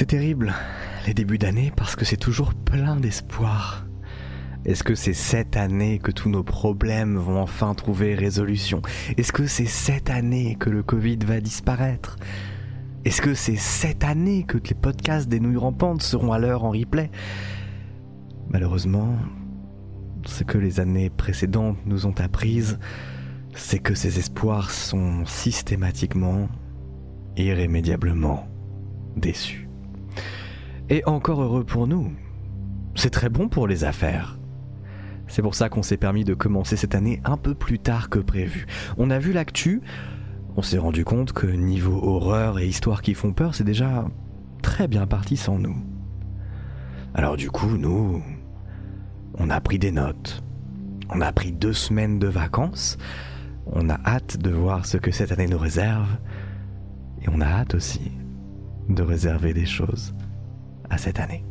C'est terrible, les débuts d'année, parce que c'est toujours plein d'espoir. Est-ce que c'est cette année que tous nos problèmes vont enfin trouver résolution? Est-ce que c'est cette année que le Covid va disparaître? Est-ce que c'est cette année que les podcasts des nouilles rampantes seront à l'heure en replay? Malheureusement, ce que les années précédentes nous ont apprises, c'est que ces espoirs sont systématiquement, irrémédiablement déçus. Et encore heureux pour nous, c'est très bon pour les affaires. C'est pour ça qu'on s'est permis de commencer cette année un peu plus tard que prévu. On a vu l'actu, on s'est rendu compte que niveau horreur et histoires qui font peur, c'est déjà très bien parti sans nous. Alors du coup, nous, on a pris des notes. On a pris deux semaines de vacances. On a hâte de voir ce que cette année nous réserve. Et on a hâte aussi de réserver des choses à cette année.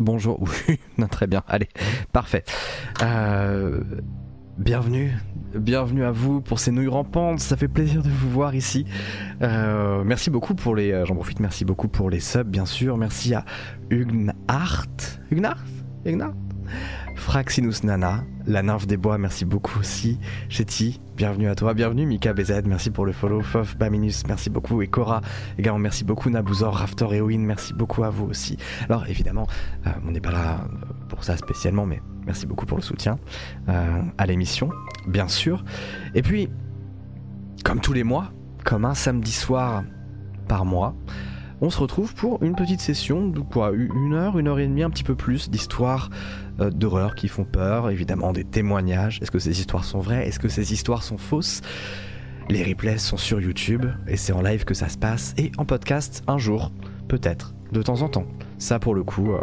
Bonjour, oui, non, très bien, allez, parfait. Euh, bienvenue, bienvenue à vous pour ces nouilles rampantes, ça fait plaisir de vous voir ici. Euh, merci beaucoup pour les, j'en profite, merci beaucoup pour les subs, bien sûr. Merci à Hugnart, Hugnart, Hugnart? Fraxinus Nana, la nymphe des bois, merci beaucoup aussi. Chetty, bienvenue à toi, bienvenue Mika BZ, merci pour le follow. Fof, Baminus, merci beaucoup. Et Cora, également merci beaucoup. Nabuzor, Raftor et merci beaucoup à vous aussi. Alors évidemment, euh, on n'est pas là euh, pour ça spécialement, mais merci beaucoup pour le soutien euh, à l'émission, bien sûr. Et puis, comme tous les mois, comme un samedi soir par mois, on se retrouve pour une petite session de quoi Une heure, une heure et demie, un petit peu plus d'histoires euh, d'horreur qui font peur, évidemment des témoignages. Est-ce que ces histoires sont vraies? Est-ce que ces histoires sont fausses? Les replays sont sur YouTube et c'est en live que ça se passe et en podcast un jour, peut-être, de temps en temps. Ça pour le coup. Euh,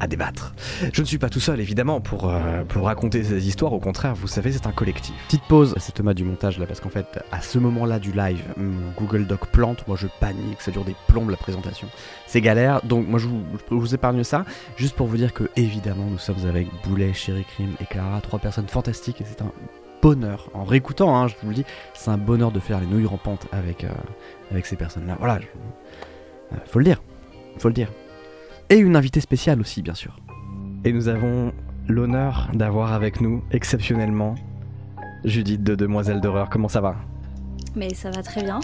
à débattre. Je ne suis pas tout seul évidemment pour, euh, pour raconter ces histoires, au contraire, vous savez, c'est un collectif. Petite pause, c'est Thomas du montage là, parce qu'en fait, à ce moment-là du live, Google Doc plante, moi je panique, ça dure des plombes la présentation. C'est galère, donc moi je vous, je vous épargne ça, juste pour vous dire que évidemment nous sommes avec Boulet, Chéri Crime et Clara, trois personnes fantastiques et c'est un bonheur, en réécoutant, hein, je vous le dis, c'est un bonheur de faire les nouilles rampantes avec, euh, avec ces personnes-là. Voilà, je- euh, faut le dire, faut le dire et une invitée spéciale aussi, bien sûr. Et nous avons l'honneur d'avoir avec nous, exceptionnellement, Judith de Demoiselle d'horreur. Comment ça va? Mais ça va très bien.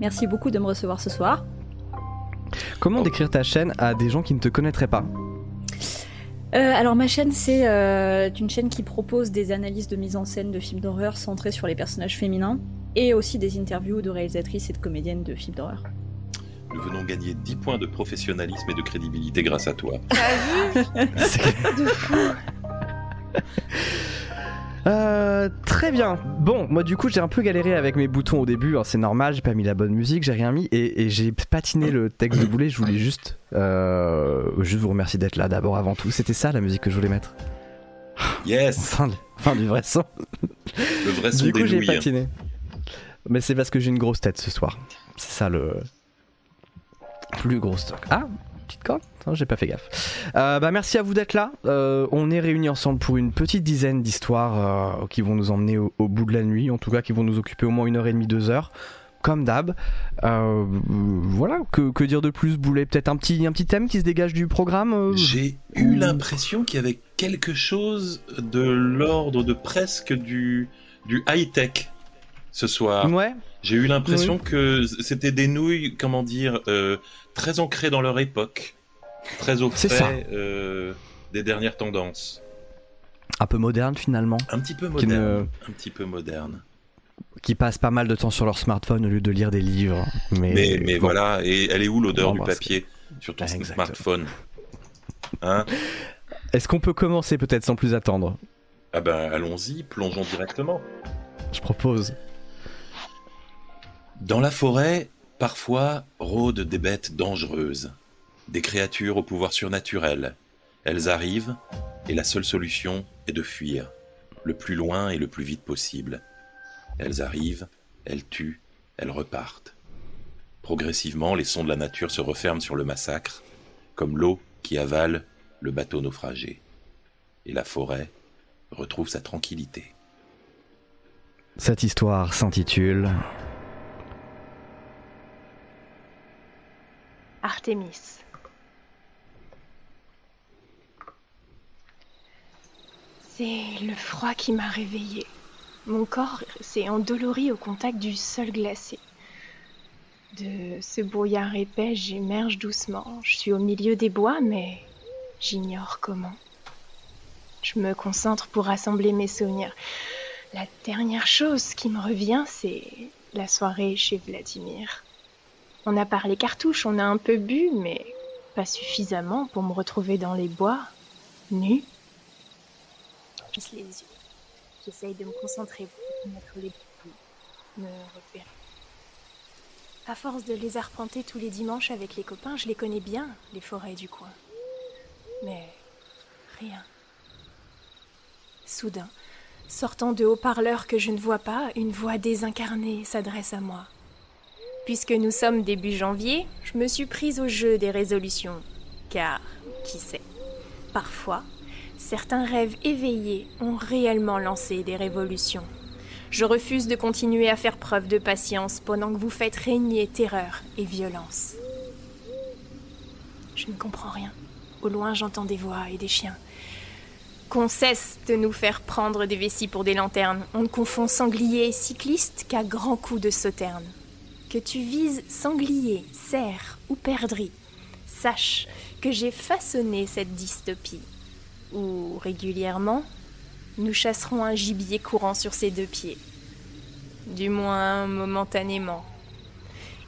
Merci beaucoup de me recevoir ce soir. Comment décrire ta chaîne à des gens qui ne te connaîtraient pas? Euh, alors ma chaîne c'est euh, une chaîne qui propose des analyses de mise en scène de films d'horreur centrées sur les personnages féminins et aussi des interviews de réalisatrices et de comédiennes de films d'horreur. Nous venons gagner 10 points de professionnalisme et de crédibilité grâce à toi. C'est- De fou. Euh, très bien. Bon, moi du coup j'ai un peu galéré avec mes boutons au début, hein, c'est normal, j'ai pas mis la bonne musique, j'ai rien mis et, et j'ai patiné le texte de boulet. Je voulais juste, euh, juste vous remercier d'être là d'abord avant tout. C'était ça la musique que je voulais mettre. Yes Fin, fin du vrai son. Le vrai son Du coup, des j'ai nouilles. patiné. Mais c'est parce que j'ai une grosse tête ce soir. C'est ça le. Plus grosse stock. Ah, petite corde Non, J'ai pas fait gaffe. Euh, bah, merci à vous d'être là. Euh, on est réunis ensemble pour une petite dizaine d'histoires euh, qui vont nous emmener au, au bout de la nuit. En tout cas, qui vont nous occuper au moins une heure et demie, deux heures. Comme d'hab. Voilà, que, que dire de plus, Boulet? Peut-être un petit, un petit thème qui se dégage du programme J'ai eu l'impression qu'il y avait quelque chose de l'ordre de presque du, du high-tech ce soir. Ouais, J'ai eu l'impression que c'était des nouilles, comment dire, euh, très ancrées dans leur époque, très au fait euh, des dernières tendances. un peu moderne finalement. Un petit peu moderne. ne- Un petit peu moderne. Qui passent pas mal de temps sur leur smartphone au lieu de lire des livres. Mais, Mais, mais bon. voilà, et elle est où l'odeur du embrasse. papier sur ton smartphone Hein Est-ce qu'on peut commencer peut-être sans plus attendre? Ah ben allons-y, plongeons directement. Je propose. Dans la forêt, parfois rôdent des bêtes dangereuses, des créatures au pouvoir surnaturel. Elles arrivent, et la seule solution est de fuir, le plus loin et le plus vite possible. Elles arrivent, elles tuent, elles repartent. Progressivement, les sons de la nature se referment sur le massacre, comme l'eau qui avale le bateau naufragé. Et la forêt retrouve sa tranquillité. Cette histoire s'intitule Artémis. C'est le froid qui m'a réveillée. Mon corps s'est endolori au contact du sol glacé. De ce brouillard épais, j'émerge doucement. Je suis au milieu des bois, mais j'ignore comment. Je me concentre pour rassembler mes souvenirs. La dernière chose qui me revient, c'est la soirée chez Vladimir. On a parlé cartouche, on a un peu bu, mais pas suffisamment pour me retrouver dans les bois, nu. Je les yeux. J'essaye de me concentrer pour mettre les me repérer. À force de les arpenter tous les dimanches avec les copains, je les connais bien, les forêts du coin. Mais rien. Soudain, sortant de haut-parleurs que je ne vois pas, une voix désincarnée s'adresse à moi. Puisque nous sommes début janvier, je me suis prise au jeu des résolutions. Car, qui sait, parfois, certains rêves éveillés ont réellement lancé des révolutions. Je refuse de continuer à faire preuve de patience pendant que vous faites régner terreur et violence. Je ne comprends rien. Au loin, j'entends des voix et des chiens. Qu'on cesse de nous faire prendre des vessies pour des lanternes. On ne confond sanglier et cycliste qu'à grands coups de sauterne. Que tu vises sanglier, cerf ou perdrix, sache que j'ai façonné cette dystopie. Où régulièrement, nous chasserons un gibier courant sur ses deux pieds. Du moins momentanément.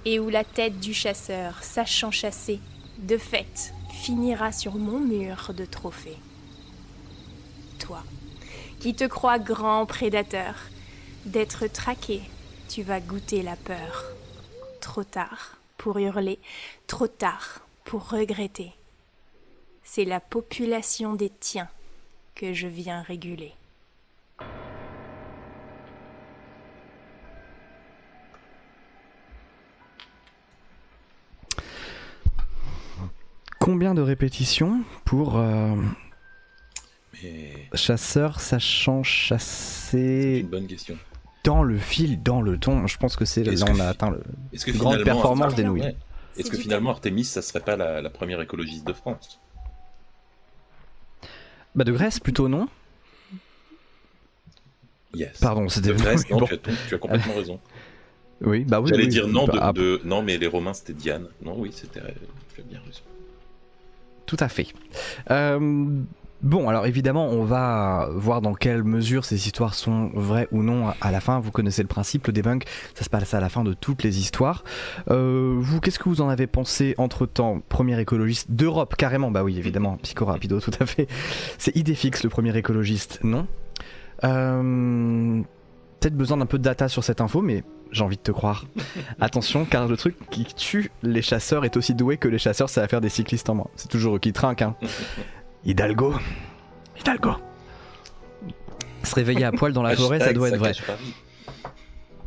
Et où la tête du chasseur, sachant chasser, de fait, finira sur mon mur de trophées. Toi, qui te crois grand prédateur, d'être traqué, tu vas goûter la peur. Trop tard pour hurler, trop tard pour regretter. C'est la population des tiens que je viens réguler. Combien de répétitions pour euh, Mais chasseur sachant c'est chasser une bonne question. Dans le fil, dans le ton Je pense que c'est là on a atteint le. Est-ce que Grande performance des nouilles. Est-ce que finalement Artemis, ça serait pas la, la première écologiste de France? Bah de Grèce plutôt non? Yes. Pardon, c'était De Grèce, non, bon. tu, as, tu as complètement raison. Oui, bah oui. J'allais oui. dire non, de, Bah, ah, de- non, mais les Romains c'était Diane. Non, oui, c'était. Tu as bien raison. Tout à fait. Euh, bon, alors évidemment, on va voir dans quelle mesure ces histoires sont vraies ou non à- la fin. Vous connaissez le principe, le debunk, ça se passe à la fin de toutes les histoires. Euh, vous, qu'est-ce que vous en avez pensé entre temps Premier écologiste d'Europe, carrément, bah oui, évidemment, Pico Rapido, tout à fait. C'est Idéfix, le premier écologiste, non? Euh, Peut-être besoin d'un peu de data sur cette info, mais j'ai envie de te croire. Attention, car le truc qui tue les chasseurs est aussi doué que les chasseurs, c'est à faire des cyclistes en moins. C'est toujours eux qui trinquent, hein. Hidalgo. Hidalgo. Se réveiller à poil dans la forêt, ça doit être vrai.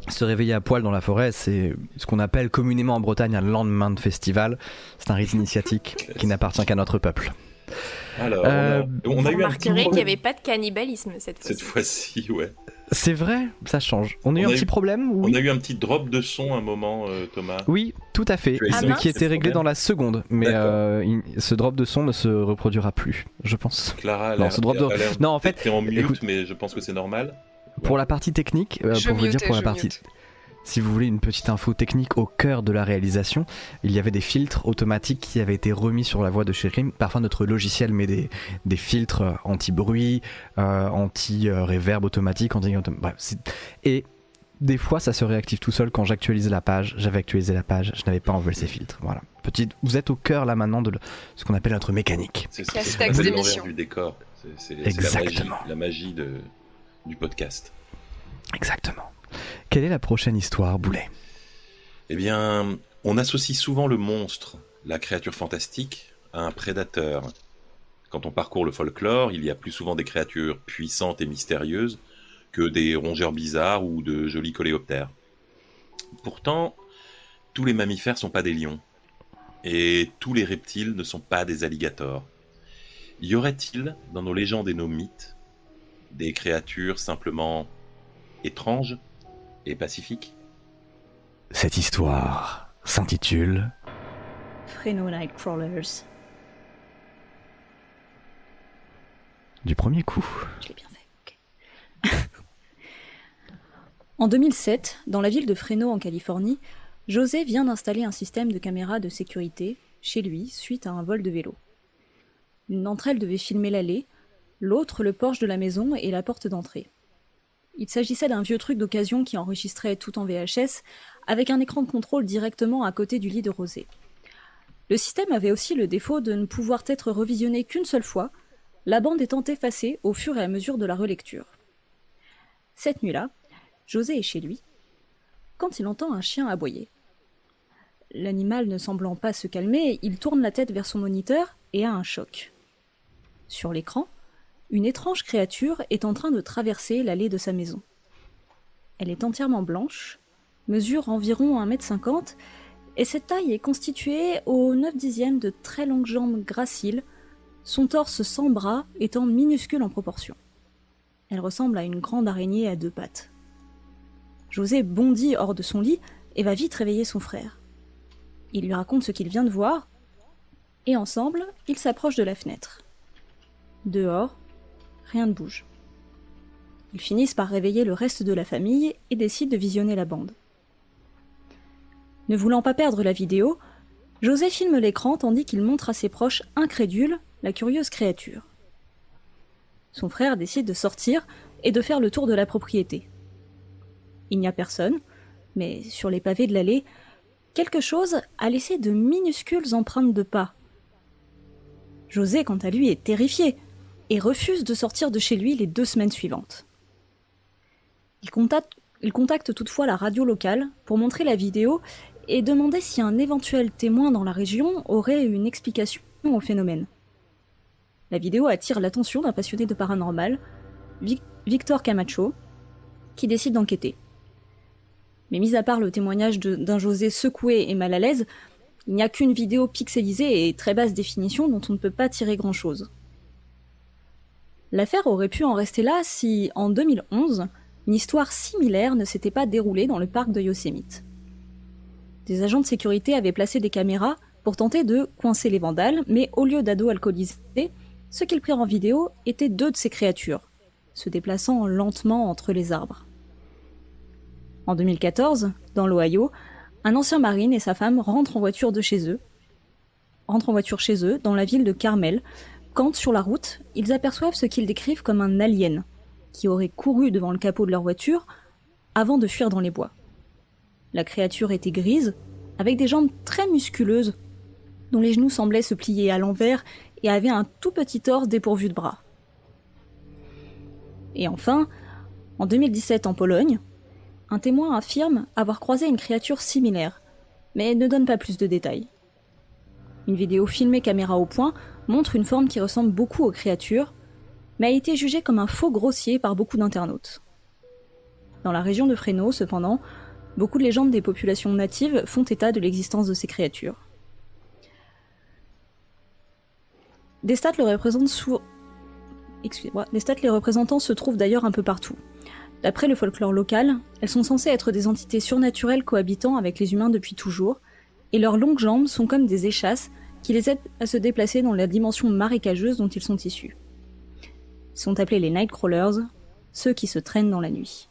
Se réveiller à poil dans la forêt, c'est ce qu'on appelle communément en Bretagne un lendemain de festival. C'est un rite initiatique qui n'appartient qu'à notre peuple. Alors, Euh, on a, on a Vous eu un petit remarquerez qu'il n'y avait pas de cannibalisme cette cette fois-ci. fois-ci, ouais. C'est vrai, ça change. On a eu un a petit eu- problème On a eu un petit drop de son un moment, euh, Thomas. Oui, tout à fait. De qui était réglé dans la seconde. Mais euh, il- ce drop de son ne se reproduira plus, je pense. Clara Non, ce drop de- Non, en fait, en mute, écoute- mais je pense que c'est normal. Pour la partie technique, euh, pour vous dire pour la partie, mute. Si vous voulez une petite info technique au cœur de la réalisation, il y avait des filtres automatiques qui avaient été remis sur la voix de Sheriff. Parfois notre logiciel met des, des filtres euh, anti-bruit, euh, anti-reverb automatique, anti bref, et des fois ça se réactive tout seul quand j'actualise la page. J'avais actualisé la page, je n'avais pas enlevé ces filtres. Voilà. Petite, vous êtes au cœur là maintenant de le- ce qu'on appelle notre mécanique. C'est l'envers du décor. C'est- la magie, Exactement. la magie de, du podcast. Exactement. Quelle est la prochaine histoire, Boulet? Eh bien, on associe souvent le monstre, la créature fantastique, à un prédateur. Quand on parcourt le folklore, il y a plus souvent des créatures puissantes et mystérieuses que des rongeurs bizarres ou de jolis coléoptères. Pourtant, tous les mammifères sont pas des lions. Et tous les reptiles ne sont pas des alligators. Y aurait-il, dans nos légendes et nos mythes, des créatures simplement étranges? Et pacifiques Cette histoire s'intitule Freno Nightcrawlers. Du premier coup. Je l'ai bien fait, ok. en 2007, dans la ville de Fresno, en Californie, José vient d'installer un système de caméras de sécurité chez lui suite à un vol de vélo. L'une d'entre elles devait filmer l'allée, l'autre le porche de la maison et la porte d'entrée. Il s'agissait d'un vieux truc d'occasion qui enregistrait tout en VHS avec un écran de contrôle directement à côté du lit de Rosé. Le système avait aussi le défaut de ne pouvoir être revisionné qu'une seule fois, la bande étant effacée au fur et à mesure de la relecture. Cette nuit-là, José est chez lui, quand il entend un chien aboyer. L'animal ne semblant pas se calmer, il tourne la tête vers son moniteur et a un choc. Sur l'écran, une étrange créature est en train de traverser l'allée de sa maison. Elle est entièrement blanche, mesure environ 1m50, et cette taille est constituée au 9 dixième de très longues jambes graciles, son torse sans bras étant minuscule en proportion. Elle ressemble à une grande araignée à deux pattes. José bondit hors de son lit et va vite réveiller son frère. Il lui raconte ce qu'il vient de voir, et ensemble, ils s'approchent de la fenêtre. Dehors, rien ne bouge. Ils finissent par réveiller le reste de la famille et décident de visionner la bande. Ne voulant pas perdre la vidéo, José filme l'écran tandis qu'il montre à ses proches incrédules la curieuse créature. Son frère décide de sortir et de faire le tour de la propriété. Il n'y a personne, mais sur les pavés de l'allée, quelque chose a laissé de minuscules empreintes de pas. José, quant à lui, est terrifié et refuse de sortir de chez lui les deux semaines suivantes. Il contacte, toutefois la radio locale pour montrer la vidéo et demander si un éventuel témoin dans la région aurait une explication au phénomène. La vidéo attire l'attention d'un passionné de paranormal, Victor Camacho, qui décide d'enquêter. Mais mis à part le témoignage d'un José secoué et mal à l'aise, il n'y a qu'une vidéo pixelisée et très basse définition dont on ne peut pas tirer grand-chose. L'affaire aurait pu en rester là si, en 2011, une histoire similaire ne s'était pas déroulée dans le parc de Yosemite. Des agents de sécurité avaient placé des caméras pour tenter de coincer les vandales, mais au lieu d'ados alcoolisés, ce qu'ils prirent en vidéo étaient deux de ces créatures, se déplaçant lentement entre les arbres. En 2014, dans l'Ohio, un ancien marine et sa femme rentrent en voiture de chez eux, rentrent en voiture chez eux, dans la ville de Carmel, quand, sur la route, ils aperçoivent ce qu'ils décrivent comme un alien, qui aurait couru devant le capot de leur voiture avant de fuir dans les bois. La créature était grise, avec des jambes très musculeuses, dont les genoux semblaient se plier à l'envers et avait un tout petit torse dépourvu de bras. Et enfin, en 2017 en Pologne, un témoin affirme avoir croisé une créature similaire, mais ne donne pas plus de détails. Une vidéo filmée caméra au point montre une forme qui ressemble beaucoup aux créatures, mais a été jugée comme un faux grossier par beaucoup d'internautes. Dans la région de Fresno, cependant, beaucoup de légendes des populations natives font état de l'existence de ces créatures. Des stats, les les représentants se trouvent d'ailleurs un peu partout. D'après le folklore local, elles sont censées être des entités surnaturelles cohabitant avec les humains depuis toujours, et leurs longues jambes sont comme des échasses qui les aident à se déplacer dans la dimension marécageuse dont ils sont issus. Ils sont appelés les Nightcrawlers, ceux qui se traînent dans la nuit.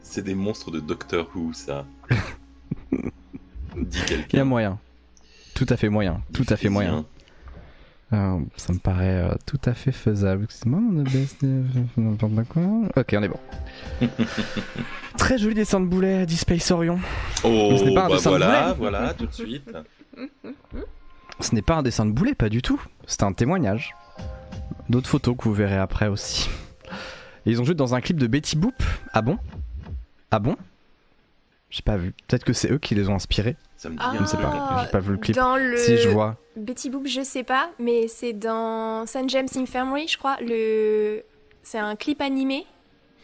C'est des monstres de Doctor Who, ça. Dit quelqu'un. Il y a moyen. Tout à fait moyen. Tout à fait moyen. Euh, ça me paraît euh, tout à fait faisable. Excuse-moi, on a n'importe quoi. Ok, on est bon. Très joli dessin de boulet, dit Space Orion. Oh, ce n'est pas un bah dessin voilà, de boulet. voilà, tout de suite. Ce n'est pas un dessin de boulet, pas du tout. C'est un témoignage. D'autres photos que vous verrez après aussi. Et ils ont joué dans un clip de Betty Boop. Ah bon? Ah bon? J'ai pas vu. Peut-être que c'est eux qui les ont inspirés. Ça me dit Ah, Je ne sais pas. J'ai pas vu le clip. Dans le Si je vois. Betty Boop, je sais pas, mais c'est dans St. James Infirmary, je crois. Le... C'est un clip animé.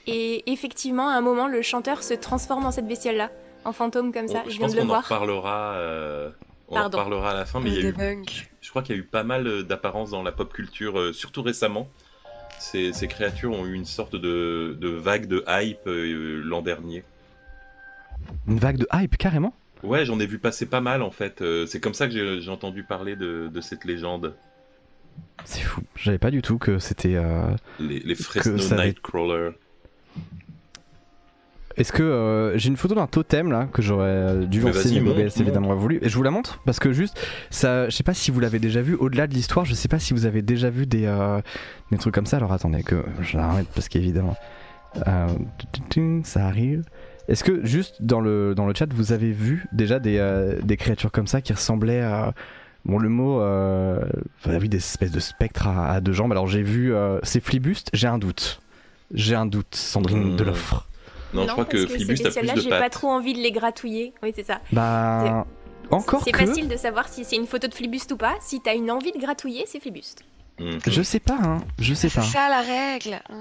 Et effectivement, à un moment, le chanteur se transforme en cette bestiole-là, en fantôme comme ça. On- je je viens pense de le qu'on en voir. reparlera. euh, on en reparlera à la fin, mais il y a eu, je crois qu'il y a eu pas mal euh, d'apparences dans la pop culture, euh, surtout récemment. Ces, ces créatures ont eu une sorte de, de vague de hype euh, l'an dernier. Une vague de hype, carrément. Ouais, j'en ai vu passer pas mal en fait. Euh, c'est comme ça que j'ai entendu parler de, de cette légende. C'est fou. J'avais pas du tout que c'était. euh, Les, les Fresno Nightcrawler. Est-ce que euh, j'ai une photo d'un totem là que j'aurais dû lancer, mais OBS évidemment voulu. Et je vous la montre parce que juste, ça, je sais pas si vous l'avez déjà vu. Au-delà de l'histoire, je sais pas si vous avez déjà vu des euh, des trucs comme ça. Alors attendez que je l'arrête parce qu'évidemment, ça arrive. Est-ce que juste dans le dans le chat vous avez vu déjà des euh, des créatures comme ça qui ressemblaient à Bon, le mot, euh, enfin, oui, des espèces de spectres à, à deux jambes. Alors, j'ai vu, euh, c'est Flibuste, j'ai un doute. J'ai un doute, Sandrine Hmm. de l'offre. Non, je crois parce que ces Flibuste a plus bestioles-là, de j'ai pas trop envie de les gratouiller. Oui, c'est ça. Bah, encore C'est que, facile de savoir si c'est une photo de Flibuste ou pas. Si t'as une envie de gratouiller, c'est Flibuste. Mhm. je sais pas, hein, je sais C'est pas. ça la règle. Ah.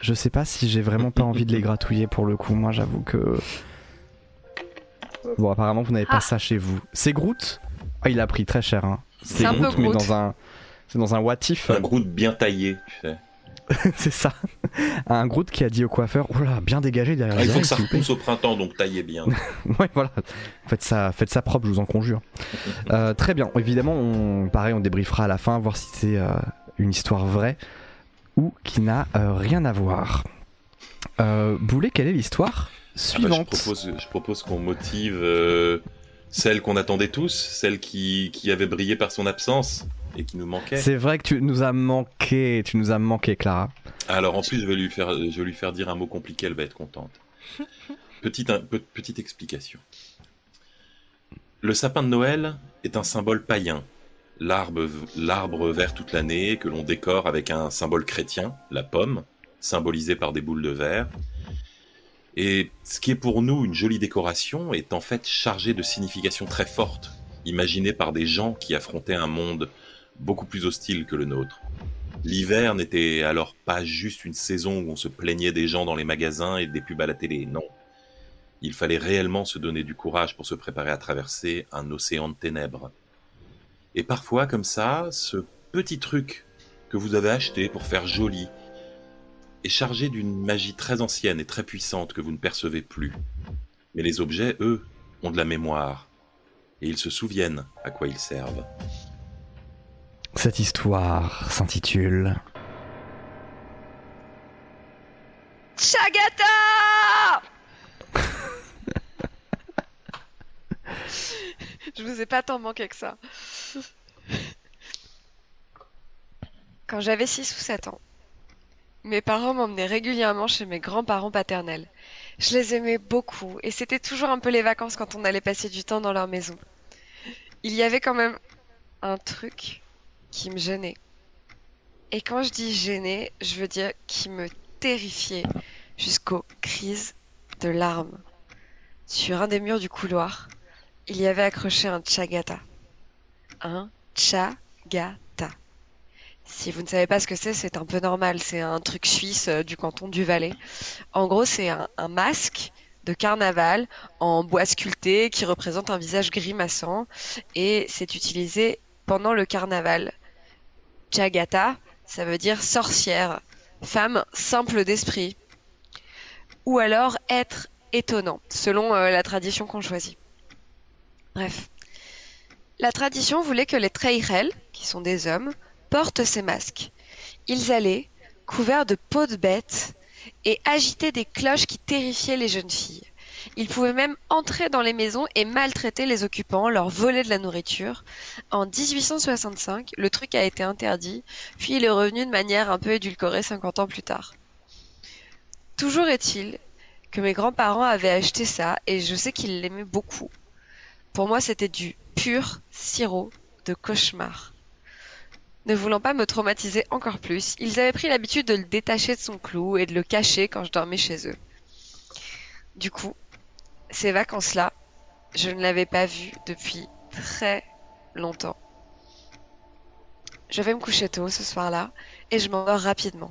Je sais pas si j'ai vraiment pas envie de les gratouiller pour le coup. Moi, j'avoue que. Bon, apparemment, vous n'avez pas Ah. ça chez vous. C'est Groot? Ah, il a pris très cher, hein. C'est C'est un peu Groot, mais dans un. C'est dans un what if. Un Groot bien taillé, tu sais. c'est ça. Un Groot qui a dit au coiffeur Oh là, bien dégagé derrière Ah, il faut que ça repousse au printemps, donc taillez bien. Ouais, voilà. Faites ça, faites ça propre, je vous en conjure. Euh, très bien. Évidemment, on, pareil, on débriefera à la fin, voir si c'est euh, une histoire vraie ou qui n'a euh, rien à voir. Euh, Boulet, quelle est l'histoire Ah bah, je suivante? propose, je propose qu'on motive euh, celle qu'on attendais tous, celle qui, qui avait brillé par son absence et qui nous manquait. C'est vrai que tu nous as manqué, tu nous as manqué, Clara. Alors en plus, je vais lui faire, je vais lui faire dire un mot compliqué, elle va être contente. Petite, un- petite explication. Le sapin de Noël est un symbole païen. L'arbre, vert toute l'année que l'on décore avec un symbole chrétien, la pomme, symbolisée par des boules de verre. Et ce qui est pour nous une jolie décoration est en fait chargé de significations très fortes, imaginées par des gens qui affrontaient un monde beaucoup plus hostile que le nôtre. L'hiver n'était alors pas juste une saison où on se plaignait des gens dans les magasins et des pubs à la télé, non. Il fallait réellement se donner du courage pour se préparer à traverser un océan de ténèbres. Et parfois, comme ça, ce petit truc que vous avez acheté pour faire joli est chargé d'une magie très ancienne et très puissante que vous ne percevez plus. Mais les objets, eux, ont de la mémoire. Et ils se souviennent à quoi ils servent. Cette histoire s'intitule Chagata Je vous ai pas tant manqué que ça. Quand j'avais 6 ou 7 ans, mes parents m'emmenaient régulièrement chez mes grands-parents paternels. Je les aimais beaucoup et c'était toujours un peu les vacances quand on allait passer du temps dans leur maison. Il y avait quand même un truc qui me gênait. Et quand je dis gêner, je veux dire qui me terrifiait jusqu'aux crises de larmes. Sur un des murs du couloir, il y avait accroché un chagata. Un chagata. Si vous ne savez pas ce que c'est, c'est un peu normal. C'est un truc suisse euh, du canton du Valais. En gros, c'est un, un masque de carnaval en bois sculpté qui représente un visage grimaçant et c'est utilisé pendant le carnaval. Chagata, ça veut dire sorcière, femme simple d'esprit, ou alors être étonnant, selon euh, la tradition qu'on choisit. Bref. La tradition voulait que les Treirel, qui sont des hommes, portent ces masques. Ils allaient, couverts de peau de bête, et agitaient des cloches qui terrifiaient les jeunes filles. Ils pouvaient même entrer dans les maisons et maltraiter les occupants, leur voler de la nourriture. En 1865, le truc a été interdit, puis il est revenu de manière un peu édulcorée 50 ans plus tard. Toujours est-il que mes grands-parents avaient acheté ça et je sais qu'ils l'aimaient beaucoup. Pour moi, c'était du pur sirop de cauchemar. Ne voulant pas me traumatiser encore plus, ils avaient pris l'habitude de le détacher de son clou et de le cacher quand je dormais chez eux. Du coup, Ces vacances-là, je ne l'avais pas vu depuis très longtemps. Je vais me coucher tôt ce soir-là et je m'endors rapidement.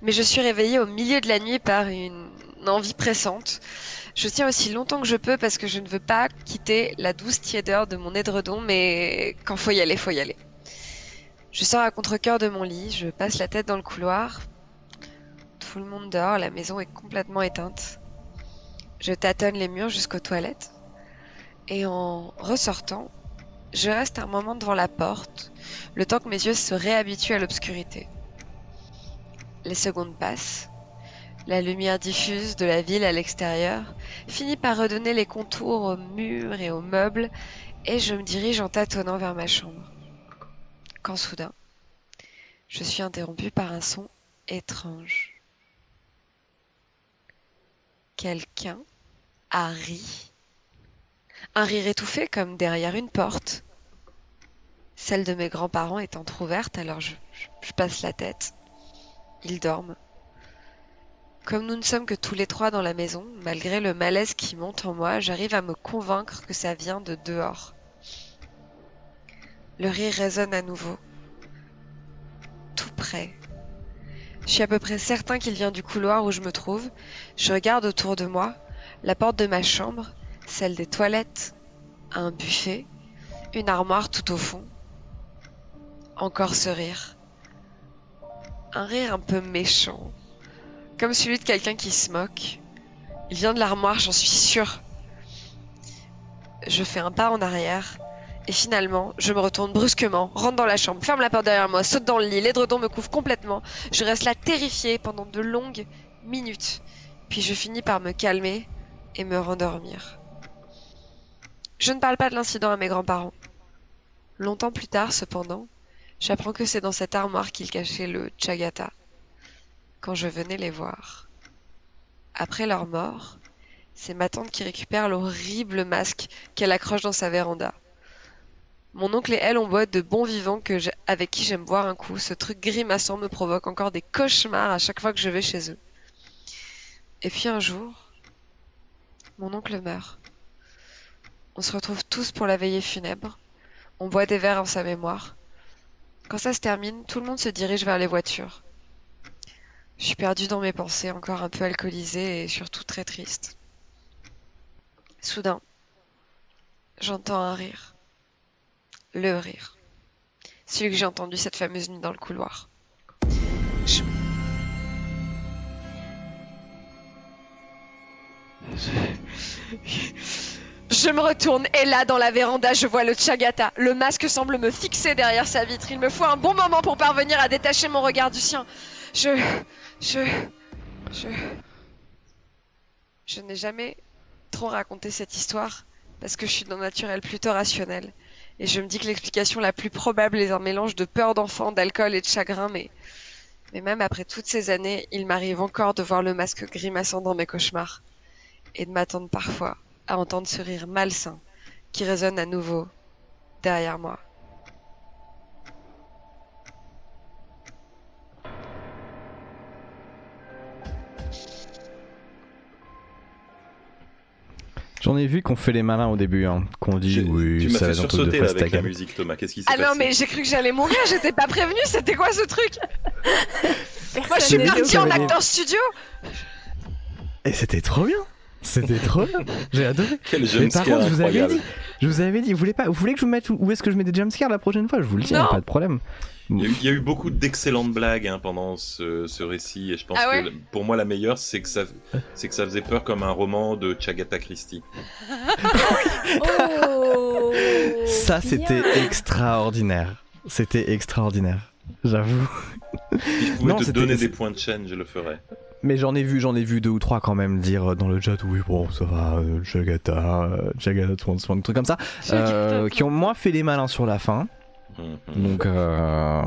Mais je suis réveillée au milieu de la nuit par une envie pressante. Je tiens aussi longtemps que je peux parce que je ne veux pas quitter la douce tiédeur de mon édredon, mais quand faut y aller, faut y aller. Je sors à contre-cœur de mon lit, je passe la tête dans le couloir. Tout le monde dort, la maison est complètement éteinte. Je tâtonne les murs jusqu'aux toilettes. Et en ressortant, je reste un moment devant la porte, le temps que mes yeux se réhabituent à l'obscurité. Les secondes passent. La lumière diffuse de la ville à l'extérieur finit par redonner les contours aux murs et aux meubles, et je me dirige en tâtonnant vers ma chambre quand soudain, je suis interrompue par un son étrange. Quelqu'un a ri. Un rire étouffé comme derrière une porte. Celle de mes grands-parents est entr'ouverte, alors je, je, passe la tête. Ils dorment. Comme nous ne sommes que tous les trois dans la maison, malgré le malaise qui monte en moi, j'arrive à me convaincre que ça vient de dehors. Le rire résonne à nouveau. Tout près. Je suis à peu près certain qu'il vient du couloir où je me trouve. Je regarde autour de moi, la porte de ma chambre, celle des toilettes, un buffet, une armoire tout au fond. Encore ce rire. Un rire un peu méchant, comme celui de quelqu'un qui se moque. Il vient de l'armoire, j'en suis sûre. Je fais un pas en arrière et finalement, je me retourne brusquement, rentre dans la chambre, ferme la porte derrière moi, saute dans le lit, l'édredon me couvre complètement. Je reste là terrifiée pendant de longues minutes. Puis je finis par me calmer et me rendormir. Je ne parle pas de l'incident à mes grands-parents. Longtemps plus tard, cependant, j'apprends que c'est dans cette armoire qu'ils cachaient le Chagata, quand je venais les voir. Après leur mort, c'est ma tante qui récupère l'horrible masque qu'elle accroche dans sa véranda. Mon oncle et elle ont être de bons vivants avec qui j'aime boire un coup, ce truc grimaçant me provoque encore des cauchemars à chaque fois que je vais chez eux. Et puis un jour, mon oncle meurt. On se retrouve tous pour la veillée funèbre. On boit des verres en sa mémoire. Quand ça se termine, tout le monde se dirige vers les voitures. Je suis perdue dans mes pensées, encore un peu alcoolisée et surtout très triste. Soudain, j'entends un rire le rire. Celui que j'ai entendu cette fameuse nuit dans le couloir. Je... Je me retourne et là, dans la véranda, je vois le Chagata. Le masque semble me fixer derrière sa vitre. Il me faut un bon moment pour parvenir à détacher mon regard du sien. Je... Je... Je... Je n'ai jamais trop raconté cette histoire parce que je suis d'un naturel plutôt rationnel. Et je me dis que l'explication la plus probable est un mélange de peur d'enfant, d'alcool et de chagrin, mais, mais même après toutes ces années, il m'arrive encore de voir le masque grimaçant dans mes cauchemars, et de m'attendre parfois à entendre ce rire malsain qui résonne à nouveau derrière moi. J'en ai vu qu'on fait les malins au début, hein, qu'on dit oui, tu m'as ça fait va sursauter de avec la musique, Thomas. Qu'est-ce qui s'est Ah passé non, mais j'ai cru que j'allais mourir, j'étais pas prévenue, c'était quoi ce truc? Moi je suis que en acteur studio Et c'était trop bien. C'était trop bien. J'ai adoré. Quel Mais jeune par contre, je vous avais incroyable. dit, je vous avais dit, vous voulez pas, vous voulez que je vous mette où où est-ce que je mets des jumpscares la prochaine fois? Je vous le dis, Non. hein, pas de problème. Il y, a eu, il y a eu beaucoup d'excellentes blagues hein, pendant ce, ce récit et je pense Ah ouais? que pour moi la meilleure c'est que ça c'est que ça faisait peur comme un roman de Chagata Christie. Oh Ça, bien. c'était extraordinaire. C'était extraordinaire. J'avoue. Si je pouvais Non, te c'était- donner des points de chaîne, je le ferais. Mais j'en ai vu, j'en ai vu deux ou trois quand même dire dans le chat, oui, bon, ça va, euh, Jagata, euh, Jagata Swan Swan, des trucs comme ça, euh, qui ont moins fait les malins sur la fin. Mhm. Donc, euh...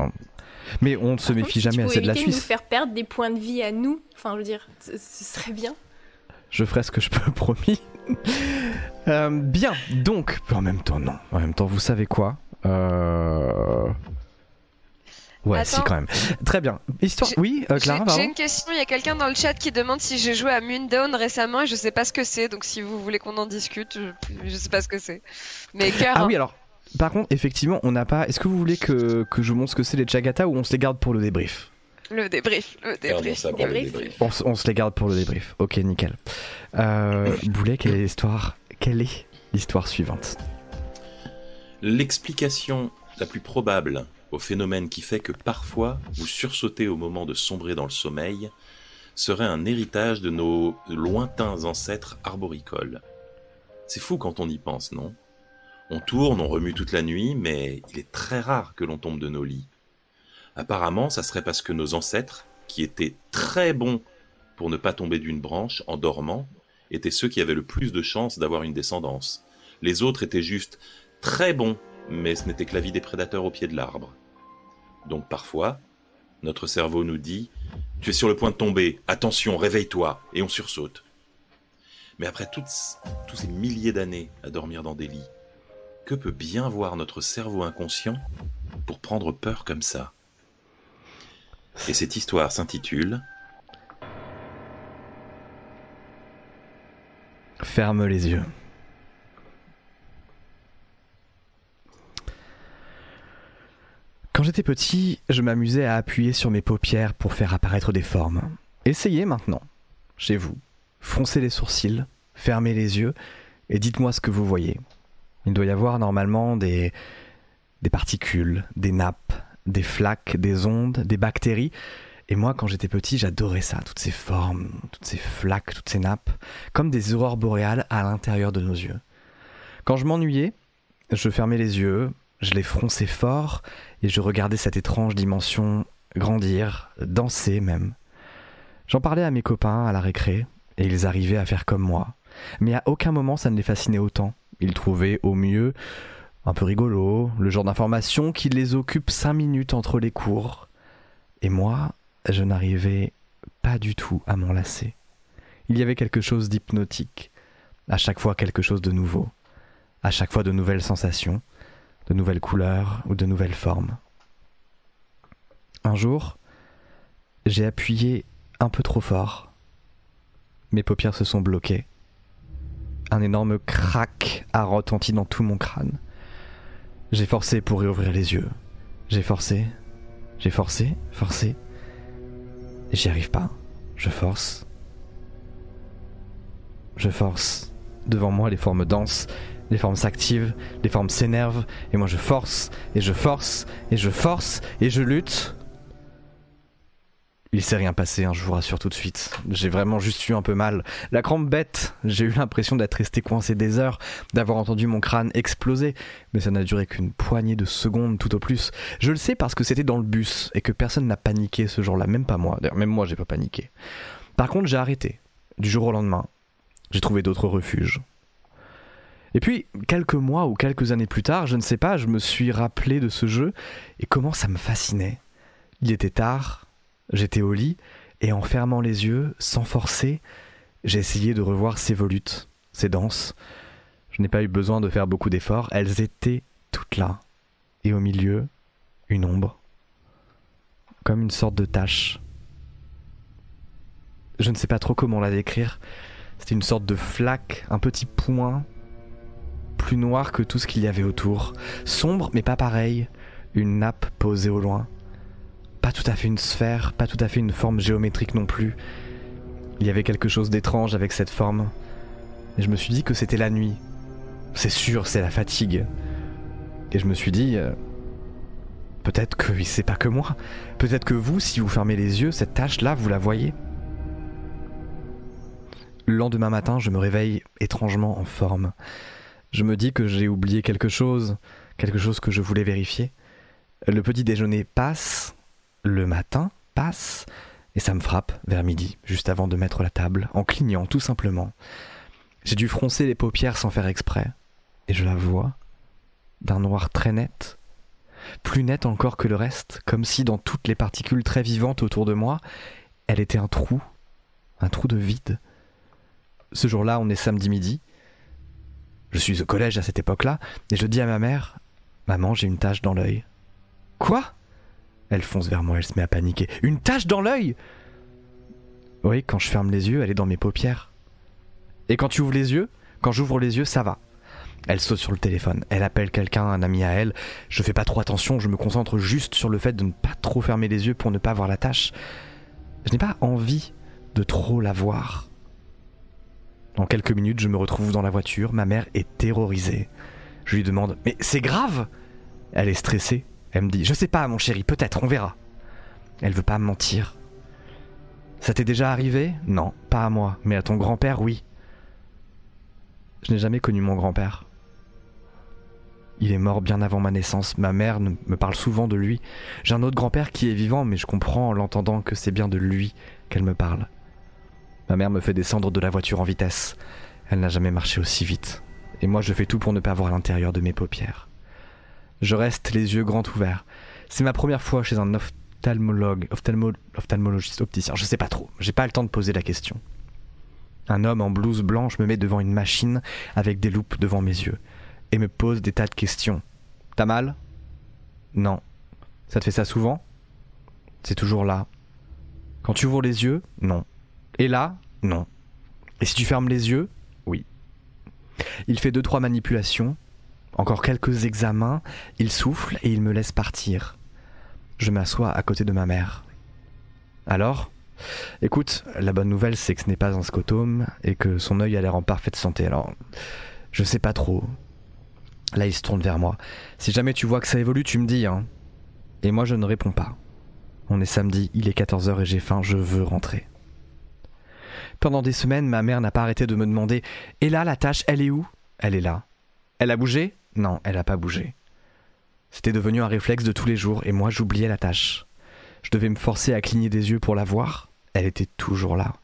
mais on ne se méfie si jamais assez de la de nous Suisse. faire perdre des points de vie à nous, enfin, je veux dire, ce, ce serait bien. Je ferai ce que je peux, promis. Euh, bien, donc, en même temps, non. En même temps, vous savez quoi Euh, Ouais, si Attends. quand même. Très bien. Histoire. Oui, euh, J'ai Clara, j'ai une question, il y a quelqu'un dans le chat qui demande si j'ai joué à Moondown récemment et je sais pas ce que c'est, donc si vous voulez qu'on en discute, je, je sais pas ce que c'est. Mais cœur, Ah hein. oui, alors. Par contre, effectivement, on n'a pas. Est-ce que vous voulez que, que je montre ce que c'est les Chagata ou on se les garde pour le débrief? Le débrief, le Gardons débrief. le Débrief. débrief. on, se- on se les garde pour le débrief. Ok, nickel. Euh, Boulet, quelle est l'histoire Quelle est l'histoire suivante? L'explication la plus probable au phénomène qui fait que parfois vous sursautez au moment de sombrer dans le sommeil serait un héritage de nos lointains ancêtres arboricoles. C'est fou quand on y pense, non? On tourne, on remue toute la nuit, mais il est très rare que l'on tombe de nos lits. Apparemment, ça serait parce que nos ancêtres, qui étaient très bons pour ne pas tomber d'une branche en dormant, étaient ceux qui avaient le plus de chances d'avoir une descendance. Les autres étaient juste très bons, mais ce n'était que la vie des prédateurs au pied de l'arbre. Donc parfois, notre cerveau nous dit Tu es sur le point de tomber, attention, réveille-toi, et on sursaute. Mais après tous ces milliers d'années à dormir dans des lits, que peut bien voir notre cerveau inconscient pour prendre peur comme ça? Et cette histoire s'intitule Ferme les yeux. Quand j'étais petit, je m'amusais à appuyer sur mes paupières pour faire apparaître des formes. Essayez maintenant, chez vous. Froncez les sourcils, fermez les yeux et dites-moi ce que vous voyez. Il doit y avoir normalement des, des particules, des nappes, des flaques, des ondes, des bactéries. Et moi, quand j'étais petit, j'adorais ça, toutes ces formes, toutes ces flaques, toutes ces nappes comme des aurores boréales à l'intérieur de nos yeux. Quand je m'ennuyais, je fermais les yeux, je les fronçais fort et je regardais cette étrange dimension grandir, danser même. J'en parlais à mes copains à la récré et ils arrivaient à faire comme moi. Mais à aucun moment ça ne les fascinait autant. Ils trouvaient au mieux un peu rigolo, le genre d'information qui les occupe cinq minutes entre les cours. Et moi, je n'arrivais pas du tout à m'en lasser. Il y avait quelque chose d'hypnotique, à chaque fois quelque chose de nouveau, à chaque fois de nouvelles sensations, de nouvelles couleurs ou de nouvelles formes. Un jour, j'ai appuyé un peu trop fort. Mes paupières se sont bloquées. Un énorme crack a retenti dans tout mon crâne. J'ai forcé pour réouvrir les yeux. J'ai forcé, j'ai forcé, forcé. J'y arrive pas. Je force, je force. Devant moi, les formes dansent, les formes s'activent, les formes s'énervent, et moi je force, et je force, et je force, et je lutte. Il s'est rien passé, hein, je vous rassure tout de suite. J'ai vraiment juste eu un peu mal. La crampe bête, j'ai eu l'impression d'être resté coincé des heures, d'avoir entendu mon crâne exploser, mais ça n'a duré qu'une poignée de secondes tout au plus. Je le sais parce que c'était dans le bus et que personne n'a paniqué ce jour-là, même pas moi. D'ailleurs, même moi, j'ai pas paniqué. Par contre, j'ai arrêté. Du jour au lendemain, j'ai trouvé d'autres refuges. Et puis, quelques mois ou quelques années plus tard, je ne sais pas, je me suis rappelé de ce jeu et comment ça me fascinait. Il était tard, j'étais au lit, et en fermant les yeux, sans forcer, j'ai essayé de revoir ces volutes, ces danses. Je n'ai pas eu besoin de faire beaucoup d'efforts, elles étaient toutes là. Et au milieu, une ombre. Comme une sorte de tache. Je ne sais pas trop comment la décrire. C'était une sorte de flaque, un petit point, plus noir que tout ce qu'il y avait autour. Sombre, mais pas pareil. Une nappe posée au loin. Pas tout à fait une sphère, pas tout à fait une forme géométrique non plus. Il y avait quelque chose d'étrange avec cette forme. Et je me suis dit que c'était la nuit. C'est sûr, c'est la fatigue. Et je me suis dit, euh, peut-être que c'est pas que moi. Peut-être que vous, si vous fermez les yeux, cette tache-là, vous la voyez. Le lendemain matin, je me réveille étrangement en forme. Je me dis que j'ai oublié quelque chose, quelque chose que je voulais vérifier. Le petit déjeuner passe, le matin passe, et ça me frappe vers midi, juste avant de mettre la table, en clignant tout simplement. J'ai dû froncer les paupières sans faire exprès, et je la vois, d'un noir très net, plus net encore que le reste, comme si dans toutes les particules très vivantes autour de moi, elle était un trou, un trou de vide. Ce jour-là, on est samedi midi. Je suis au collège à cette époque-là, et je dis à ma mère Maman, j'ai une tache dans l'œil. Quoi? Elle fonce vers moi, elle se met à paniquer. Une tache dans l'œil Oui, quand je ferme les yeux, elle est dans mes paupières. Et quand tu ouvres les yeux Quand j'ouvre les yeux, ça va. Elle saute sur le téléphone, elle appelle quelqu'un, un ami à elle. Je fais pas trop attention, je me concentre juste sur le fait de ne pas trop fermer les yeux pour ne pas voir la tache. Je n'ai pas envie de trop la voir. En quelques minutes, je me retrouve dans la voiture, ma mère est terrorisée. Je lui demande Mais c'est grave Elle est stressée. Elle me dit Je sais pas, mon chéri, peut-être, on verra. Elle veut pas me mentir. Ça t'est déjà arrivé? Non, pas à moi, mais à ton grand-père, oui. Je n'ai jamais connu mon grand-père. Il est mort bien avant ma naissance. Ma mère me parle souvent de lui. J'ai un autre grand-père qui est vivant, mais je comprends en l'entendant que c'est bien de lui qu'elle me parle. Ma mère me fait descendre de la voiture en vitesse. Elle n'a jamais marché aussi vite. Et moi, je fais tout pour ne pas voir l'intérieur de mes paupières. Je reste les yeux grands ouverts. C'est ma première fois chez un ophtalmologue, ophtalmologiste, opticien. Je sais pas trop. J'ai pas le temps de poser la question. Un homme en blouse blanche me met devant une machine avec des loupes devant mes yeux et me pose des tas de questions. T'as mal? Non. Ça te fait ça souvent? C'est toujours là. Quand tu ouvres les yeux? Non. Et là Non. Et si tu fermes les yeux Oui. Il fait deux trois manipulations, encore quelques examens, il souffle et il me laisse partir. Je m'assois à côté de ma mère. Alors Écoute, la bonne nouvelle c'est que ce n'est pas un scotome et que son œil a l'air en parfaite santé. Alors, je sais pas trop. Là, il se tourne vers moi. Si jamais tu vois que ça évolue, tu me dis, hein. Et moi, je ne réponds pas. On est samedi, il est 14h et j'ai faim, je veux rentrer. Pendant des semaines, ma mère n'a pas arrêté de me demander Et là, la tâche, elle est où? Elle est là. Elle a bougé? Non, elle n'a pas bougé. C'était devenu un réflexe de tous les jours et moi, j'oubliais la tâche. Je devais me forcer à cligner des yeux pour la voir. Elle était toujours là.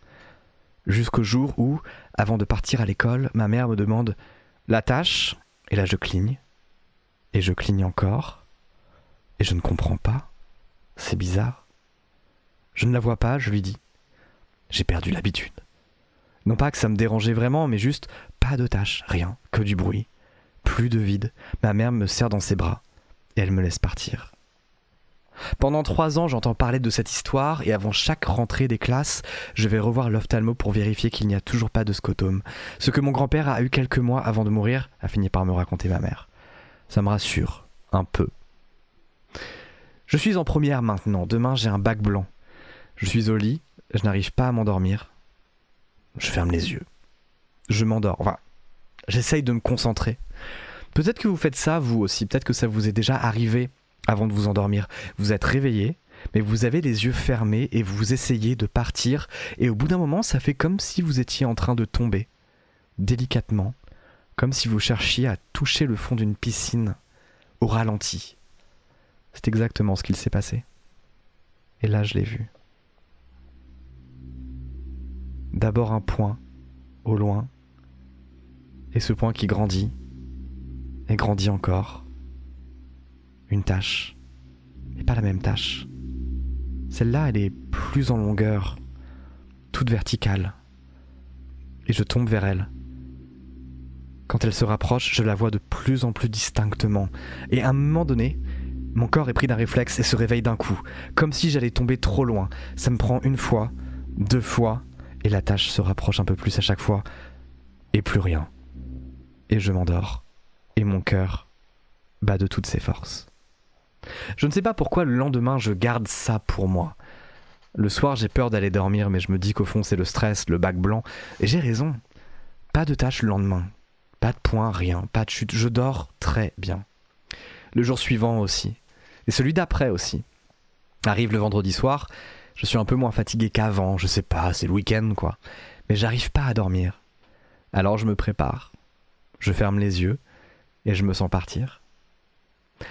Jusqu'au jour où, avant de partir à l'école, ma mère me demande La tâche? Et là, je cligne. Et je cligne encore. Et je ne comprends pas. C'est bizarre. Je ne la vois pas, je lui dis. J'ai perdu l'habitude. Non pas que ça me dérangeait vraiment, mais juste pas de tâches, rien, que du bruit. Plus de vide. Ma mère me serre dans ses bras et elle me laisse partir. Pendant trois ans, j'entends parler de cette histoire et avant chaque rentrée des classes, je vais revoir l'ophtalmo pour vérifier qu'il n'y a toujours pas de scotome. Ce que mon grand-père a eu quelques mois avant de mourir a fini par me raconter ma mère. Ça me rassure, un peu. Je suis en première maintenant, demain j'ai un bac blanc. Je suis au lit, je n'arrive pas à m'endormir. Je ferme les yeux. Je m'endors, enfin, j'essaye de me concentrer. Peut-être que vous faites ça vous aussi, peut-être que ça vous est déjà arrivé avant de vous endormir. Vous êtes réveillé, mais vous avez les yeux fermés et vous essayez de partir, et au bout d'un moment, ça fait comme si vous étiez en train de tomber, délicatement, comme si vous cherchiez à toucher le fond d'une piscine, au ralenti. C'est exactement ce qu'il s'est passé. Et là, je l'ai vu. D'abord un point, au loin, et ce point qui grandit, et grandit encore une tâche. Mais pas la même tâche. Celle-là, elle est plus en longueur, toute verticale. Et je tombe vers elle. Quand elle se rapproche, je la vois de plus en plus distinctement. Et à un moment donné, mon corps est pris d'un réflexe et se réveille d'un coup, comme si j'allais tomber trop loin. Ça me prend une fois, deux fois, et la tâche se rapproche un peu plus à chaque fois, et plus rien. Et je m'endors, et mon cœur bat de toutes ses forces. Je ne sais pas pourquoi le lendemain je garde ça pour moi. Le soir j'ai peur d'aller dormir mais je me dis qu'au fond c'est le stress, le bac blanc. Et j'ai raison. Pas de tâche le lendemain. Pas de point, rien, pas de chute. Je dors très bien. Le jour suivant aussi. Et celui d'après aussi. Arrive le vendredi soir, je suis un peu moins fatigué qu'avant, je sais pas, c'est le week-end quoi. Mais j'arrive pas à dormir. Alors je me prépare. Je ferme les yeux et je me sens partir.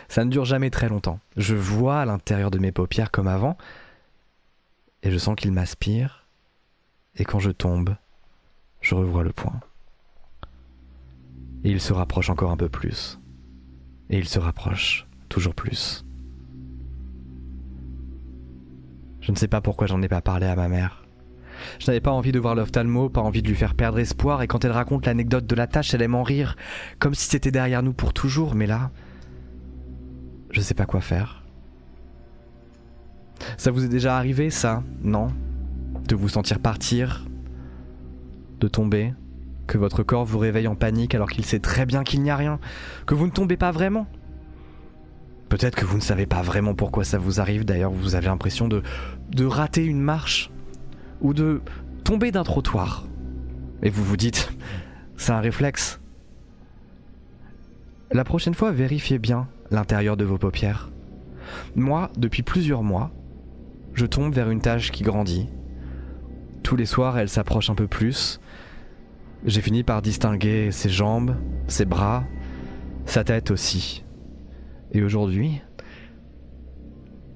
Ça ne dure jamais très longtemps. Je vois à l'intérieur de mes paupières comme avant, et je sens qu'il m'aspire, et quand je tombe, je revois le point. Et il se rapproche encore un peu plus. Et il se rapproche toujours plus. Je ne sais pas pourquoi j'en ai pas parlé à ma mère. Je n'avais pas envie de voir l'ophtalmo, pas envie de lui faire perdre espoir, et quand elle raconte l'anecdote de la tâche, elle aime en rire, comme si c'était derrière nous pour toujours, mais là, je sais pas quoi faire. Ça vous est déjà arrivé, ça Non? De vous sentir partir De tomber Que votre corps vous réveille en panique alors qu'il sait très bien qu'il n'y a rien Que vous ne tombez pas vraiment? Peut-être que vous ne savez pas vraiment pourquoi ça vous arrive, d'ailleurs vous avez l'impression de, rater une marche ou de tomber d'un trottoir. Et vous vous dites, c'est un réflexe. La prochaine fois, vérifiez bien l'intérieur de vos paupières. Moi, depuis plusieurs mois, je tombe vers une tâche qui grandit. Tous les soirs, elle s'approche un peu plus. J'ai fini par distinguer ses jambes, ses bras, sa tête aussi. Et aujourd'hui,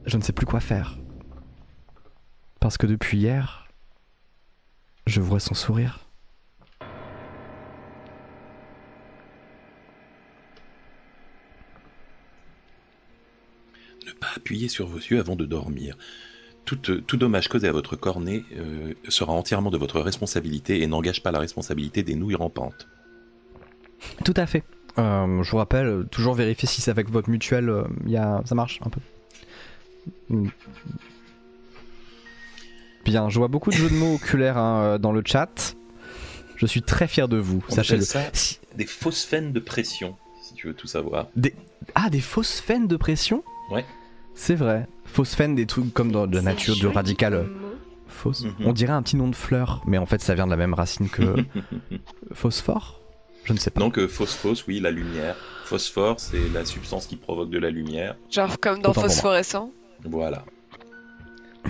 je ne sais plus quoi faire. Parce que depuis hier, je vois son sourire. Ne pas appuyer sur vos yeux avant de dormir. Tout, tout dommage causé à votre cornet euh, sera entièrement de votre responsabilité et n'engage pas la responsabilité des nouilles rampantes. Tout à fait. Euh, je vous rappelle, euh, toujours vérifier si c'est avec votre mutuelle, euh, y a... ça marche un peu. Mm. Bien, je vois beaucoup de jeux de mots oculaires hein, euh, dans le chat. Je suis très fier de vous, On ça Si- des fausses faines de pression, si tu veux tout savoir. Ah, des fausses faines de pression? Ouais. C'est vrai. Fausses faines, des trucs comme dans de la nature, du radical. euh, mot. Fausse. Mhm. On dirait un petit nom de fleur, mais en fait ça vient de la même racine que phosphore Je ne sais pas. Donc euh, phosphos, oui, la lumière. Phosphore, c'est la substance qui provoque de la lumière. Genre comme dans Autant. Phosphorescent. Voilà.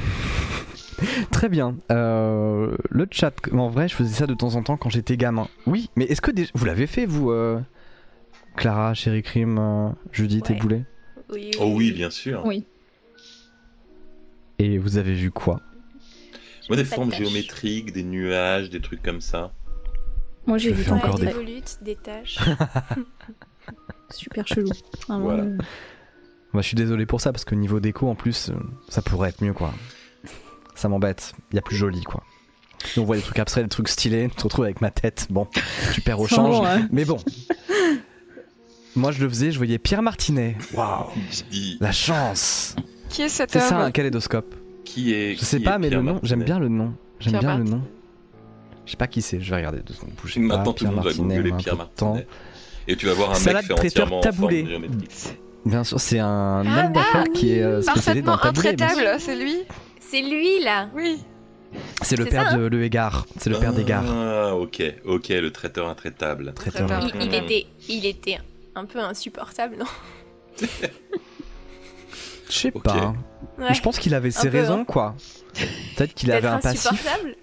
Très bien. Euh, le chat, en vrai, je faisais ça de temps en temps quand j'étais gamin. Oui, mais est-ce que déjà- vous l'avez fait, vous, euh, Clara, Chéri Crime, euh, Judith et. Boulet Oui, Oh oui, bien sûr. Oui. Et vous avez vu quoi? Moi, des de formes géométriques, des nuages, des trucs comme ça. Moi j'ai Je vu encore des des- volutes, des taches. Super chelou. Vraiment, Voilà. euh, Bah, Je suis désolé pour ça, parce que niveau déco, en plus, euh, ça pourrait être mieux, quoi. Ça m'embête. Il y a plus joli, quoi. Et on voit des trucs abstraits, des trucs stylés, tu te retrouves avec ma tête. Bon, tu perds au change. Ouais. Mais bon. Moi, je le faisais, je voyais Pierre Martinet. Waouh La chance Qui est cet C'est ça, homme un kaléidoscope. qui est. Je sais qui pas, est mais Pierre le nom, j'aime bien le nom. J'aime bien le nom. Je sais pas qui c'est, je vais regarder deux secondes. Bougez pas, Maintenant, tout le Pierre monde va googler Pierre de. Martinet. Et tu vas voir un Salade mec fait entièrement taboulé. Bien sûr, c'est un Ah, homme d'affaires qui est euh, spécialisé dans le taboulé. c'est lui C'est lui là. Oui. C'est le père ça, hein de Le Égard. C'est le père des gares. Ah, ok, ok, le traiteur intraitable. Traiteur. Il, il était, il était un peu insupportable, non Je sais pas. Ouais. Je pense qu'il avait ses peu, raisons, hein. quoi. Peut-être qu'il avait un passif. insupportable.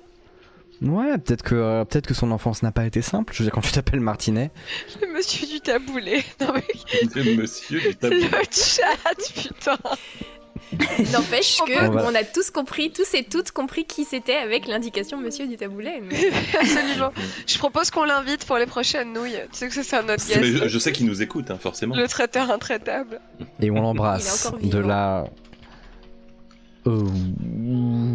Ouais, peut-être que, euh, peut-être que son enfance n'a pas été simple. Je veux dire, quand tu t'appelles Martinet. Le monsieur du taboulé. Non mais Le monsieur du taboulé. le chat, putain. N'empêche que On va- on a tous compris, tous et toutes compris qui c'était avec l'indication Monsieur du taboulet. mais- Absolument. Je propose qu'on l'invite pour les prochaines nouilles. Tu sais que c'est un autre Mais je, guest. je sais qu'il nous écoute, hein, forcément. Le traiteur intraitable. Et on l'embrasse. De la. Euh,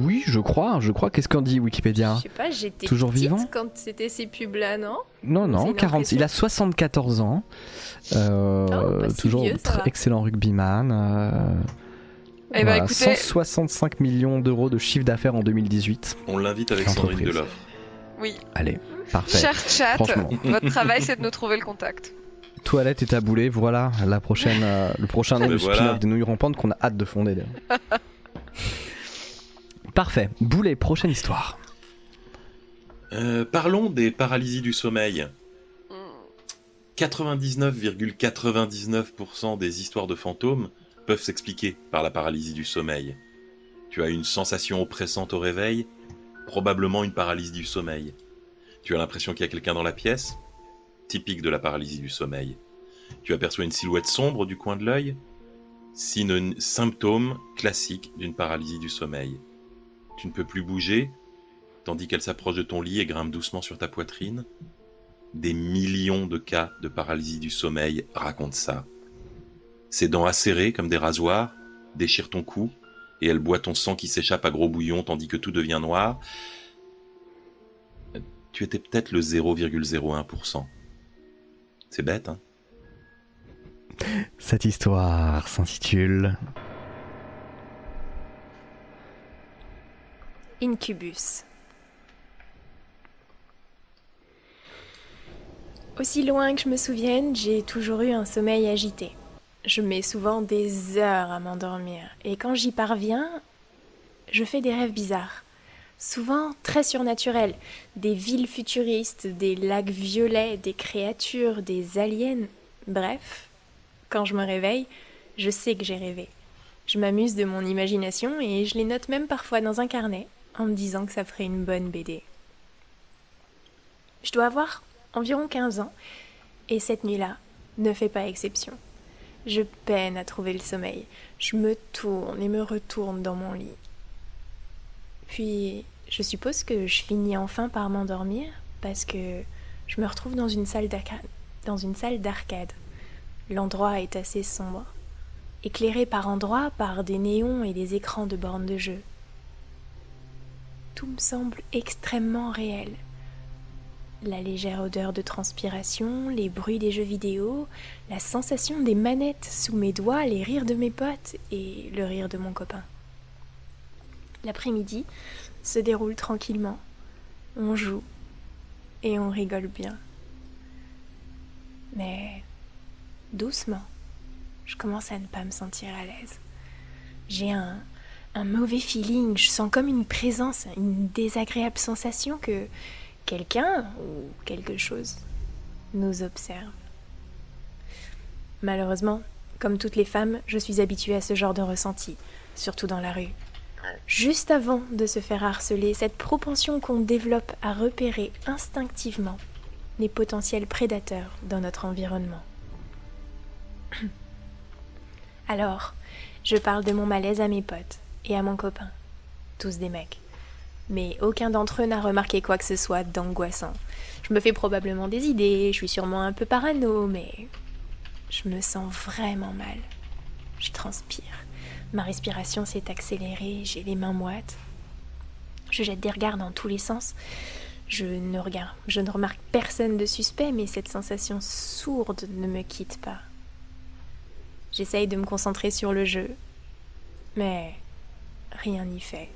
oui, je crois. Je crois. Qu'est-ce qu'on dit Wikipédia Je sais pas, j'étais Toujours petite vivant quand c'était ces pubs là, non Non, non, une 40. impression. Il a 74 ans. Euh, Oh, pas si toujours vieux, excellent rugbyman. euh, Eh ben voilà, écoutez, 165 millions d'euros de chiffre d'affaires en 2018. On l'invite avec Sandrine L'entreprise. Deloff. oui. Allez, parfait. Cher chat, votre travail c'est de nous trouver le contact. Toilette et taboulé, voilà la prochaine, euh, le prochain voilà. spin-off des nouilles rampantes qu'on a hâte de fonder. Parfait. Boulet, prochaine histoire. Euh, parlons des paralysies du sommeil. Hmm. 99,99% des histoires de fantômes peuvent s'expliquer par la paralysie du sommeil. Tu as une sensation oppressante au réveil, probablement une paralysie du sommeil. Tu as l'impression qu'il y a quelqu'un dans la pièce, typique de la paralysie du sommeil. Tu aperçois une silhouette sombre du coin de l'œil, Symptôme classique d'une paralysie du sommeil. Tu ne peux plus bouger, tandis qu'elle s'approche de ton lit et grimpe doucement sur ta poitrine. Des millions de cas de paralysie du sommeil racontent ça. Ses dents acérées comme des rasoirs déchirent ton cou et elle boit ton sang qui s'échappe à gros bouillons tandis que tout devient noir. Tu étais peut-être le 0,01%. C'est bête, hein? Cette histoire s'intitule Incubus. Aussi loin que je me souvienne, j'ai toujours eu un sommeil agité. Je mets souvent des heures à m'endormir, et quand j'y parviens, je fais des rêves bizarres. Souvent très surnaturels. Des villes futuristes, des lacs violets, des créatures, des aliens. Bref, quand je me réveille, je sais que j'ai rêvé. Je m'amuse de mon imagination et je les note même parfois dans un carnet en me disant que ça ferait une bonne BD. Je dois avoir environ 15 ans et cette nuit-là ne fait pas exception. Je peine à trouver le sommeil. Je me tourne et me retourne dans mon lit. Puis, je suppose que je finis enfin par m'endormir parce que je me retrouve dans une salle d'arcade. Dans une salle d'arcade. L'endroit est assez sombre, éclairé par endroits par des néons et des écrans de bornes de jeu. Tout me semble extrêmement réel. La légère odeur de transpiration, les bruits des jeux vidéo, la sensation des manettes sous mes doigts, les rires de mes potes et le rire de mon copain. L'après-midi se déroule tranquillement. On joue et on rigole bien. Mais doucement, je commence à ne pas me sentir à l'aise. J'ai un, mauvais feeling, je sens comme une présence, une désagréable sensation que quelqu'un ou quelque chose nous observe. Malheureusement, comme toutes les femmes, je suis habituée à ce genre de ressenti, surtout dans la rue. Juste avant de se faire harceler, cette propension qu'on développe à repérer instinctivement les potentiels prédateurs dans notre environnement. Alors, je parle de mon malaise à mes potes et à mon copain, tous des mecs. Mais aucun d'entre eux n'a remarqué quoi que ce soit d'angoissant. Je me fais probablement des idées, je suis sûrement un peu parano, mais je me sens vraiment mal. Je transpire. Ma respiration s'est accélérée, j'ai les mains moites. Je jette des regards dans tous les sens. Je ne regarde, je ne remarque personne de suspect, mais cette sensation sourde ne me quitte pas. J'essaye de me concentrer sur le jeu, mais rien n'y fait.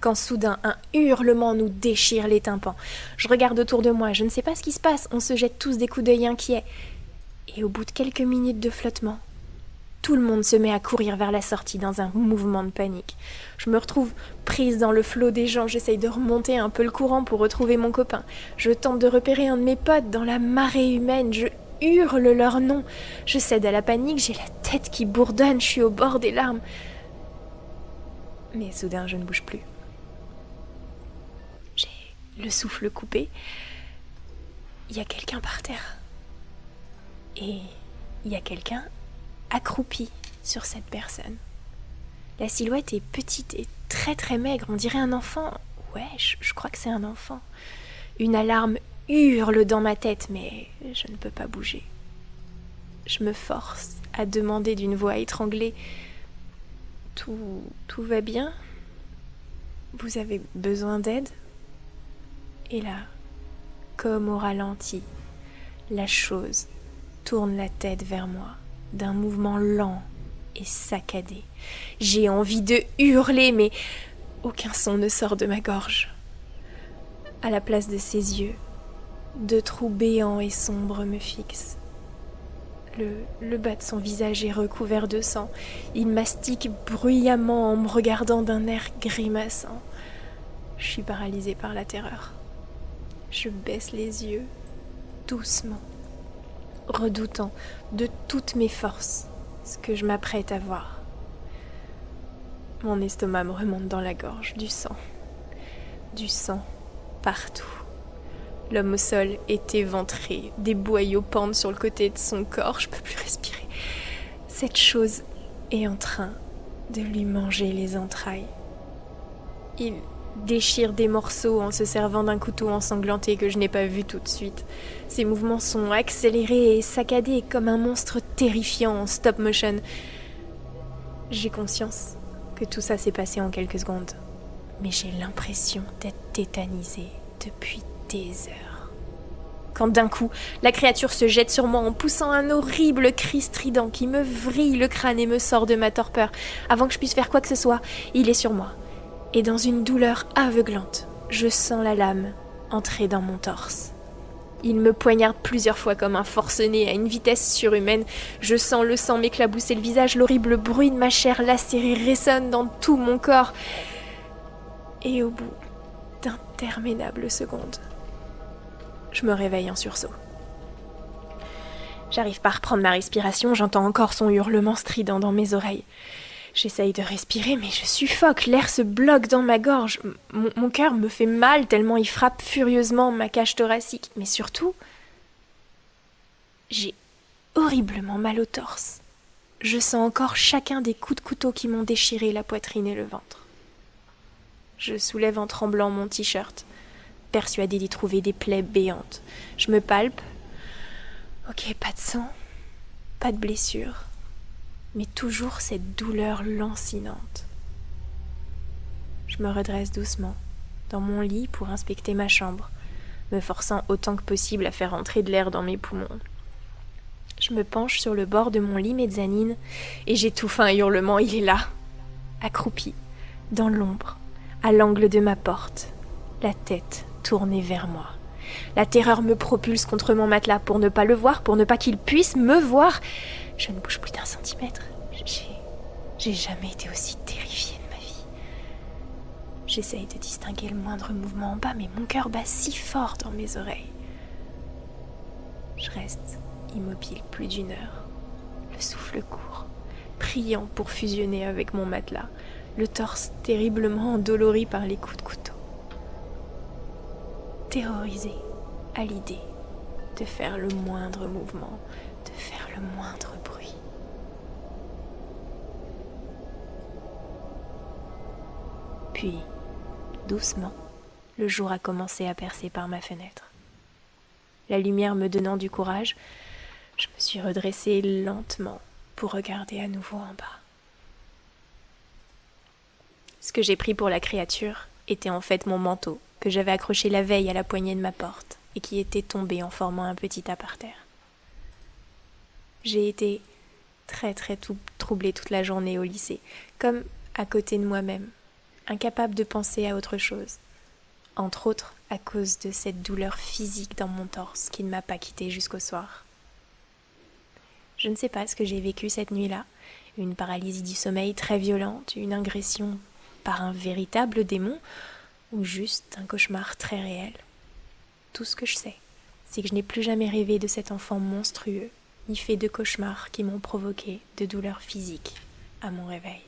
Quand soudain un hurlement nous déchire les tympans. Je regarde autour de moi, je ne sais pas ce qui se passe, on se jette tous des coups d'œil inquiets. Et au bout de quelques minutes de flottement, tout le monde se met à courir vers la sortie dans un mouvement de panique. Je me retrouve prise dans le flot des gens, j'essaye de remonter un peu le courant pour retrouver mon copain. Je tente de repérer un de mes potes dans la marée humaine, je hurle leur nom. Je cède à la panique, j'ai la tête qui bourdonne, je suis au bord des larmes. Mais soudain, je ne bouge plus. J'ai le souffle coupé. Il y a quelqu'un par terre. Et il y a quelqu'un accroupi sur cette personne. La silhouette est petite et très très maigre, on dirait un enfant. Ouais, je, je crois que c'est un enfant. Une alarme hurle dans ma tête, mais je ne peux pas bouger. Je me force à demander d'une voix étranglée Tout, tout va bien? Vous avez besoin d'aide? Et là, comme au ralenti, la chose tourne la tête vers moi d'un mouvement lent et saccadé. J'ai envie de hurler, mais aucun son ne sort de ma gorge. À la place de ses yeux, deux trous béants et sombres me fixent. Le, le bas de son visage est recouvert de sang. Il mastique bruyamment en me regardant d'un air grimaçant. Je suis paralysée par la terreur. Je baisse les yeux, doucement, redoutant de toutes mes forces ce que je m'apprête à voir. Mon estomac me remonte dans la gorge, du sang, du sang partout. L'homme au sol est éventré, des boyaux pendent sur le côté de son corps, je peux plus respirer. Cette chose est en train de lui manger les entrailles. Il déchire des morceaux en se servant d'un couteau ensanglanté que je n'ai pas vu tout de suite. Ses mouvements sont accélérés et saccadés comme un monstre terrifiant en stop motion. J'ai conscience que tout ça s'est passé en quelques secondes, mais j'ai l'impression d'être tétanisée depuis des heures. Quand d'un coup, la créature se jette sur moi en poussant un horrible cri strident qui me vrille le crâne et me sort de ma torpeur. Avant que je puisse faire quoi que ce soit, il est sur moi. Et dans une douleur aveuglante, je sens la lame entrer dans mon torse. Il me poignarde plusieurs fois comme un forcené à une vitesse surhumaine. Je sens le sang m'éclabousser le visage, l'horrible bruit de ma chair lacérée résonne dans tout mon corps. Et au bout d'interminables secondes, je me réveille en sursaut. J'arrive pas à reprendre ma respiration, j'entends encore son hurlement strident dans mes oreilles. J'essaye de respirer, mais je suffoque, l'air se bloque dans ma gorge. Mon, cœur me fait mal tellement il frappe furieusement ma cage thoracique. Mais surtout, j'ai horriblement mal au torse. Je sens encore chacun des coups de couteau qui m'ont déchiré la poitrine et le ventre. Je soulève en tremblant mon t-shirt, persuadé d'y trouver des plaies béantes. Je me palpe. Ok, pas de sang, pas de blessure mais toujours cette douleur lancinante. Je me redresse doucement dans mon lit pour inspecter ma chambre, me forçant autant que possible à faire entrer de l'air dans mes poumons. Je me penche sur le bord de mon lit mezzanine et j'étouffe un hurlement. Il est là, accroupi, dans l'ombre, à l'angle de ma porte, la tête tournée vers moi. La terreur me propulse contre mon matelas pour ne pas le voir, pour ne pas qu'il puisse me voir. Je ne bouge plus d'un centimètre. J'ai jamais été aussi terrifiée de ma vie. J'essaye de distinguer le moindre mouvement en bas, mais mon cœur bat si fort dans mes oreilles. Je reste immobile plus d'une heure, le souffle court, priant pour fusionner avec mon matelas, le torse terriblement endolori par les coups de couteau. Terrorisé à l'idée de faire le moindre mouvement, de faire le moindre bruit. Puis, doucement, le jour a commencé à percer par ma fenêtre. La lumière me donnant du courage, je me suis redressée lentement pour regarder à nouveau en bas. Ce que j'ai pris pour la créature était en fait mon manteau, que j'avais accroché la veille à la poignée de ma porte et qui était tombé en formant un petit tas par terre. J'ai été très très troublée toute la journée au lycée, comme à côté de moi-même, incapable de penser à autre chose, entre autres à cause de cette douleur physique dans mon torse qui ne m'a pas quittée jusqu'au soir. Je ne sais pas ce que j'ai vécu cette nuit-là, une paralysie du sommeil très violente, une ingression par un véritable démon, ou juste un cauchemar très réel. Tout ce que je sais, c'est que je n'ai plus jamais rêvé de cet enfant monstrueux, ni fait de cauchemars qui m'ont provoqué de douleurs physiques à mon réveil.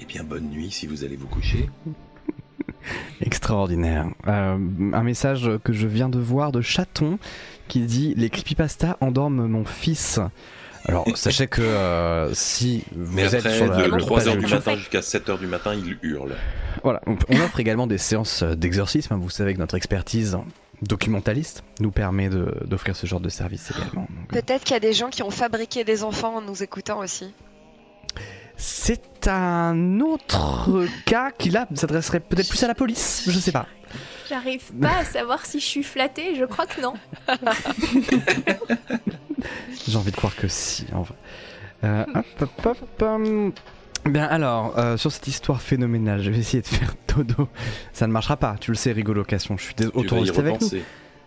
Eh bien, bonne nuit si vous allez vous coucher. Extraordinaire. Euh, un message que je viens de voir de Chaton qui dit Les creepypasta endorment mon fils. Alors, sachez que euh, si vous Mais êtes sur la, de le 3h page du matin jusqu'à 7h du matin, il hurle. Voilà, on, on offre également des séances d'exorcisme. hein. Vous savez que notre expertise documentaliste nous permet d'offrir ce genre de service également. Euh, Peut-être qu'il y a des gens qui ont fabriqué des enfants en nous écoutant aussi. C'est un autre cas qui là s'adresserait peut-être plus à la police, je sais pas. J'arrive pas à savoir si je suis flattée, je crois que non. J'ai envie de croire que si, en vrai. Euh, hop, hop, hop, hum. Bien alors, euh, sur cette histoire phénoménale, je vais essayer de faire dodo. Ça ne marchera pas, tu le sais, rigolocation. Je suis y rester avec nous.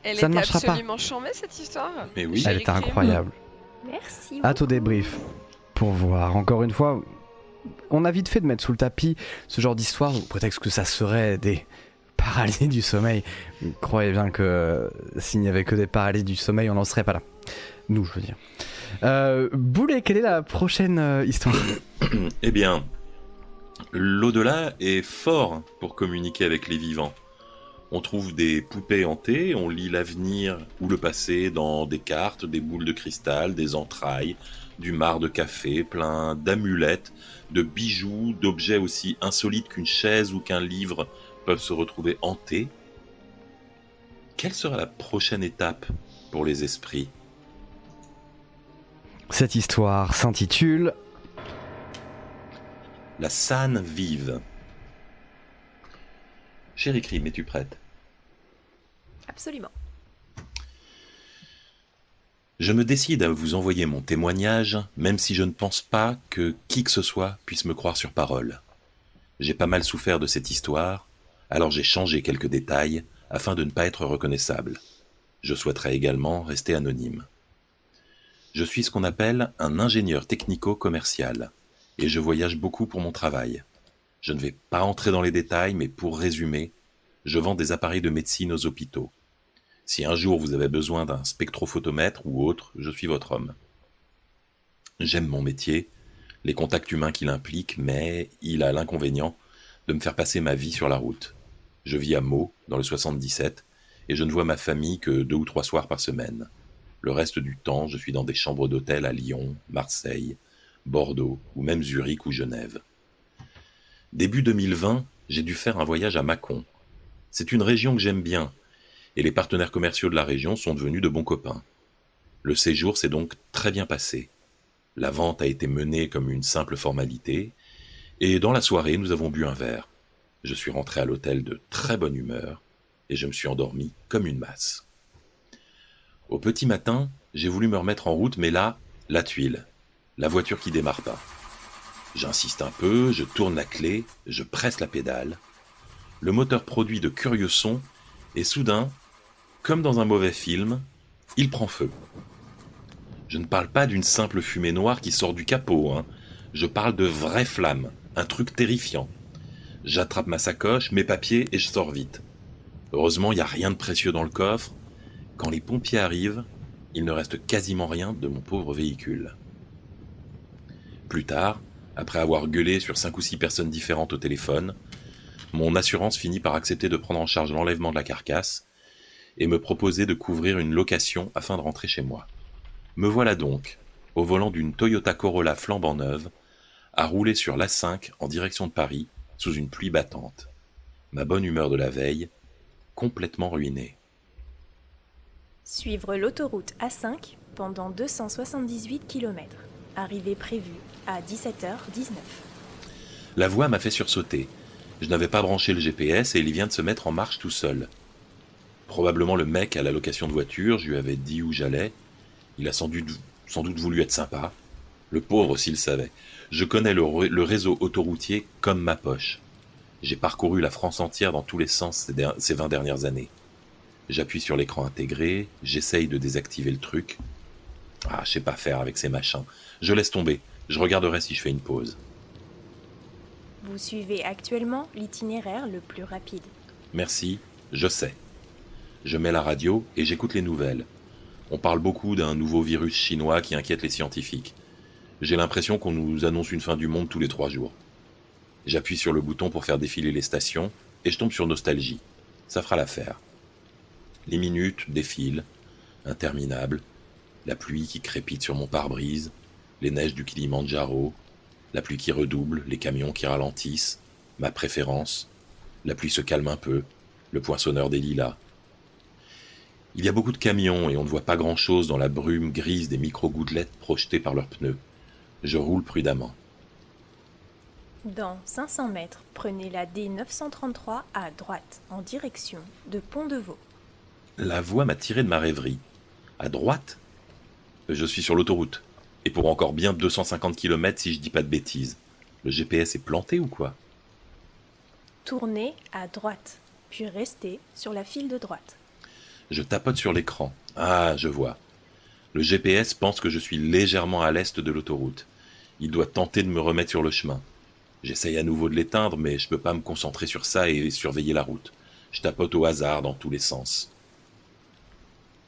Elle Ça ne était marchera pas. absolument chambée cette histoire. Mais oui. Elle était Crime. incroyable. Merci. À au débrief pour voir. Encore une fois, on a vite fait de mettre sous le tapis ce genre d'histoire au prétexte que ça serait des paralysies du sommeil. Croyez bien que euh, s'il n'y avait que des paralysies du sommeil, on n'en serait pas là. Nous, je veux dire. Euh, Boulet, quelle est la prochaine euh, histoire Eh bien, l'au-delà est fort pour communiquer avec les vivants. On trouve des poupées hantées, on lit l'avenir ou le passé dans des cartes, des boules de cristal, des entrailles, du marc de café, plein d'amulettes, de bijoux, d'objets aussi insolites qu'une chaise ou qu'un livre peuvent se retrouver hantés. Quelle sera la prochaine étape pour les esprits? Cette histoire s'intitule La Sanne vive. Chérie Crime, es-tu prête? Absolument. Je me décide à vous envoyer mon témoignage, même si je ne pense pas que qui que ce soit puisse me croire sur parole. J'ai pas mal souffert de cette histoire, alors j'ai changé quelques détails afin de ne pas être reconnaissable. Je souhaiterais également rester anonyme. Je suis ce qu'on appelle un ingénieur technico-commercial, et je voyage beaucoup pour mon travail. Je ne vais pas entrer dans les détails, mais pour résumer, je vends des appareils de médecine aux hôpitaux. Si un jour vous avez besoin d'un spectrophotomètre ou autre, je suis votre homme. J'aime mon métier, les contacts humains qu'il implique, mais il a l'inconvénient de me faire passer ma vie sur la route. Je vis à Meaux, dans le 77, et je ne vois ma famille que deux ou trois soirs par semaine. Le reste du temps, je suis dans des chambres d'hôtel à Lyon, Marseille, Bordeaux ou même Zurich ou Genève. Début 2020, j'ai dû faire un voyage à Mâcon. C'est une région que j'aime bien, et les partenaires commerciaux de la région sont devenus de bons copains. Le séjour s'est donc très bien passé. La vente a été menée comme une simple formalité, et dans la soirée nous avons bu un verre. Je suis rentré à l'hôtel de très bonne humeur, et je me suis endormi comme une masse. Au petit matin, j'ai voulu me remettre en route, mais là, la tuile, la voiture qui démarre pas. J'insiste un peu, je tourne la clé, je presse la pédale. Le moteur produit de curieux sons, et soudain, comme dans un mauvais film, il prend feu. Je ne parle pas d'une simple fumée noire qui sort du capot, hein. je parle de vraies flammes, un truc terrifiant. J'attrape ma sacoche, mes papiers et je sors vite. Heureusement, il n'y a rien de précieux dans le coffre. Quand les pompiers arrivent, il ne reste quasiment rien de mon pauvre véhicule. Plus tard, après avoir gueulé sur cinq ou six personnes différentes au téléphone, mon assurance finit par accepter de prendre en charge l'enlèvement de la carcasse et me proposer de couvrir une location afin de rentrer chez moi. Me voilà donc, au volant d'une Toyota Corolla flambant neuve, à rouler sur l'A5 en direction de Paris sous une pluie battante. Ma bonne humeur de la veille, complètement ruinée. Suivre l'autoroute A5 pendant 278 km. Arrivée prévue à 17h19. La voix m'a fait sursauter. Je n'avais pas branché le GPS et il vient de se mettre en marche tout seul. Probablement le mec à la location de voiture, je lui avais dit où j'allais. Il a sans doute, voulu être sympa. Le pauvre s'il savait. Je connais le, le, réseau autoroutier comme ma poche. J'ai parcouru la France entière dans tous les sens ces, ces 20 dernières années. J'appuie sur l'écran intégré, j'essaye de désactiver le truc. Ah, je sais pas faire avec ces machins. Je laisse tomber. Je regarderai si je fais une pause. Vous suivez actuellement l'itinéraire le plus rapide. Merci, je sais. Je mets la radio et j'écoute les nouvelles. On parle beaucoup d'un nouveau virus chinois qui inquiète les scientifiques. J'ai l'impression qu'on nous annonce une fin du monde tous les trois jours. J'appuie sur le bouton pour faire défiler les stations et je tombe sur Nostalgie. Ça fera l'affaire. Les minutes défilent, interminables. La pluie qui crépite sur mon pare-brise, les neiges du Kilimandjaro, la pluie qui redouble, les camions qui ralentissent, ma préférence. La pluie se calme un peu, le poinçonneur des lilas. Il y a beaucoup de camions et on ne voit pas grand-chose dans la brume grise des micro-gouttelettes projetées par leurs pneus. Je roule prudemment. Dans 500 mètres, prenez la D933 à droite, en direction de Pont-de-Vaux. La voix m'a tiré de ma rêverie. À droite Je suis sur l'autoroute. Et pour encore bien 250 km si je dis pas de bêtises. Le GPS est planté ou quoi? Tournez à droite, puis restez sur la file de droite. Je tapote sur l'écran. Ah, je vois. Le GPS pense que je suis légèrement à l'est de l'autoroute. Il doit tenter de me remettre sur le chemin. J'essaye à nouveau de l'éteindre, mais je peux pas me concentrer sur ça et surveiller la route. Je tapote au hasard dans tous les sens.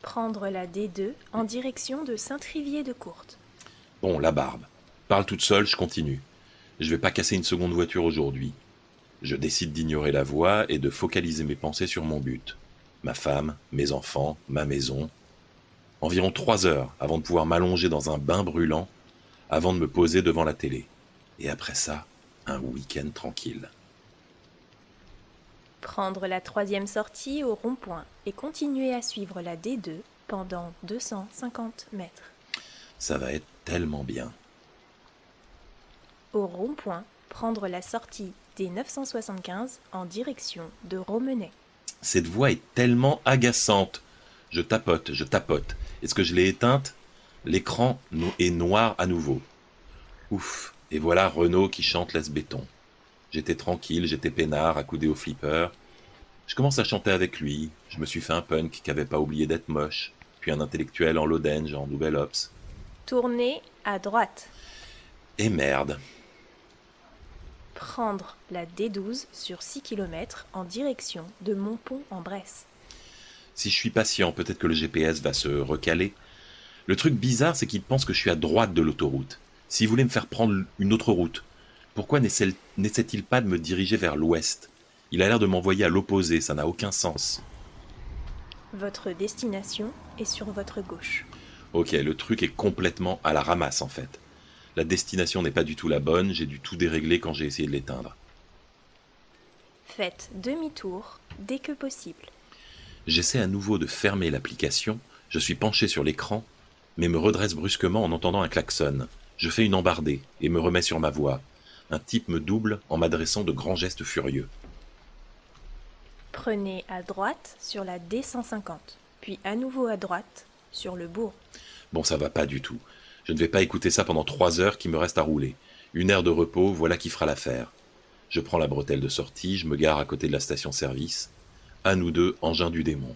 Prendre la D2 en direction de Saint-Trivier-de-Courte. Bon, la barbe. Parle toute seule, je continue. Je vais pas casser une seconde voiture aujourd'hui. Je décide d'ignorer la voix et de focaliser mes pensées sur mon but. Ma femme, mes enfants, ma maison. Environ trois heures avant de pouvoir m'allonger dans un bain brûlant, avant de me poser devant la télé. Et après ça, un week-end tranquille. Prendre la troisième sortie au rond-point et continuer à suivre la D2 pendant 250 mètres. Ça va être tellement bien. Au rond-point, prendre la sortie des 975 en direction de Romenay. Cette voix est tellement agaçante. Je tapote, je tapote. Est-ce que je l'ai éteinte? L'écran est noir à nouveau. Ouf, et voilà Renault qui chante Laisse béton. J'étais tranquille, j'étais peinard, accoudé au flipper. Je commence à chanter avec lui. Je me suis fait un punk qui avait pas oublié d'être moche, puis un intellectuel en Lodenge en Nouvel Ops. Tournez à droite. Et merde. Prendre la D12 sur 6 km en direction de Montpont en Bresse. Si je suis patient, peut-être que le GPS va se recaler. Le truc bizarre, c'est qu'il pense que je suis à droite de l'autoroute. S'il voulait me faire prendre une autre route, pourquoi n'essaie-t-il pas de me diriger vers l'ouest? Il a l'air de m'envoyer à l'opposé, ça n'a aucun sens. Votre destination est sur votre gauche. Ok, le truc est complètement à la ramasse en fait. La destination n'est pas du tout la bonne, j'ai dû tout dérégler quand j'ai essayé de l'éteindre. Faites demi-tour dès que possible. J'essaie à nouveau de fermer l'application, je suis penché sur l'écran, mais me redresse brusquement en entendant un klaxon. Je fais une embardée et me remets sur ma voie. Un type me double en m'adressant de grands gestes furieux. Prenez à droite sur la D150, puis à nouveau à droite sur le bourg. Bon, ça va pas du tout. Je ne vais pas écouter ça pendant trois heures qui me restent à rouler. Une heure de repos, voilà qui fera l'affaire. Je prends la bretelle de sortie, je me gare à côté de la station-service. À nous deux, engin du démon.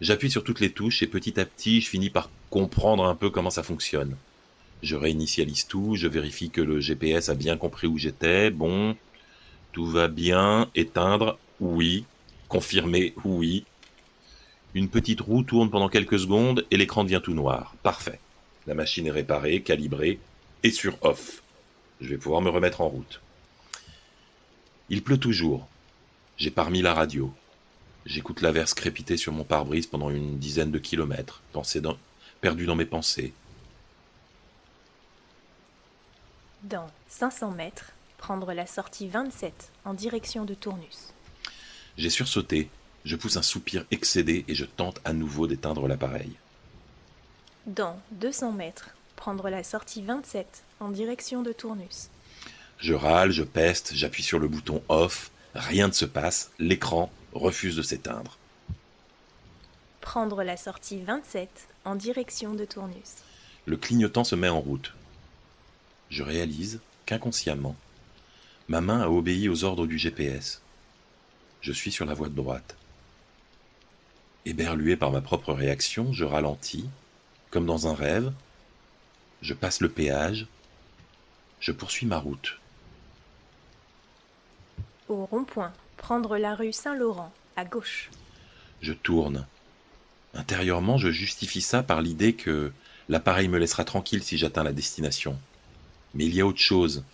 J'appuie sur toutes les touches et petit à petit, je finis par comprendre un peu comment ça fonctionne. Je réinitialise tout, je vérifie que le GPS a bien compris où j'étais. Bon, tout va bien. Éteindre, oui. Confirmer, oui. Une petite roue tourne pendant quelques secondes et l'écran devient tout noir. Parfait. La machine est réparée, calibrée et sur off. Je vais pouvoir me remettre en route. Il pleut toujours. J'ai parmi la radio. J'écoute l'averse crépiter sur mon pare-brise pendant une dizaine de kilomètres, perdu dans mes pensées. Dans 500 mètres, prendre la sortie 27 en direction de Tournus. J'ai sursauté, je pousse un soupir excédé et je tente à nouveau d'éteindre l'appareil. Dans 200 mètres, prendre la sortie 27 en direction de Tournus. Je râle, je peste, j'appuie sur le bouton off, rien ne se passe, l'écran refuse de s'éteindre. Prendre la sortie 27 en direction de Tournus. Le clignotant se met en route. Je réalise qu'inconsciemment, ma main a obéi aux ordres du GPS. Je suis sur la voie de droite. Éberlué par ma propre réaction, je ralentis, comme dans un rêve. Je passe le péage. Je poursuis ma route. Au rond-point, prendre la rue Saint-Laurent, à gauche. Je tourne. Intérieurement, je justifie ça par l'idée que l'appareil me laissera tranquille si j'atteins la destination. Mais il y a autre chose,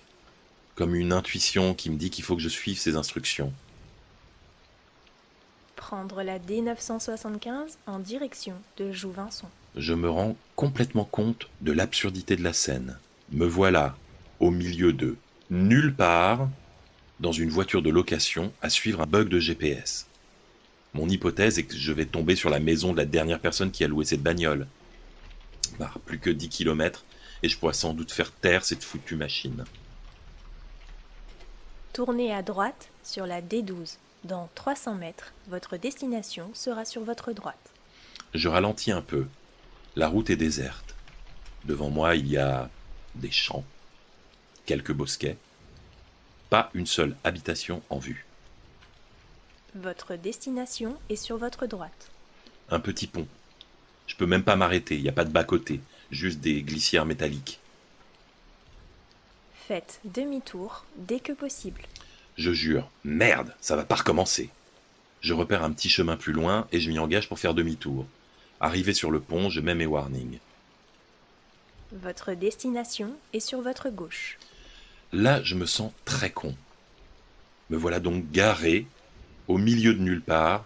comme une intuition qui me dit qu'il faut que je suive ses instructions prendre la D975 en direction de Jouvinson. Je me rends complètement compte de l'absurdité de la scène. Me voilà au milieu de nulle part dans une voiture de location à suivre un bug de GPS. Mon hypothèse est que je vais tomber sur la maison de la dernière personne qui a loué cette bagnole. Bah, plus que 10 km et je pourrais sans doute faire taire cette foutue machine. Tournez à droite sur la D12. Dans 300 mètres, votre destination sera sur votre droite. Je ralentis un peu. La route est déserte. Devant moi, il y a des champs, quelques bosquets, pas une seule habitation en vue. Votre destination est sur votre droite. Un petit pont. Je peux même pas m'arrêter, il n'y a pas de bas-côté, juste des glissières métalliques. Faites demi-tour dès que possible. Je jure, merde, ça va pas recommencer. Je repère un petit chemin plus loin et je m'y engage pour faire demi-tour. Arrivé sur le pont, je mets mes warnings. Votre destination est sur votre gauche. Là, je me sens très con. Me voilà donc garé, au milieu de nulle part,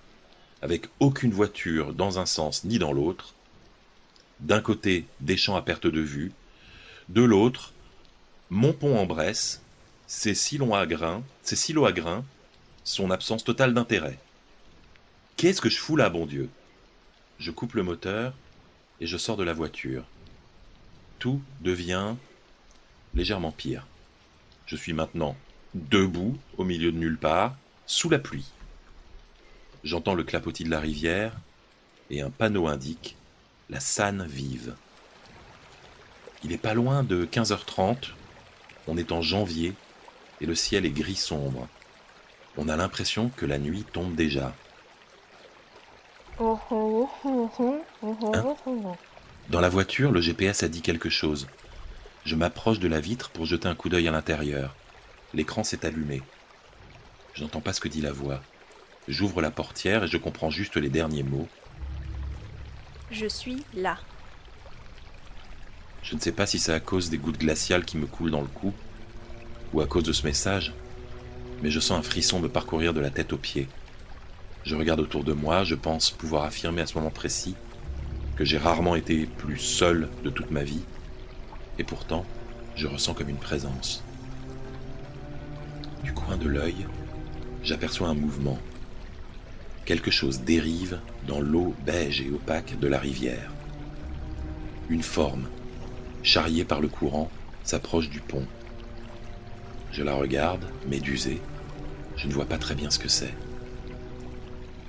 avec aucune voiture dans un sens ni dans l'autre. D'un côté, des champs à perte de vue. De l'autre, mon pont en Bresse, ces silos à grains, ces silos à grains, son absence totale d'intérêt. Qu'est-ce que je fous là, bon Dieu? Je coupe le moteur et je sors de la voiture. Tout devient légèrement pire. Je suis maintenant debout au milieu de nulle part, sous la pluie. J'entends le clapotis de la rivière et un panneau indique la Sanne vive. Il est pas loin de 15h30. On est en janvier et le ciel est gris sombre. On a l'impression que la nuit tombe déjà. Hein. Dans la voiture, le GPS a dit quelque chose. Je m'approche de la vitre pour jeter un coup d'œil à l'intérieur. L'écran s'est allumé. Je n'entends pas ce que dit la voix. J'ouvre la portière et je comprends juste les derniers mots. Je suis là. Je ne sais pas si c'est à cause des gouttes glaciales qui me coulent dans le cou ou à cause de ce message, mais je sens un frisson me parcourir de la tête aux pieds. Je regarde autour de moi, je pense pouvoir affirmer à ce moment précis que j'ai rarement été plus seul de toute ma vie, et pourtant, je ressens comme une présence. Du coin de l'œil, j'aperçois un mouvement. Quelque chose dérive dans l'eau beige et opaque de la rivière. Une forme, charriée par le courant, s'approche du pont. Je la regarde, médusée. Je ne vois pas très bien ce que c'est.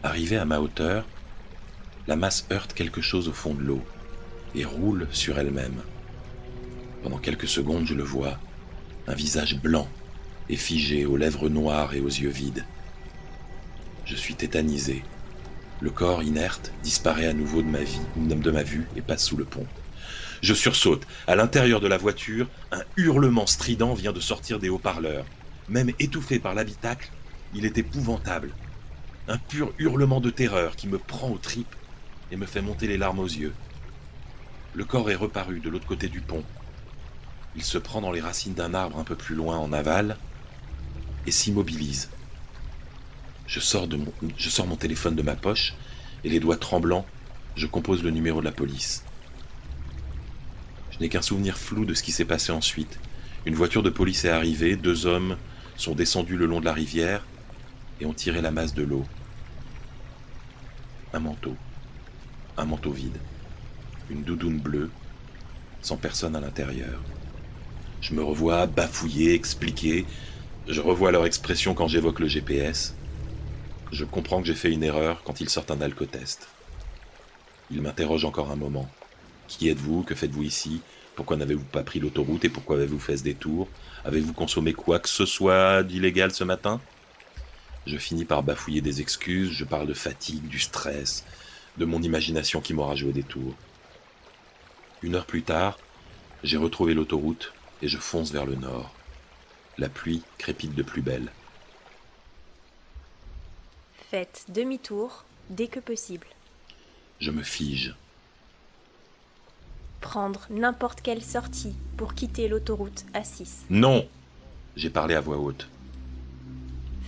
Arrivée à ma hauteur, la masse heurte quelque chose au fond de l'eau et roule sur elle-même. Pendant quelques secondes, je le vois, un visage blanc et figé aux lèvres noires et aux yeux vides. Je suis tétanisé. Le corps inerte disparaît à nouveau de ma vie, de ma vue et passe sous le pont. Je sursaute. À l'intérieur de la voiture, un hurlement strident vient de sortir des haut-parleurs. Même étouffé par l'habitacle, il est épouvantable. Un pur hurlement de terreur qui me prend aux tripes et me fait monter les larmes aux yeux. Le corps est reparu de l'autre côté du pont. Il se prend dans les racines d'un arbre un peu plus loin en aval et s'immobilise. Je sors, mon, téléphone de ma poche et les doigts tremblants, je compose le numéro de la police. Je n'ai qu'un souvenir flou de ce qui s'est passé ensuite. Une voiture de police est arrivée, deux hommes sont descendus le long de la rivière et ont tiré la masse de l'eau. Un manteau. Un manteau vide. Une doudoune bleue, sans personne à l'intérieur. Je me revois bafouiller, expliquer. Je revois leur expression quand j'évoque le GPS. Je comprends que j'ai fait une erreur quand ils sortent un alcotest. Ils m'interrogent encore un moment. Qui êtes-vous? Que faites-vous ici? Pourquoi n'avez-vous pas pris l'autoroute et pourquoi avez-vous fait ce détour? Avez-vous consommé quoi que ce soit d'illégal ce matin? Je finis par bafouiller des excuses, je parle de fatigue, du stress, de mon imagination qui m'aura joué des tours. Une heure plus tard, j'ai retrouvé l'autoroute et je fonce vers le nord. La pluie crépite de plus belle. Faites demi-tour dès que possible. Je me fige. Prendre n'importe quelle sortie pour quitter l'autoroute A6. Non J'ai parlé à voix haute.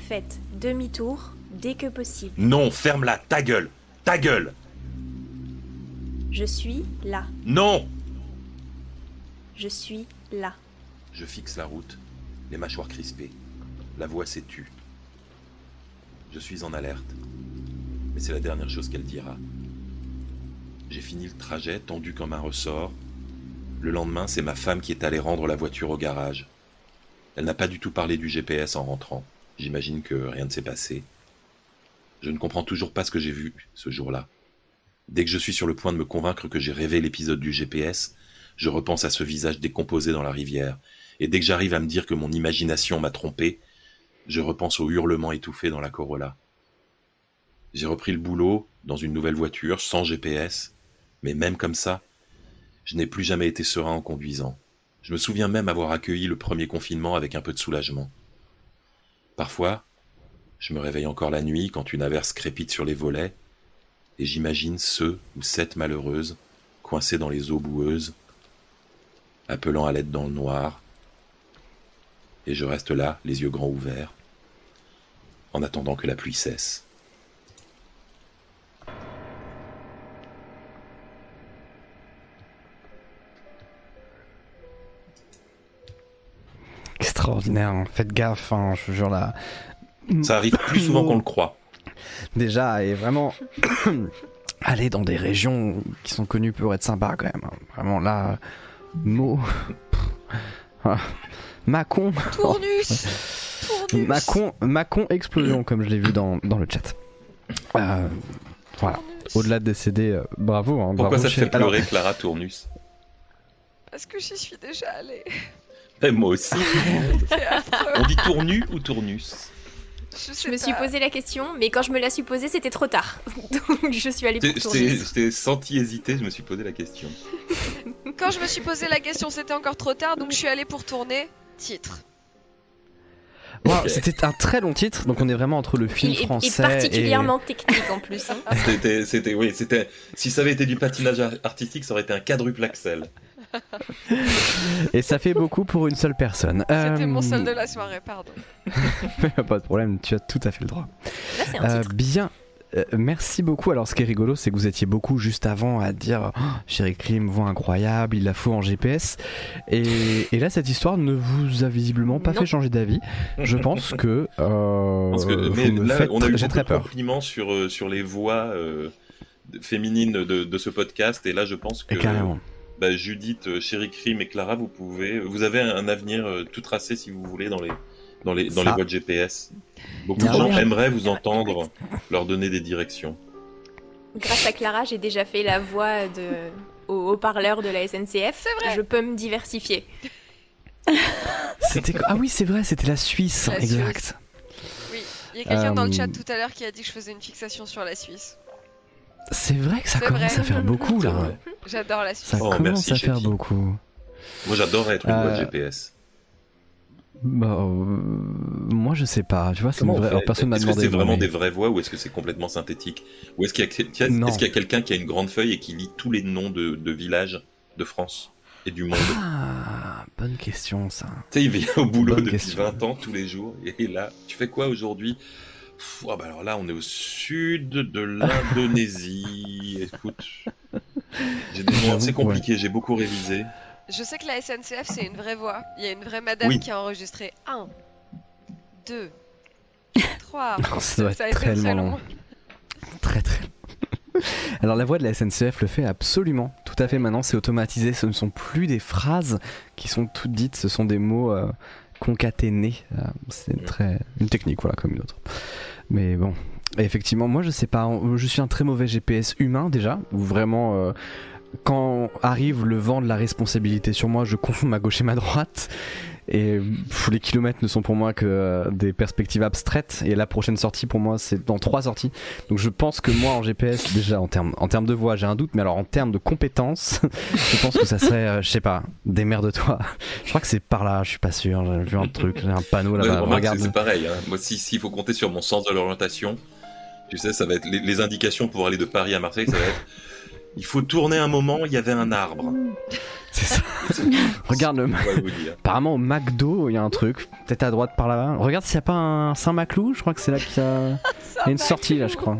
Faites demi-tour dès que possible. Non, ferme-la, ta gueule Ta gueule Je suis là. Non Je suis là. Je fixe la route, les mâchoires crispées. La voix s'est tue. Je suis en alerte, mais c'est la dernière chose qu'elle dira. J'ai fini le trajet tendu comme un ressort. Le lendemain, c'est ma femme qui est allée rendre la voiture au garage. Elle n'a pas du tout parlé du GPS en rentrant. J'imagine que rien ne s'est passé. Je ne comprends toujours pas ce que j'ai vu ce jour-là. Dès que je suis sur le point de me convaincre que j'ai rêvé l'épisode du GPS, je repense à ce visage décomposé dans la rivière, et dès que j'arrive à me dire que mon imagination m'a trompé, je repense au hurlement étouffé dans la Corolla. J'ai repris le boulot dans une nouvelle voiture, sans GPS, mais même comme ça, je n'ai plus jamais été serein en conduisant. Je me souviens même avoir accueilli le premier confinement avec un peu de soulagement. Parfois, je me réveille encore la nuit quand une averse crépite sur les volets, et j'imagine ceux ou cette malheureuses coincées dans les eaux boueuses, appelant à l'aide dans le noir, et je reste là, les yeux grands ouverts, en attendant que la pluie cesse. Extraordinaire, hein. faites gaffe, hein, je vous jure là. Ça arrive plus souvent qu'on le croit. Déjà, et vraiment, aller dans des régions qui sont connues pour être sympas quand même. hein. Vraiment là, mot. Ah. Macon. Tournus Macon, Macon explosion, comme je l'ai vu dans, dans le chat. Euh, voilà. Au-delà de décéder, euh, bravo. Hein, Pourquoi bravo, ça te chez- fait Alors, pleurer, Clara Tournus parce que j'y suis déjà allée. Et moi aussi. C'est affreux. On dit tournu ou tournus Je, me suis pas. posé la question, mais quand je me la suis posée, c'était trop tard. Donc je suis allée Je pour t'ai- tourner. je t'ai senti hésiter, je me suis posé la question. Quand je me suis posé la question, c'était encore trop tard, donc je suis allée pour tourner. Titre. Wow. C'était un très long titre, donc on est vraiment entre le film est français particulièrement technique en plus. hein. C'était, c'était, oui, c'était. Si ça avait été du patinage ar- artistique, ça aurait été un quadruple axel. et, et ça fait beaucoup pour une seule personne. C'était Euh, mon seul de la soirée, pardon. Pas de problème, tu as tout à fait le droit. Là, c'est un Euh, titre. bien. Euh, merci beaucoup. Alors, ce qui est rigolo, c'est que vous étiez beaucoup juste avant à dire oh, Chéri Krim, voix incroyable, il la faut en GPS. Et, et là, cette histoire ne vous a visiblement pas Non. fait changer d'avis. Je pense que. Euh, Parce que, vous mais me là, faites on a eu beaucoup très de peur. compliments sur, euh, sur les voix euh, de- féminines de, de ce podcast, et là, je pense que Et carrément. bah, Judith, Chéri Krim et Clara, vous pouvez, vous avez un, avenir tout tracé si vous voulez dans les, dans les, dans Ça. les boîtes GPS. Beaucoup de gens aimeraient vous entendre leur donner des directions. Grâce à Clara, j'ai déjà fait la voix de... au haut-parleur de la SNCF. C'est vrai. Je peux me diversifier. C'était ah oui, c'est vrai, c'était la Suisse, La exact. Oui, il y a quelqu'un dans le Euh, chat tout à l'heure qui a dit que je faisais une fixation sur la Suisse. C'est vrai que ça commence vrai. à faire beaucoup là. J'adore la Suisse. Ça Oh, commence merci, à faire beaucoup. Moi, j'adorerais être une Euh, boîte GPS. Bah, euh, moi je sais pas, tu vois, c'est vraie- alors, personne m'a Est-ce que c'est vraiment mais- des vraies voix ou est-ce que c'est complètement synthétique Ou est-ce qu'il y a, quelqu'un qui a une grande feuille et qui lit tous les noms de, de villages de France et du monde Ah, bonne question ça. Tu sais, il vient au boulot Bonne depuis question. 20 ans tous les jours et là, tu fais quoi aujourd'hui ah bah alors là, on est au sud de l'Indonésie. Écoute, j'ai des assez compliqués, j'ai beaucoup révisé. Je sais que la SNCF, c'est une vraie voix. Il y a une vraie madame Oui. qui a enregistré 1, 2, 3. Ça doit être été tellement très long. long. Très très long. Alors la voix de la SNCF le fait absolument, tout à fait maintenant, c'est automatisé, ce ne sont plus des phrases qui sont toutes dites, ce sont des mots euh, concaténés. Euh, c'est Mm. très une technique voilà comme une autre. Mais bon, effectivement, moi je sais pas, je suis un très mauvais GPS humain déjà, où vraiment euh, quand arrive le vent de la responsabilité sur moi, je confonds ma gauche et ma droite. Et pff, les kilomètres ne sont pour moi que euh, des perspectives abstraites. Et la prochaine sortie pour moi, c'est dans trois sorties. Donc je pense que moi en GPS, déjà en termes en termes de voix, j'ai un doute, mais alors en termes de compétences, je pense que ça serait, euh, je sais pas, démerde-toi. Je crois que c'est par là, je suis pas sûr. J'ai vu un truc, j'ai un panneau là-bas. regarde. c'est- pareil. hein. Moi, si- s'il faut compter sur mon sens de l'orientation, tu sais, ça va être les, les indications pour aller de Paris à Marseille, ça va être. Il faut tourner un moment, il y avait un arbre. C'est ça. Regarde le. Apparemment au McDo, il y a un truc. Peut-être à droite par là-bas. Regarde s'il n'y a pas un Saint-Maclou. Je crois que c'est là qu'il y a. Il y a une sortie là, je crois.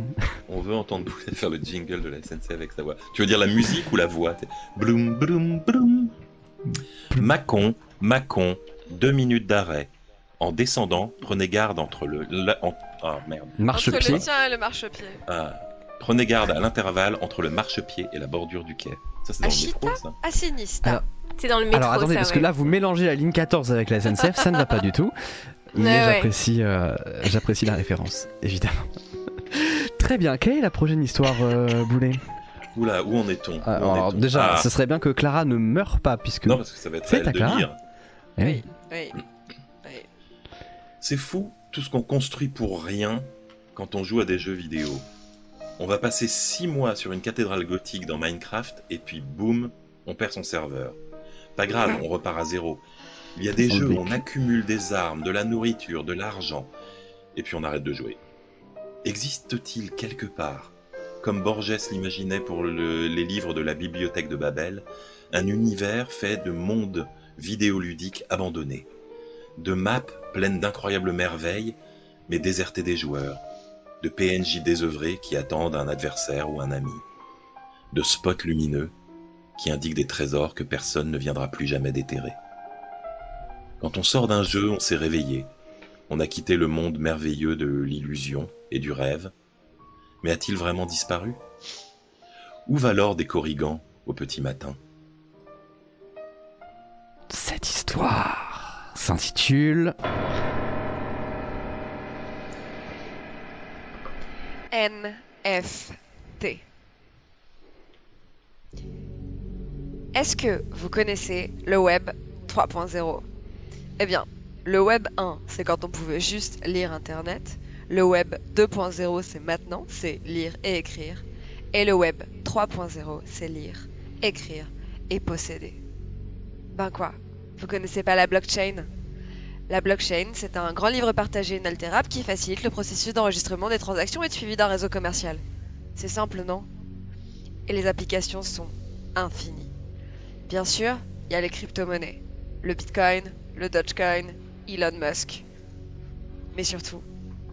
On veut entendre Boulet faire le jingle de la SNC avec sa voix. Tu veux dire la musique ou la voix? Bloum, bloum, bloum. Macon, Macon, deux minutes d'arrêt. En descendant, prenez garde entre le. la- en- Ah merde. Entre Marche-pied. le tien et le marchepied. Ah. Prenez garde à l'intervalle entre le marchepied et la bordure du quai. Ça, c'est dans le métro, ça Assinista. Alors, C'est dans le métro, Alors attendez, ça, parce que là vous mélangez la ligne 14 avec la SNCF, ça ne va pas du tout. Mais Ouais, ouais. j'apprécie, euh, j'apprécie la référence, évidemment. Très bien, quelle est la prochaine histoire, euh, Boulet? Oula, où en est-on? Ah, est-on? déjà, Ah. ce serait bien que Clara ne meure pas, puisque... Non, parce que ça va être C'est à elle de Clara. lire. Eh Oui, oui. oui. C'est fou tout ce qu'on construit pour rien quand on joue à des jeux vidéo. On va passer 6 mois sur une cathédrale gothique dans Minecraft et puis boum, on perd son serveur. Pas grave, on repart à zéro. Il y a des jeux où on accumule des armes, de la nourriture, de l'argent et puis on arrête de jouer. Existe-t-il quelque part, comme Borges l'imaginait pour le- les livres de la bibliothèque de Babel, un univers fait de mondes vidéoludiques abandonnés, de maps pleines d'incroyables merveilles, mais désertées des joueurs, de PNJ désœuvrés qui attendent un adversaire ou un ami, de spots lumineux qui indiquent des trésors que personne ne viendra plus jamais déterrer. Quand on sort d'un jeu, on s'est réveillé, on a quitté le monde merveilleux de l'illusion et du rêve, mais a-t-il vraiment disparu? Où va l'or des corrigans au petit matin? Cette histoire s'intitule... NFT. Est-ce que vous connaissez le web 3.0 Eh bien, le web 1, c'est quand on pouvait juste lire Internet. Le web 2.0, c'est maintenant, c'est lire et écrire. Et le web 3.0, c'est lire, écrire et posséder. Ben quoi Vous connaissez pas la blockchain? La blockchain, c'est un grand livre partagé inaltérable qui facilite le processus d'enregistrement des transactions et de suivi d'un réseau commercial. C'est simple, non? Et les applications sont infinies. Bien sûr, il y a les crypto-monnaies, le Bitcoin, le Dogecoin, Elon Musk. Mais surtout,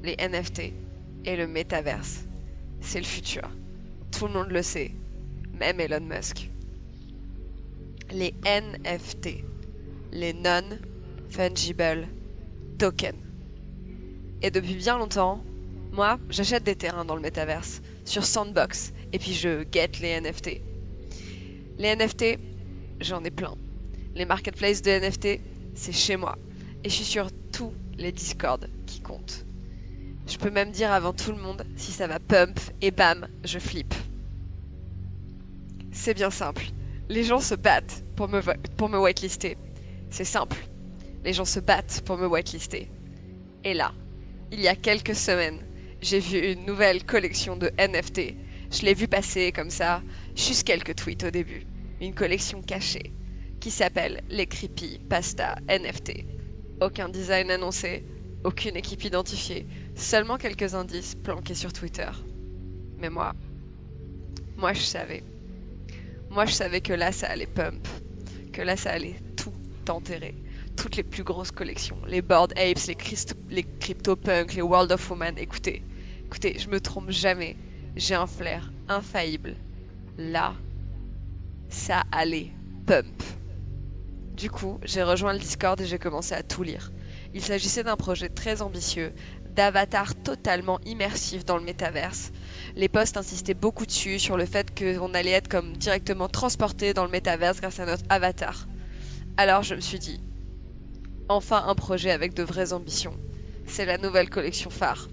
les NFT et le métaverse. C'est le futur. Tout le monde le sait, même Elon Musk. Les NFT, les Non-Fungible Tokens. Et depuis bien longtemps, moi, j'achète des terrains dans le métaverse, sur Sandbox, et puis je guette les NFT. Les NFT, j'en ai plein. Les marketplaces de NFT, c'est chez moi. Et je suis sur tous les Discord qui comptent. Je peux même dire avant tout le monde si ça va pump et bam, je flippe. C'est bien simple. Les gens se battent pour me, pour me whitelister. C'est simple. Les gens se battent pour me whitelister. Et là, il y a quelques semaines, j'ai vu une nouvelle collection de NFT. Je l'ai vu passer comme ça, juste quelques tweets au début. Une collection cachée qui s'appelle les Creepy Pasta NFT. Aucun design annoncé, aucune équipe identifiée, seulement quelques indices planqués sur Twitter. Mais moi, moi je savais. Moi je savais que là ça allait pump, que là ça allait tout enterrer. Toutes les plus grosses collections, les Bored Apes, les, les CryptoPunk, les World of Woman. Écoutez, écoutez, je me trompe jamais. J'ai un flair infaillible. Là, ça allait pump. Du coup, j'ai rejoint le Discord et j'ai commencé à tout lire. Il s'agissait d'un projet très ambitieux, d'avatar totalement immersif dans le métaverse. Les posts insistaient beaucoup dessus sur le fait qu'on allait être comme directement transporté dans le métaverse grâce à notre avatar. Alors je me suis dit, enfin un projet avec de vraies ambitions. C'est la nouvelle collection phare.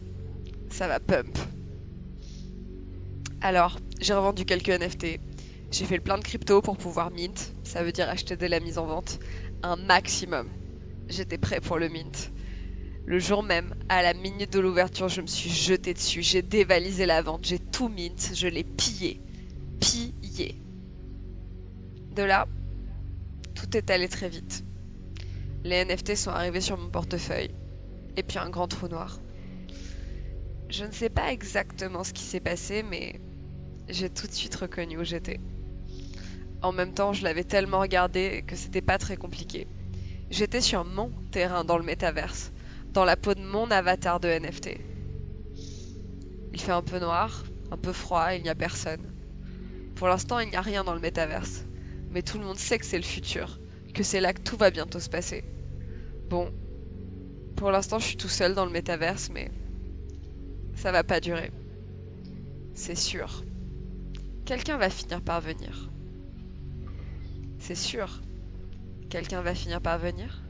Ça va pump. Alors, j'ai revendu quelques NFT, j'ai fait le plein de crypto pour pouvoir mint, ça veut dire acheter dès la mise en vente, un maximum. J'étais prêt pour le mint. Le jour même, à la minute de l'ouverture, je me suis jeté dessus, j'ai dévalisé la vente, j'ai tout mint, je l'ai pillé. Pillé. De là, tout est allé très vite. Les NFT sont arrivés sur mon portefeuille. Et puis un grand trou noir. Je ne sais pas exactement ce qui s'est passé, mais j'ai tout de suite reconnu où j'étais. En même temps, je l'avais tellement regardé que c'était pas très compliqué. J'étais sur mon terrain dans le métaverse, dans la peau de mon avatar de NFT. Il fait un peu noir, un peu froid, il n'y a personne. Pour l'instant, il n'y a rien dans le métaverse, mais tout le monde sait que c'est le futur, que c'est là que tout va bientôt se passer. Bon, pour l'instant, je suis tout seul dans le métaverse, mais ça va pas durer. C'est sûr. Quelqu'un va finir par venir. C'est sûr. Quelqu'un va finir par venir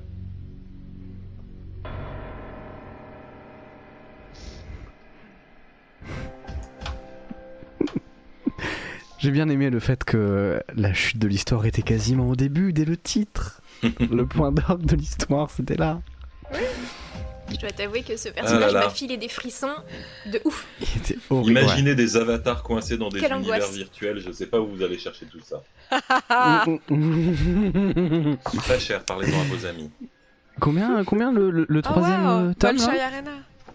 J'ai bien aimé le fait que la chute de l'histoire était quasiment au début, dès le titre. le point d'orgue de l'histoire, c'était là. Oui. Je dois t'avouer que ce personnage m'a filé des frissons de ouf. Imaginez des avatars coincés dans des univers virtuels, je sais pas où vous allez chercher tout ça. Très cher, parlez-en à vos amis. Combien, combien le, le, Oh, troisième tome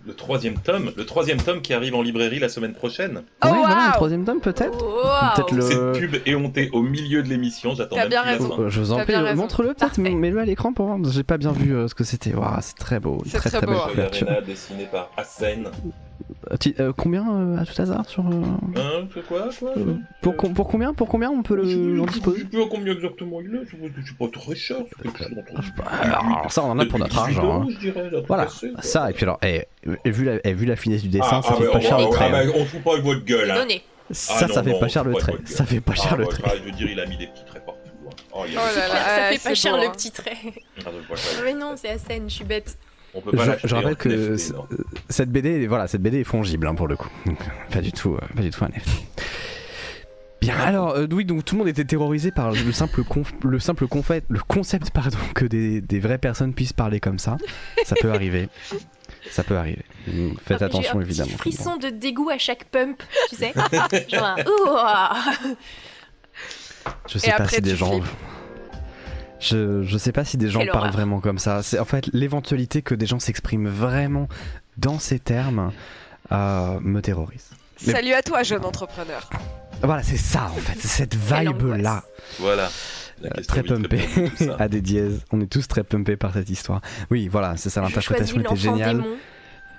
Le troisième tome, le troisième tome qui arrive en librairie la semaine prochaine. Oh, Oui, voilà, wow. un troisième tome peut-être Wow. Peut-être le... Cette pub éhontée au milieu de l'émission, j'attends T'as bien plus la raison. fin. Je vous en prie, montre-le peut-être, mets-le à l'écran pour voir. J'ai pas bien vu euh, ce que c'était. Waouh, c'est très beau, C'est très très très, beau, belle hein. couverture. Arena dessiné par Asen. Euh, euh, combien euh, à tout hasard sur euh, Hein, c'est quoi, quoi euh, pour, com- pour combien pour combien on peut le on je- dispose je sais pas combien exactement il est, je je suis pas très cher, c'est quelque chose entre- alors, ça on en a pour notre 18 argent. hein. Voilà, ça et puis alors, eh, vu, la, vu la finesse du dessin, Ah, ça ah, fait pas cher ah, le trait. ah, hein. on se fout pas avec votre gueule. hein. Ça, Ah, ça non, fait non, pas cher le trait. Ça fait pas cher Ah, le trait. je veux dire, il a mis des petits traits partout. hein. Oh, Oh là là. ça fait pas c'est cher le hein. petit trait. Ah. Mais non, c'est Asen, je suis bête. On peut pas Je, rappelle que NFT, cette BD, voilà, cette BD est fongible hein, pour le coup. pas du tout, euh, pas du tout un NFT. bien. Alors, euh, oui, donc tout le monde était terrorisé par le simple, conf- le simple confet- le concept pardon, que des, des vraies personnes puissent parler comme ça. Ça peut arriver. Ça peut arriver. Faites Ah, attention, J'ai un évidemment. petit frisson de dégoût à chaque pump, tu sais. Genre un ouah. Je sais Et pas après, si des gens. flippes. Je, je sais pas si des gens Quelle parlent horreur. vraiment comme ça. C'est en fait l'éventualité que des gens s'expriment vraiment dans ces termes euh, me terrorise. Mais- Salut à toi, jeune entrepreneur. Voilà, c'est ça en fait, c'est cette vibe là. Voilà. Euh, très pumpé à des dièses. On est tous très pumpés par cette histoire. Oui, voilà, c'est ça l'interprétation était géniale. démon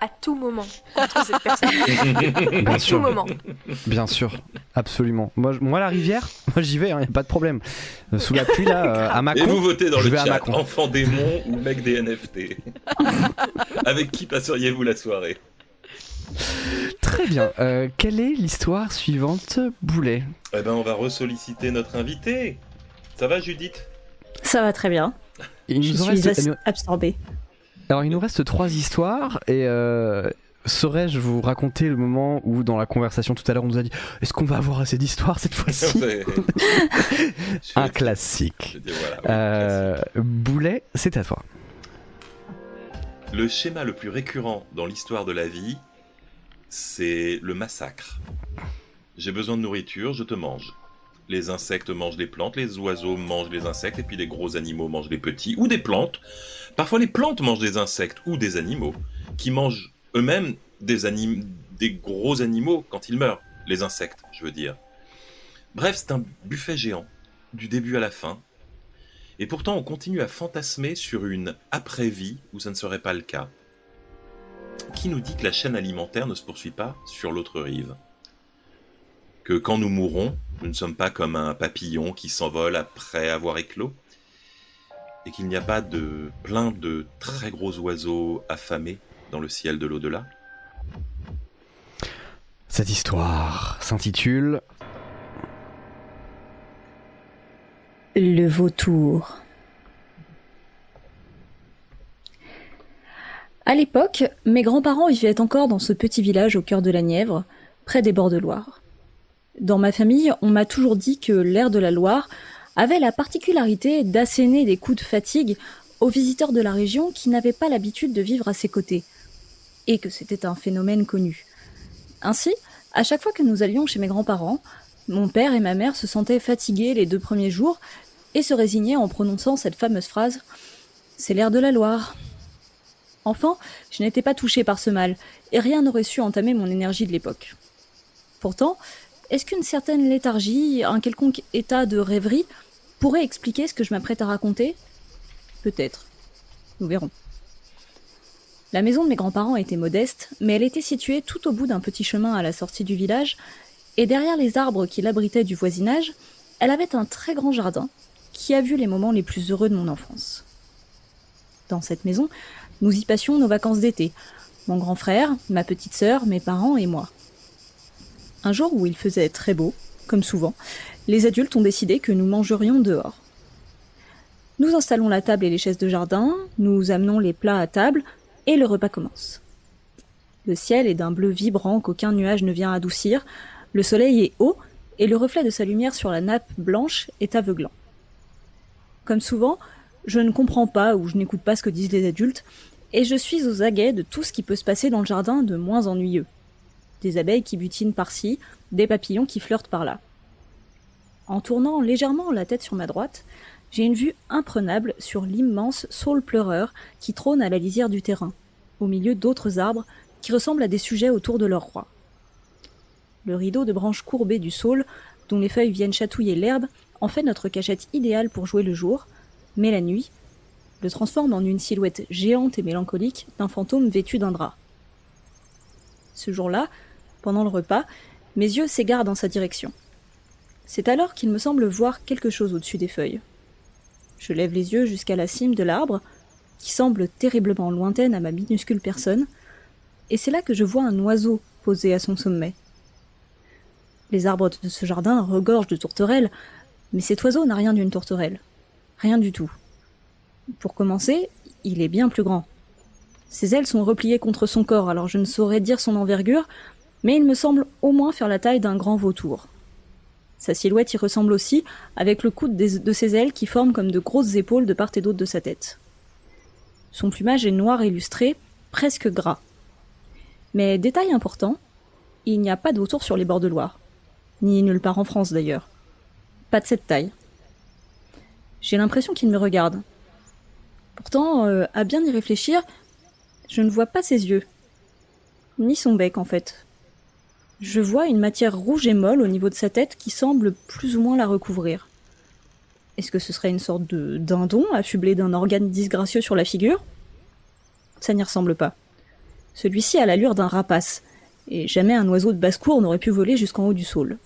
à tout moment contre cette personne. Bien à tout sûr. moment. Bien sûr, absolument. Moi, je- moi la rivière, moi j'y vais, il y a pas de problème. Euh, Sous la pluie là, euh, à Et Macron. vous votez dans je le vais à chat, Macron. enfant démon ou mec des NFT. Avec qui passeriez-vous la soirée? Très bien. Euh, quelle est l'histoire suivante, Boulet? Eh ben, on va ressolliciter notre invité. Ça va, Judith? Ça va très bien. Il Je nous en suis reste- as- absorbée. Alors il nous reste trois histoires et euh, saurais-je vous raconter le moment où dans la conversation tout à l'heure on nous a dit est-ce qu'on va avoir assez d'histoires cette fois-ci Un classique. voilà, oui, Euh, classique. Boulet, c'est à toi. Le schéma le plus récurrent dans l'histoire de la vie, c'est le massacre. J'ai besoin de nourriture, je te mange. Les insectes mangent les plantes, les oiseaux mangent les insectes, et puis les gros animaux mangent les petits, ou des plantes. Parfois les plantes mangent des insectes ou des animaux, qui mangent eux-mêmes des, des gros animaux quand ils meurent. Les insectes, je veux dire. Bref, c'est un buffet géant, du début à la fin. Et pourtant, on continue à fantasmer sur une après-vie où ça ne serait pas le cas. Qui nous dit que la chaîne alimentaire ne se poursuit pas sur l'autre rive? Que quand nous mourrons, nous ne sommes pas comme un papillon qui s'envole après avoir éclos Et qu'il n'y a pas de plein de très gros oiseaux affamés dans le ciel de l'au-delà Cette histoire s'intitule Le vautour. À l'époque, mes grands-parents vivaient encore dans ce petit village au cœur de la Nièvre, près des bords de Loire. Dans ma famille, on m'a toujours dit que l'air de la Loire avait la particularité d'asséner des coups de fatigue aux visiteurs de la région qui n'avaient pas l'habitude de vivre à ses côtés, et que c'était un phénomène connu. Ainsi, à chaque fois que nous allions chez mes grands-parents, mon père et ma mère se sentaient fatigués les deux premiers jours et se résignaient en prononçant cette fameuse phrase C'est l'air de la Loire. Enfant, je n'étais pas touchée par ce mal, et rien n'aurait su entamer mon énergie de l'époque. Pourtant, est-ce qu'une certaine léthargie, un quelconque état de rêverie, pourrait expliquer ce que je m'apprête à raconter? Peut-être. Nous verrons. La maison de mes grands-parents était modeste, mais elle était située tout au bout d'un petit chemin à la sortie du village, et derrière les arbres qui l'abritaient du voisinage, elle avait un très grand jardin qui a vu les moments les plus heureux de mon enfance. Dans cette maison, nous y passions nos vacances d'été, mon grand frère, ma petite sœur, mes parents et moi. Un jour où il faisait très beau, comme souvent, les adultes ont décidé que nous mangerions dehors. Nous installons la table et les chaises de jardin, nous amenons les plats à table, et le repas commence. Le ciel est d'un bleu vibrant qu'aucun nuage ne vient adoucir, le soleil est haut, et le reflet de sa lumière sur la nappe blanche est aveuglant. Comme souvent, je ne comprends pas ou je n'écoute pas ce que disent les adultes, et je suis aux aguets de tout ce qui peut se passer dans le jardin de moins ennuyeux. Des abeilles qui butinent par-ci, des papillons qui flirtent par-là. En tournant légèrement la tête sur ma droite, j'ai une vue imprenable sur l'immense saule pleureur qui trône à la lisière du terrain, au milieu d'autres arbres qui ressemblent à des sujets autour de leur roi. Le rideau de branches courbées du saule, dont les feuilles viennent chatouiller l'herbe, en fait notre cachette idéale pour jouer le jour, mais la nuit le transforme en une silhouette géante et mélancolique d'un fantôme vêtu d'un drap. Ce jour-là, le repas, mes yeux s'égarent dans sa direction. C'est alors qu'il me semble voir quelque chose au-dessus des feuilles. Je lève les yeux jusqu'à la cime de l'arbre, qui semble terriblement lointaine à ma minuscule personne, et c'est là que je vois un oiseau posé à son sommet. Les arbres de ce jardin regorgent de tourterelles, mais cet oiseau n'a rien d'une tourterelle. Rien du tout. Pour commencer, il est bien plus grand. Ses ailes sont repliées contre son corps, alors je ne saurais dire son envergure, mais il me semble au moins faire la taille d'un grand vautour. Sa silhouette y ressemble aussi, avec le coude de ses ailes qui forment comme de grosses épaules de part et d'autre de sa tête. Son plumage est noir illustré, presque gras. Mais détail important, il n'y a pas de vautour sur les bords de Loire. Ni nulle part en France d'ailleurs. Pas de cette taille. J'ai l'impression qu'il me regarde. Pourtant, euh, à bien y réfléchir, je ne vois pas ses yeux. Ni son bec en fait. Je vois une matière rouge et molle au niveau de sa tête qui semble plus ou moins la recouvrir. Est-ce que ce serait une sorte de dindon affublé d'un organe disgracieux sur la figure? Ça n'y ressemble pas. Celui-ci a l'allure d'un rapace, et jamais un oiseau de basse-cour n'aurait pu voler jusqu'en haut du saule.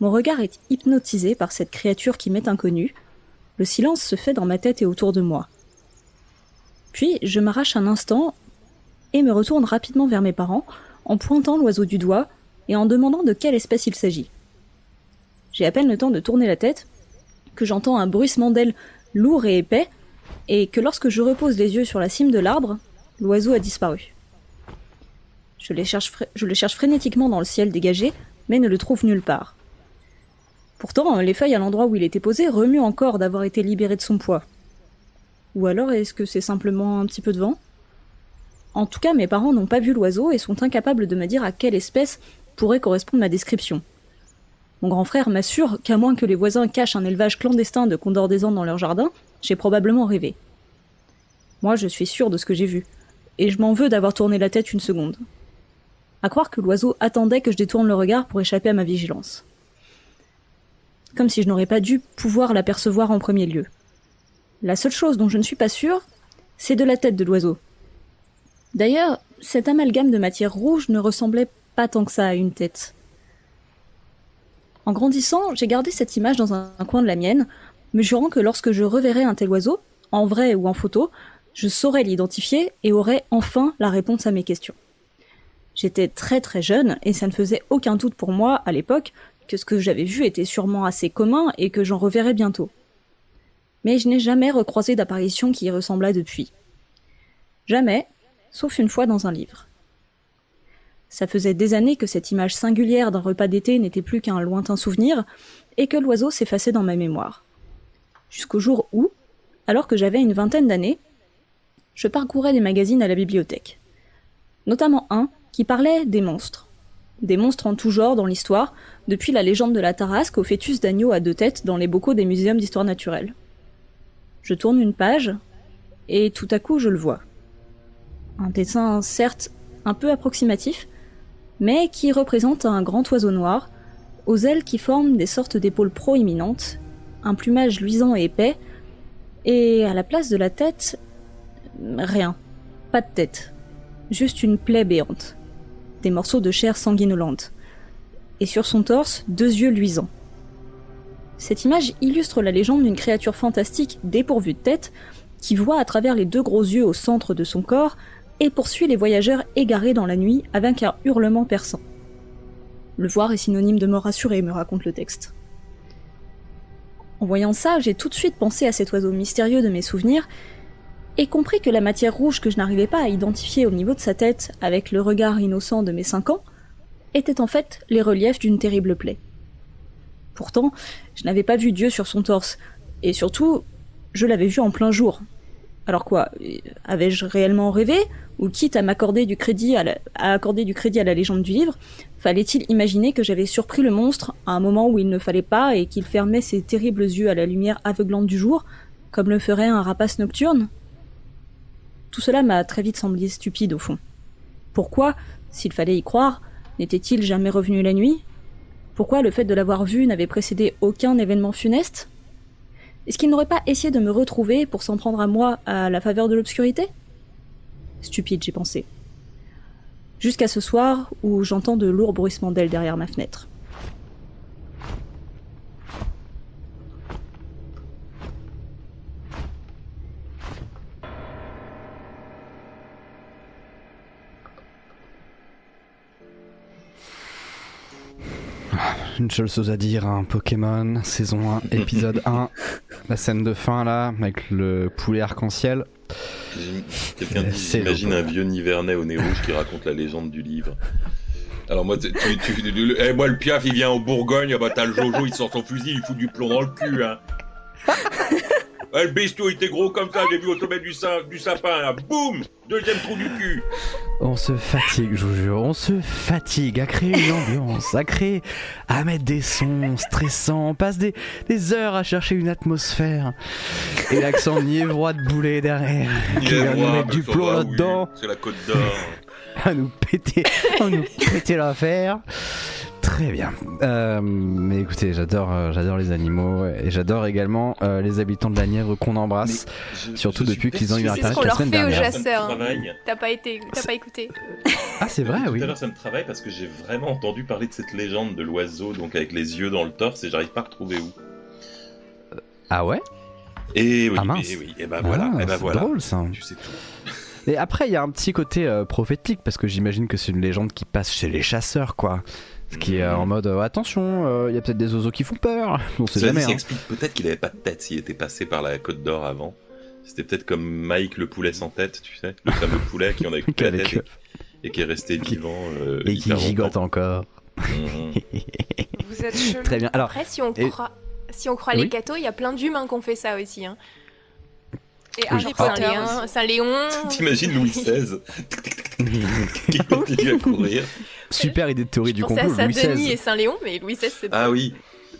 Mon regard est hypnotisé par cette créature qui m'est inconnue. Le silence se fait dans ma tête et autour de moi. Puis je m'arrache un instant et me retourne rapidement vers mes parents en pointant l'oiseau du doigt et en demandant de quelle espèce il s'agit. J'ai à peine le temps de tourner la tête que j'entends un bruissement d'ailes lourd et épais et que lorsque je repose les yeux sur la cime de l'arbre, l'oiseau a disparu. Je, le cherche frénétiquement dans le ciel dégagé, mais ne le trouve nulle part. Pourtant, les feuilles à l'endroit où il était posé remuent encore d'avoir été libérées de son poids. Ou alors est-ce que c'est simplement un petit peu de vent? En tout cas, mes parents n'ont pas vu l'oiseau et sont incapables de me dire à quelle espèce pourrait correspondre ma description. Mon grand frère m'assure qu'à moins que les voisins cachent un élevage clandestin de condors des Andes dans leur jardin, j'ai probablement rêvé. Moi, je suis sûr de ce que j'ai vu, et je m'en veux d'avoir tourné la tête une seconde. À croire que l'oiseau attendait que je détourne le regard pour échapper à ma vigilance. Comme si je n'aurais pas dû pouvoir l'apercevoir en premier lieu. La seule chose dont je ne suis pas sûre, c'est de la tête de l'oiseau. D'ailleurs, cet amalgame de matière rouge ne ressemblait pas tant que ça à une tête. En grandissant, j'ai gardé cette image dans un, coin de la mienne, me jurant que lorsque je reverrais un tel oiseau, en vrai ou en photo, je saurais l'identifier et aurais enfin la réponse à mes questions. J'étais très très jeune et ça ne faisait aucun doute pour moi, à l'époque, que ce que j'avais vu était sûrement assez commun et que j'en reverrais bientôt mais je n'ai jamais recroisé d'apparition qui y ressemblât depuis. Jamais, sauf une fois dans un livre. Ça faisait des années que cette image singulière d'un repas d'été n'était plus qu'un lointain souvenir, et que l'oiseau s'effaçait dans ma mémoire. Jusqu'au jour où, alors que j'avais une vingtaine d'années, je parcourais des magazines à la bibliothèque. Notamment un qui parlait des monstres. Des monstres en tout genre dans l'histoire, depuis la légende de la Tarasque au fœtus d'agneau à deux têtes dans les bocaux des muséums d'histoire naturelle. Je tourne une page, et tout à coup je le vois. Un dessin certes un peu approximatif, mais qui représente un grand oiseau noir, aux ailes qui forment des sortes d'épaules proéminentes, un plumage luisant et épais, et à la place de la tête, rien, pas de tête, juste une plaie béante, des morceaux de chair sanguinolente, et sur son torse deux yeux luisants. Cette image illustre la légende d'une créature fantastique dépourvue de tête, qui voit à travers les deux gros yeux au centre de son corps et poursuit les voyageurs égarés dans la nuit avec un hurlement perçant. Le voir est synonyme de mort assurée, me raconte le texte. En voyant ça, j'ai tout de suite pensé à cet oiseau mystérieux de mes souvenirs et compris que la matière rouge que je n'arrivais pas à identifier au niveau de sa tête avec le regard innocent de mes cinq ans était en fait les reliefs d'une terrible plaie. Pourtant, je n'avais pas vu Dieu sur son torse. Et surtout, je l'avais vu en plein jour. Alors quoi Avais-je réellement rêvé Ou quitte à m'accorder du crédit à, accorder du crédit à la légende du livre, fallait-il imaginer que j'avais surpris le monstre à un moment où il ne fallait pas et qu'il fermait ses terribles yeux à la lumière aveuglante du jour, comme le ferait un rapace nocturne? Tout cela m'a très vite semblé stupide au fond. Pourquoi, s'il fallait y croire, n'était-il jamais revenu la nuit? Pourquoi le fait de l'avoir vu n'avait précédé aucun événement funeste? Est-ce qu'il n'aurait pas essayé de me retrouver pour s'en prendre à moi à la faveur de l'obscurité? Stupide, j'ai pensé. Jusqu'à ce soir où j'entends de lourds bruissements d'ailes derrière ma fenêtre. Une seule chose à dire, un Pokémon, saison 1, épisode 1, la scène de fin là, avec le poulet arc-en-ciel. Quelqu'un imagine un vieux Nivernais au nez rouge qui raconte la légende du livre. Alors moi, tu, tu, tu- le, eh, moi, le piaf, il vient en Bourgogne, ah bah t'as le Jojo, il sort son fusil, il fout du plomb dans le cul, hein. Ouais, le bestiau, était gros comme ça, j'ai vu au sommet du, sa- du sapin, là, boum Deuxième trou du cul On se fatigue, je vous jure, on se fatigue à créer une ambiance, à créer, à mettre des sons stressants, on passe des, des heures à chercher une atmosphère. Et l'accent niévrois de boulet derrière, qui vient nous mettre du plomb va, oui, là-dedans, C'est la côte d'or. à nous péter, à nous péter l'affaire. Très bien. Euh, mais écoutez, j'adore, euh, j'adore les animaux et j'adore également euh, les habitants de la Nièvre qu'on embrasse. Je- Surtout je depuis qu'ils ont eu persuadé C'est ce Internet qu'on la leur semaine fait aux dernière. chasseurs. Travaille. T'as pas été, t'as pas écouté. Ah, c'est vrai, Tout oui. à l'heure, ça me travaille parce que j'ai vraiment entendu parler de cette légende de l'oiseau, donc avec les yeux dans le torse, et j'arrive pas à retrouver où. Ah ouais? Et oui, Ah, mince. et oui, et ben voilà, Ah, et ben c'est voilà. drôle ça. Tu sais tout. Et après, il y a un petit côté euh, prophétique parce que j'imagine que c'est une légende qui passe chez les chasseurs, quoi. Ce qui est euh, en mode euh, attention, euh, il y a peut-être des oiseaux qui font peur. On sait jamais. ça hein. explique peut-être qu'il avait pas de tête s'il était passé par la Côte d'Or avant. C'était peut-être comme Mike le poulet sans tête, tu sais, le fameux poulet qui en a coupé la Avec, tête et, et qui est resté Qui- vivant. euh, Et qui gigote longtemps. encore. Mhm. Vous êtes chelou. Très bien. Alors, Après, si on et- croit, si on croit Oui. les cathos, il y a plein d'humains qui ont fait ça aussi. Hein. Et Oui. Harry. Potter. Saint-Léon, aussi. Saint-Léon. T'imagines Louis XVI qui continue à courir. Super idée de théorie Je du complot. à Louis XVI. et Saint-Léon, mais Louis XVI, c'est Ah oui,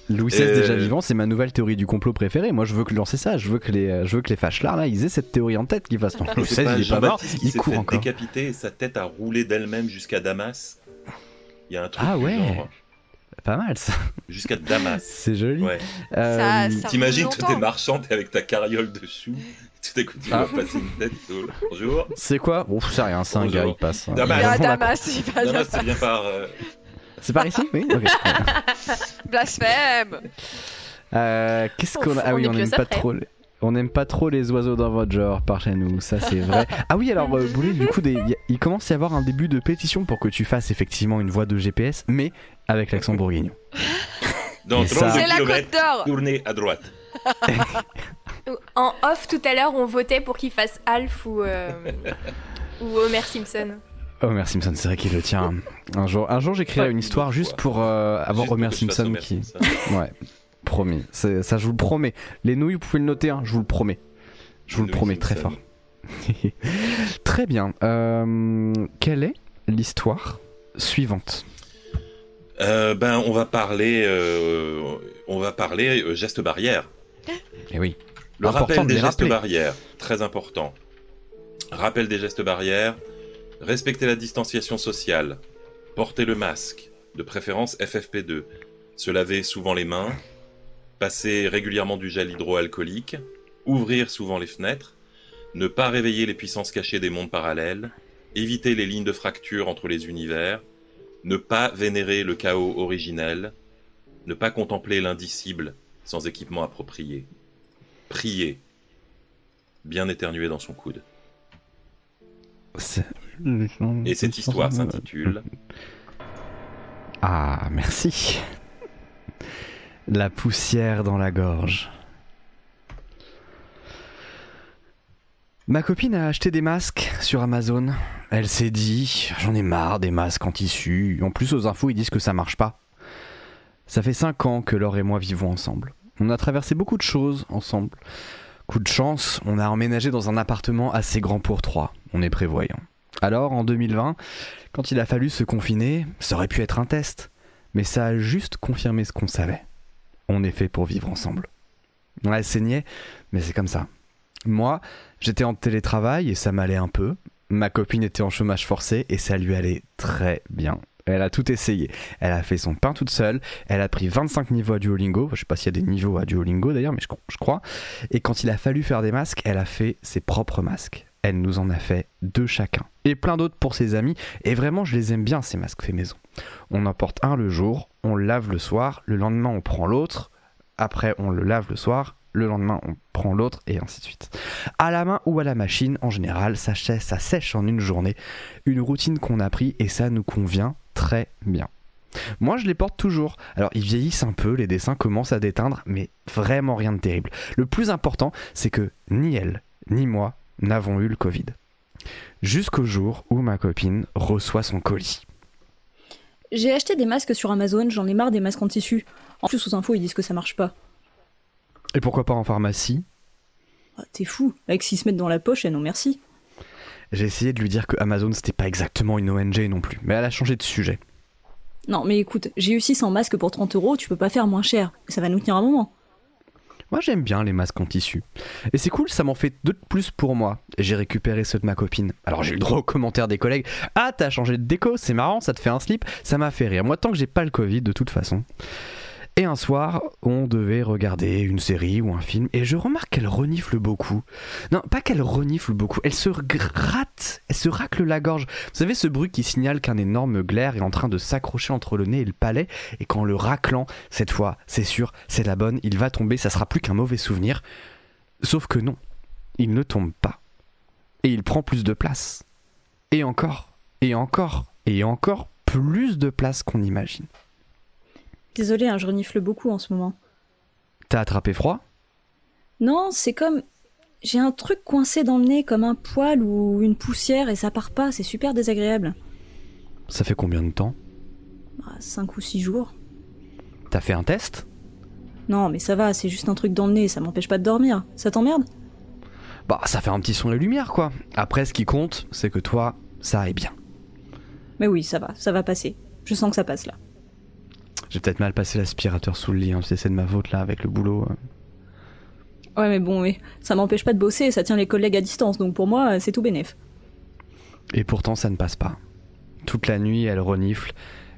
Louis XVI Euh, déjà vivant, c'est ma nouvelle théorie du complot préférée. Moi, je veux que lancer ça. Je veux que les, je veux que les là, ils aient cette théorie en tête, qu'ils fassent. Non, Louis XVI, il est pas mort. Jean-Baptiste qui Il court fait encore. décapiter et sa tête a roulé d'elle-même jusqu'à Damas. Il y a un truc Ah ouais. genre, Pas mal ça. jusqu'à Damas. C'est joli. Ouais. Euh, T'imagines, toi t'es marchand, t'es avec ta carriole dessous, tout à coup tu Ah. vas passer une tête. Bonjour. C'est quoi Ouf, c'est rien. C'est un Bonjour. gars, il passe. Damas. Il à Bon, d'accord. Damas, il à Damas, c'est bien par. euh, C'est par ici Oui. Ok. Blasphème Euh, Qu'est-ce On- qu'on a Ah oui, est on n'aime pas trop. les- On n'aime pas trop les oiseaux dans votre genre par chez nous, ça c'est vrai. Ah oui, alors euh, Boulet, du coup, des- il commence à y avoir un début de pétition pour que tu fasses effectivement une voix de GPS, mais avec l'accent bourguignon. Dans Mais 32 ça- C'est la km, Côte d'Or tournez à droite. En off tout à l'heure, on votait pour qu'il fasse Alf ou, euh, ou Homer Simpson. Homer Simpson, c'est vrai qu'il le tient. Un jour, un jour j'écrirai une histoire juste pour euh, avoir Juste Homer Simpson Homer qui. Simpson. Ouais, promis. Ça, je vous le promets. Les nouilles, vous pouvez le noter, hein, je vous le promets. Je vous le promets très fort. Très bien. Euh, quelle est l'histoire suivante? Euh, ben, on va parler, euh, on va parler euh, gestes barrières. Eh oui. Le rappel de des gestes rappeler. barrières, très important. Rappel des gestes barrières, respecter la distanciation sociale, porter le masque, de préférence FFP2, se laver souvent les mains, passer régulièrement du gel hydroalcoolique, ouvrir souvent les fenêtres, ne pas réveiller les puissances cachées des mondes parallèles, éviter les lignes de fracture entre les univers, ne pas vénérer le chaos originel, ne pas contempler l'indicible sans équipement approprié. Prier. Bien éternuer dans son coude. Et cette histoire s'intitule Ah, merci. La poussière dans la gorge. Ma copine a acheté des masques sur Amazon. Elle s'est dit, j'en ai marre des masques en tissu. En plus, aux infos, ils disent que ça marche pas. Ça fait 5 ans que Laure et moi vivons ensemble. On a traversé beaucoup de choses ensemble. Coup de chance, on a emménagé dans un appartement assez grand pour trois. On est prévoyant. Alors, en 2020, quand il a fallu se confiner, ça aurait pu être un test. Mais ça a juste confirmé ce qu'on savait. On est fait pour vivre ensemble. Ouais, saignait, mais c'est comme ça. Moi, j'étais en télétravail et ça m'allait un peu. Ma copine était en chômage forcé et ça lui allait très bien. Elle a tout essayé. Elle a fait son pain toute seule. Elle a pris 25 niveaux à Duolingo. Je sais pas s'il y a des niveaux à Duolingo d'ailleurs, mais je, crois. Et quand il a fallu faire des masques, elle a fait ses propres masques. Elle nous en a fait deux chacun. Et plein d'autres pour ses amis. Et vraiment, je les aime bien, ces masques faits maison. On en porte un le jour, on le lave le soir, le lendemain on prend l'autre, après on le lave le soir, le lendemain on prend l'autre, et ainsi de suite. À la main ou à la machine, en général, ça, ça sèche en une journée. Une routine qu'on a pris et ça nous convient très bien. Moi, je les porte toujours. Alors, ils vieillissent un peu, les dessins commencent à déteindre, mais vraiment rien de terrible. Le plus important, c'est que ni elle, ni moi n'avons eu le Covid. Jusqu'au jour où ma copine reçoit son colis. J'ai acheté des masques sur Amazon, j'en ai marre des masques en tissu. En plus, aux infos, ils disent que ça marche pas. Et pourquoi pas en pharmacie? Ah, T'es fou, avec s'ils se mettent dans la poche, et non merci. J'ai essayé de lui dire que Amazon c'était pas exactement une ONG non plus, mais elle a changé de sujet. Non, mais écoute, j'ai eu 600 masques pour 30 euros, tu peux pas faire moins cher. Ça va nous tenir un moment. Moi j'aime bien les masques en tissu. Et c'est cool, ça m'en fait deux de plus pour moi. J'ai récupéré ceux de ma copine. Alors j'ai eu le droit aux commentaires des collègues. Ah t'as changé de déco, c'est marrant, ça te fait un slip. Ça m'a fait rire. Moi tant que j'ai pas le Covid de toute façon. Et un soir, on devait regarder une série ou un film, et je remarque qu'elle renifle beaucoup. Non, pas qu'elle renifle beaucoup, elle se gratte, elle se racle la gorge. Vous savez ce bruit qui signale qu'un énorme glaire est en train de s'accrocher entre le nez et le palais, et qu'en le raclant, cette fois, c'est sûr, c'est la bonne, il va tomber, ça sera plus qu'un mauvais souvenir. Sauf que non, il ne tombe pas. Et il prend plus de place. Et encore, et encore, et encore plus de place qu'on imagine. Désolé, hein, je renifle beaucoup en ce moment. T'as attrapé froid? Non, c'est comme. J'ai un truc coincé dans le nez comme un poil ou une poussière et ça part pas, c'est super désagréable. Ça fait combien de temps? 5 ou 6 jours. T'as fait un test? Non, mais ça va, c'est juste un truc dans le nez, ça m'empêche pas de dormir. Ça t'emmerde? Bah, ça fait un petit son de lumière, quoi. Après, ce qui compte, c'est que toi, ça aille bien. Mais oui, ça va, ça va passer. Je sens que ça passe là. J'ai peut-être mal passé l'aspirateur sous le lit, hein. c'est de ma faute là avec le boulot. euh. Ouais, mais bon, oui, ça m'empêche pas de bosser, ça tient les collègues à distance, donc pour moi, c'est tout bénef. Et pourtant, ça ne passe pas. Toute la nuit, elle renifle,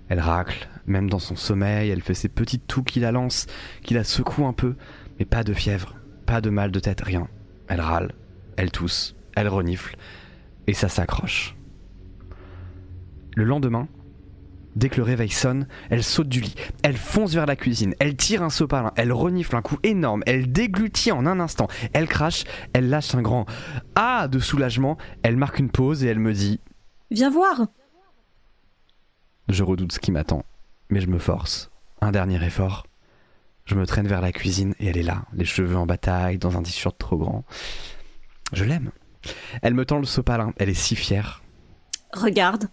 elle racle, même dans son sommeil, elle fait ses petites toux qui la lancent, qui la secouent un peu, mais pas de fièvre, pas de mal de tête, rien. Elle râle, elle tousse, elle renifle, et ça s'accroche. Le lendemain, dès que le réveil sonne, elle saute du lit, elle fonce vers la cuisine, elle tire un sopalin, elle renifle un coup énorme, elle déglutit en un instant, elle crache, elle lâche un grand Ah de soulagement, elle marque une pause et elle me dit Viens voir Je redoute ce qui m'attend, mais je me force. Un dernier effort. Je me traîne vers la cuisine et elle est là, les cheveux en bataille, dans un t-shirt trop grand. Je l'aime. Elle me tend le sopalin, elle est si fière. Regarde.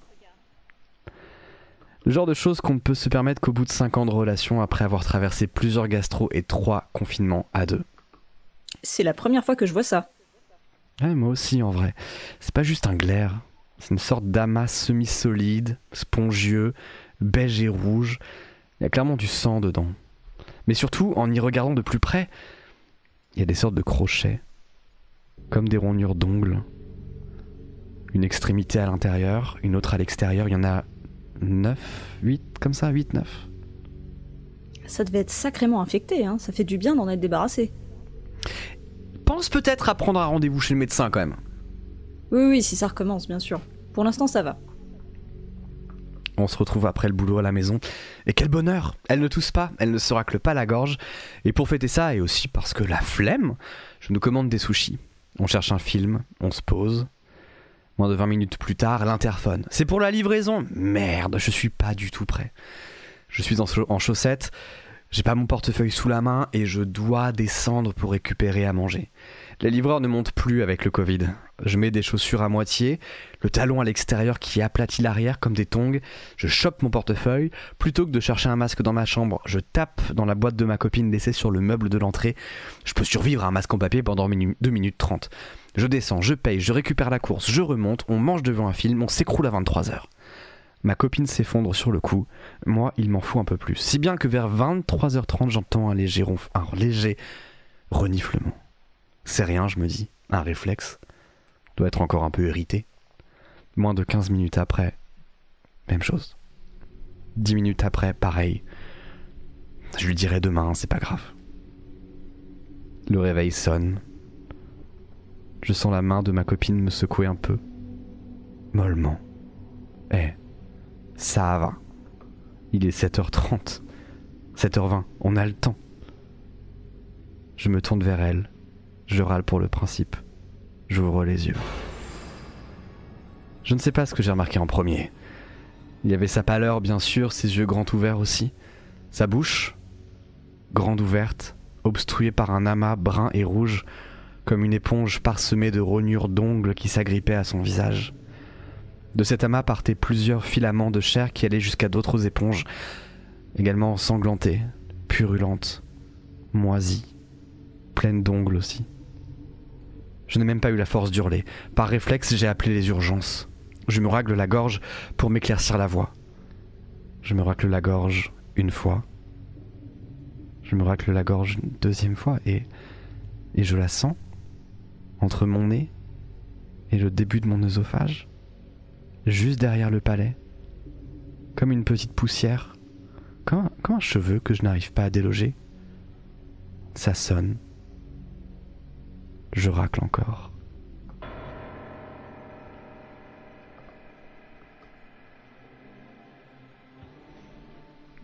Le genre de choses qu'on ne peut se permettre qu'au bout de 5 ans de relation après avoir traversé plusieurs gastro et 3 confinements à deux. C'est la première fois que je vois ça. Ouais, moi aussi en vrai. C'est pas juste un glaire, c'est une sorte d'amas semi-solide, spongieux, beige et rouge. Il y a clairement du sang dedans. Mais surtout, en y regardant de plus près, il y a des sortes de crochets, comme des rognures d'ongles. Une extrémité à l'intérieur, une autre à l'extérieur. Il y en a 9, 8, comme ça, 8, 9. Ça devait être sacrément infecté, hein. ça fait du bien d'en être débarrassé. Pense peut-être à prendre un rendez-vous chez le médecin quand même. Oui, oui, si ça recommence, bien sûr. Pour l'instant, ça va. On se retrouve après le boulot à la maison. Et quel bonheur Elle ne tousse pas, elle ne se racle pas la gorge. Et pour fêter ça, et aussi parce que la flemme, je nous commande des sushis. On cherche un film, on se pose. Moins de 20 minutes plus tard, l'interphone. C'est pour la livraison Merde, je suis pas du tout prêt. Je suis en, cha- en chaussettes, j'ai pas mon portefeuille sous la main et je dois descendre pour récupérer à manger. Les livreurs ne montent plus avec le Covid. Je mets des chaussures à moitié, le talon à l'extérieur qui aplatit l'arrière comme des tongs. Je chope mon portefeuille. Plutôt que de chercher un masque dans ma chambre, je tape dans la boîte de ma copine laissée sur le meuble de l'entrée. Je peux survivre à un masque en papier pendant 2 minutes 30. Je descends, je paye, je récupère la course, je remonte, on mange devant un film, on s'écroule à 23h. Ma copine s'effondre sur le coup. Moi, il m'en fout un peu plus. Si bien que vers 23h30, j'entends un léger, ronf- un léger reniflement. C'est rien, je me dis. Un réflexe. Doit être encore un peu irrité. Moins de 15 minutes après, même chose. 10 minutes après, pareil. Je lui dirai demain, c'est pas grave. Le réveil sonne. Je sens la main de ma copine me secouer un peu. Mollement. Eh, ça va. Il est 7h30. 7h20, on a le temps. Je me tourne vers elle. Je râle pour le principe. J'ouvre les yeux. Je ne sais pas ce que j'ai remarqué en premier. Il y avait sa pâleur, bien sûr, ses yeux grands ouverts aussi. Sa bouche, grande ouverte, obstruée par un amas brun et rouge, comme une éponge parsemée de rognures d'ongles qui s'agrippaient à son visage. De cet amas partaient plusieurs filaments de chair qui allaient jusqu'à d'autres éponges, également ensanglantées, purulentes, moisies, pleines d'ongles aussi. Je n'ai même pas eu la force d'hurler. Par réflexe, j'ai appelé les urgences. Je me racle la gorge pour m'éclaircir la voix. Je me racle la gorge une fois. Je me racle la gorge une deuxième fois et, et je la sens entre mon nez et le début de mon œsophage, juste derrière le palais, comme une petite poussière, comme comme un cheveu que je n'arrive pas à déloger. Ça sonne. Je racle encore.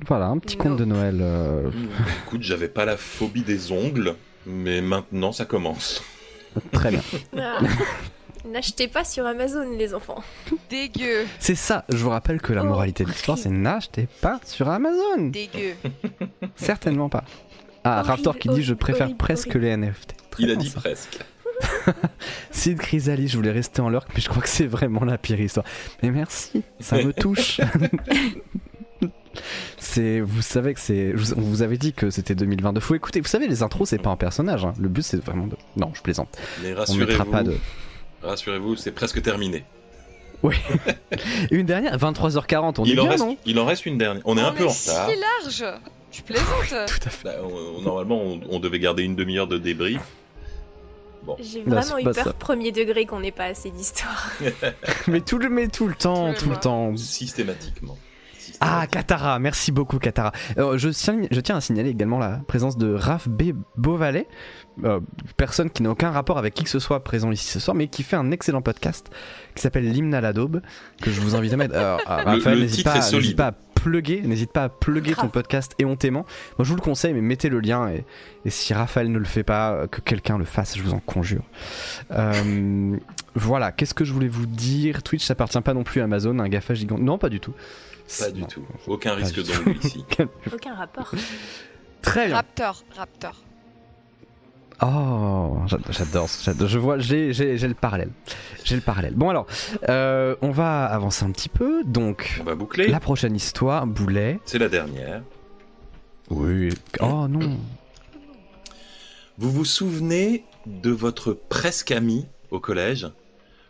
Voilà, un petit conte de Noël. euh, Écoute, j'avais pas la phobie des ongles, mais maintenant ça commence. très bien. Ah. N'achetez pas sur Amazon, les enfants. Dégueu, C'est ça, je vous rappelle que la Oh, moralité de l'histoire, c'est n'achetez pas sur Amazon. dégueu. Certainement pas. Ah, Raptor qui dit je préfère horrible, presque horrible. les NFT. Il a dit ça. presque. Sid Chrysalis, je voulais rester en lurk, mais je crois que c'est vraiment la pire histoire. Mais merci, ça me touche. c'est, vous savez que c'est, on vous avait dit que c'était 2022. Faut écouter. Vous savez, les intros, c'est pas un personnage. hein. Le but, c'est vraiment de. Non, je plaisante. Mais On mettra rassurez-vous, pas de. rassurez-vous, c'est presque terminé. Une dernière, 23h40. On est il, en bien, reste, non? il en reste une dernière. On est un peu en retard. si large Tu plaisantes Tout à fait. Bah, on- normalement, on, on devait garder une demi-heure de débrief. J'ai Bah, vraiment eu peur ça. premier degré qu'on n'ait pas assez d'histoire. Mais tout le, mais tout le temps, Tout le tout le mois. temps. Systématiquement. Ah. Katara, merci beaucoup Katara. Euh, je, tiens, je tiens à signaler également la présence de Raph B. Beauvalet, euh, personne qui n'a aucun rapport avec qui que ce soit présent ici ce soir, mais qui fait un excellent podcast qui s'appelle L'hymne à la daube, que je vous invite à mettre. Alors, ah, Le- Raphaël, le n'hésite titre pas, est solide. n'hésite pas à plugger, n'hésite pas à plugger ton podcast éhontément. Moi je vous le conseille, mais mettez le lien et, et si Raphaël ne le fait pas, euh, que quelqu'un le fasse, je vous en conjure. Euh, voilà, qu'est-ce que je voulais vous dire? Twitch, ça appartient pas non plus à Amazon, un GAFA gigant. Non, pas du tout. Pas du Non. tout. Aucun risque d'ongles ici. Aucun rapport. Très bien. Raptor, Raptor. Oh, j'a- j'adore. Je vois, j'ai le parallèle. J'ai le parallèle. Bon alors, euh, on va avancer un petit peu. Donc, On va boucler. la prochaine histoire, Boulet. C'est la dernière. Oui. Oh non. Vous vous souvenez de votre presque ami au collège?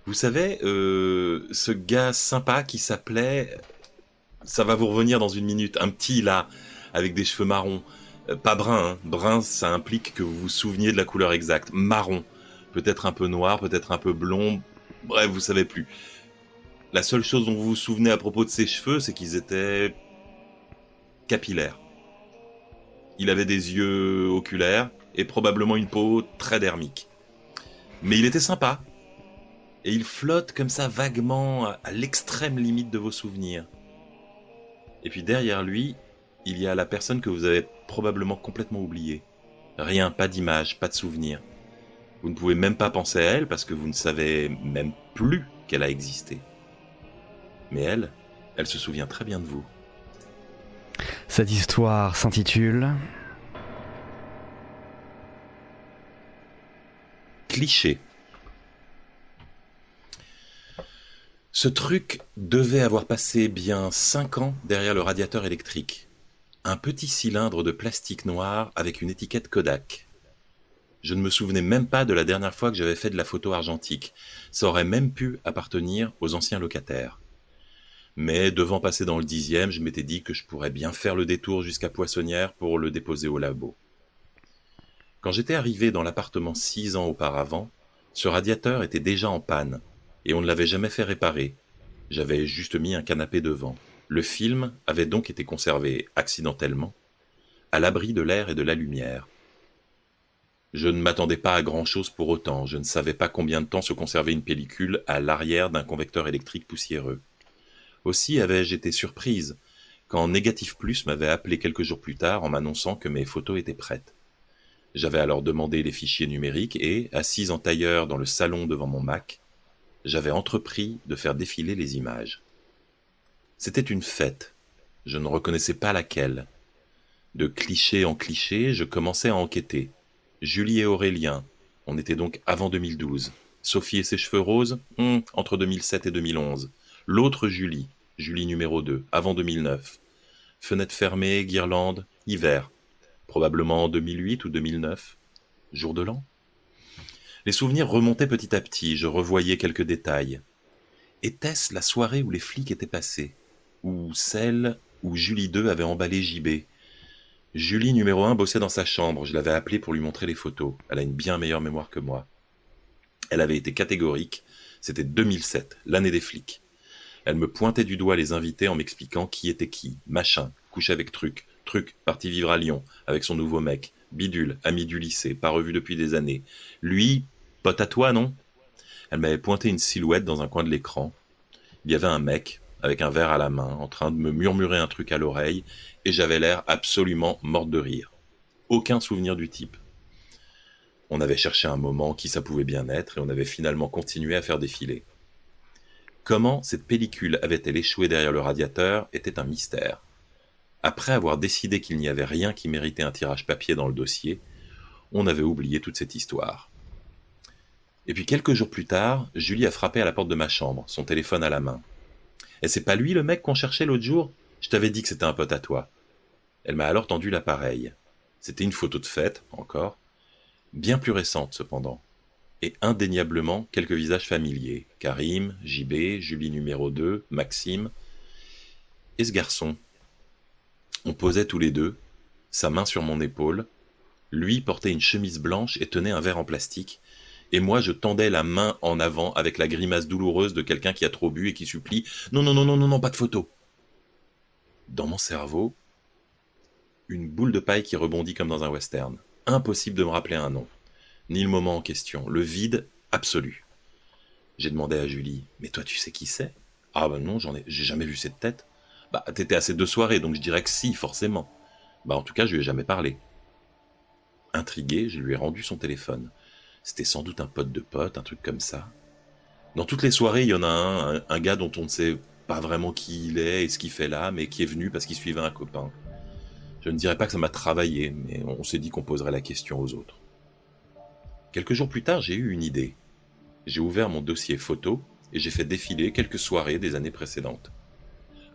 Vous savez, euh, ce gars sympa qui s'appelait... Ça va vous revenir dans une minute. Un petit là, avec des cheveux marrons. Euh, pas brun, hein. brun ça implique que vous vous souveniez de la couleur exacte. Marron. Peut-être un peu noir, peut-être un peu blond. Bref, vous savez plus. La seule chose dont vous vous souvenez à propos de ses cheveux, c'est qu'ils étaient capillaires. Il avait des yeux oculaires et probablement une peau très dermique. Mais il était sympa. Et il flotte comme ça vaguement à, à l'extrême limite de vos souvenirs. Et puis derrière lui, il y a la personne que vous avez probablement complètement oubliée. Rien, pas d'image, pas de souvenir. Vous ne pouvez même pas penser à elle parce que vous ne savez même plus qu'elle a existé. Mais elle, elle se souvient très bien de vous. Cette histoire s'intitule cliché. Ce truc devait avoir passé bien 5 ans derrière le radiateur électrique. Un petit cylindre de plastique noir avec une étiquette Kodak. Je ne me souvenais même pas de la dernière fois que j'avais fait de la photo argentique. Ça aurait même pu appartenir aux anciens locataires. Mais devant passer dans le dixième, je m'étais dit que je pourrais bien faire le détour jusqu'à Poissonnière pour le déposer au labo. Quand j'étais arrivé dans l'appartement six ans auparavant, ce radiateur était déjà en panne, et on ne l'avait jamais fait réparer. J'avais juste mis un canapé devant. Le film avait donc été conservé accidentellement, à l'abri de l'air et de la lumière. Je ne m'attendais pas à grand-chose pour autant, je ne savais pas combien de temps se conservait une pellicule à l'arrière d'un convecteur électrique poussiéreux. Aussi avais-je été surprise quand Négatif Plus m'avait appelé quelques jours plus tard en m'annonçant que mes photos étaient prêtes. J'avais alors demandé les fichiers numériques et, assise en tailleur dans le salon devant mon Mac, j'avais entrepris de faire défiler les images. C'était une fête. Je ne reconnaissais pas laquelle. De cliché en cliché, je commençais à enquêter. Julie et Aurélien, on était donc avant 2012. Sophie et ses cheveux roses, Hum, entre 2007 et 2011. L'autre Julie, Julie numéro 2, avant 2009. Fenêtre fermée, guirlande, hiver. Probablement 2008 ou 2009. Jour de l'an Les souvenirs remontaient petit à petit, je revoyais quelques détails. Était-ce la soirée où les flics étaient passés? Ou celle où Julie 2 avait emballé JB Julie numéro 1 bossait dans sa chambre, je l'avais appelée pour lui montrer les photos. Elle a une bien meilleure mémoire que moi. Elle avait été catégorique, c'était 2007, l'année des flics. Elle me pointait du doigt les invités en m'expliquant qui était qui, machin, couché avec truc, truc, parti vivre à Lyon, avec son nouveau mec, bidule, ami du lycée, pas revu depuis des années. Lui, pote à toi, non? Elle m'avait pointé une silhouette dans un coin de l'écran. Il y avait un mec, avec un verre à la main, en train de me murmurer un truc à l'oreille, et j'avais l'air absolument morte de rire. Aucun souvenir du type. On avait cherché un moment qui ça pouvait bien être, et on avait finalement continué à faire défiler. Comment cette pellicule avait-elle échoué derrière le radiateur était un mystère. Après avoir décidé qu'il n'y avait rien qui méritait un tirage papier dans le dossier, on avait oublié toute cette histoire. Et puis quelques jours plus tard, Julie a frappé à la porte de ma chambre, son téléphone à la main. Et c'est pas lui le mec qu'on cherchait l'autre jour? Je t'avais dit que c'était un pote à toi. Elle m'a alors tendu l'appareil. C'était une photo de fête, encore, bien plus récente cependant, et indéniablement quelques visages familiers. Karim, JB, Julie numéro 2, Maxime. Et ce garçon On posait tous les deux, sa main sur mon épaule. Lui portait une chemise blanche et tenait un verre en plastique, et moi je tendais la main en avant avec la grimace douloureuse de quelqu'un qui a trop bu et qui supplie Non, non, non, non, non, non, pas de photo. Dans mon cerveau, une boule de paille qui rebondit comme dans un western. Impossible de me rappeler un nom, ni le moment en question, le vide absolu. J'ai demandé à Julie Mais toi, tu sais qui c'est? Ah ben non, j'en ai, j'ai jamais vu cette tête. Bah, t'étais à ces deux soirées, donc je dirais que si, forcément. Bah, en tout cas, je lui ai jamais parlé. Intrigué, je lui ai rendu son téléphone. C'était sans doute un pote de pote, un truc comme ça. Dans toutes les soirées, il y en a un, un, gars dont on ne sait pas vraiment qui il est et ce qu'il fait là, mais qui est venu parce qu'il suivait un copain. Je ne dirais pas que ça m'a travaillé, mais on s'est dit qu'on poserait la question aux autres. Quelques jours plus tard, j'ai eu une idée. J'ai ouvert mon dossier photo et j'ai fait défiler quelques soirées des années précédentes.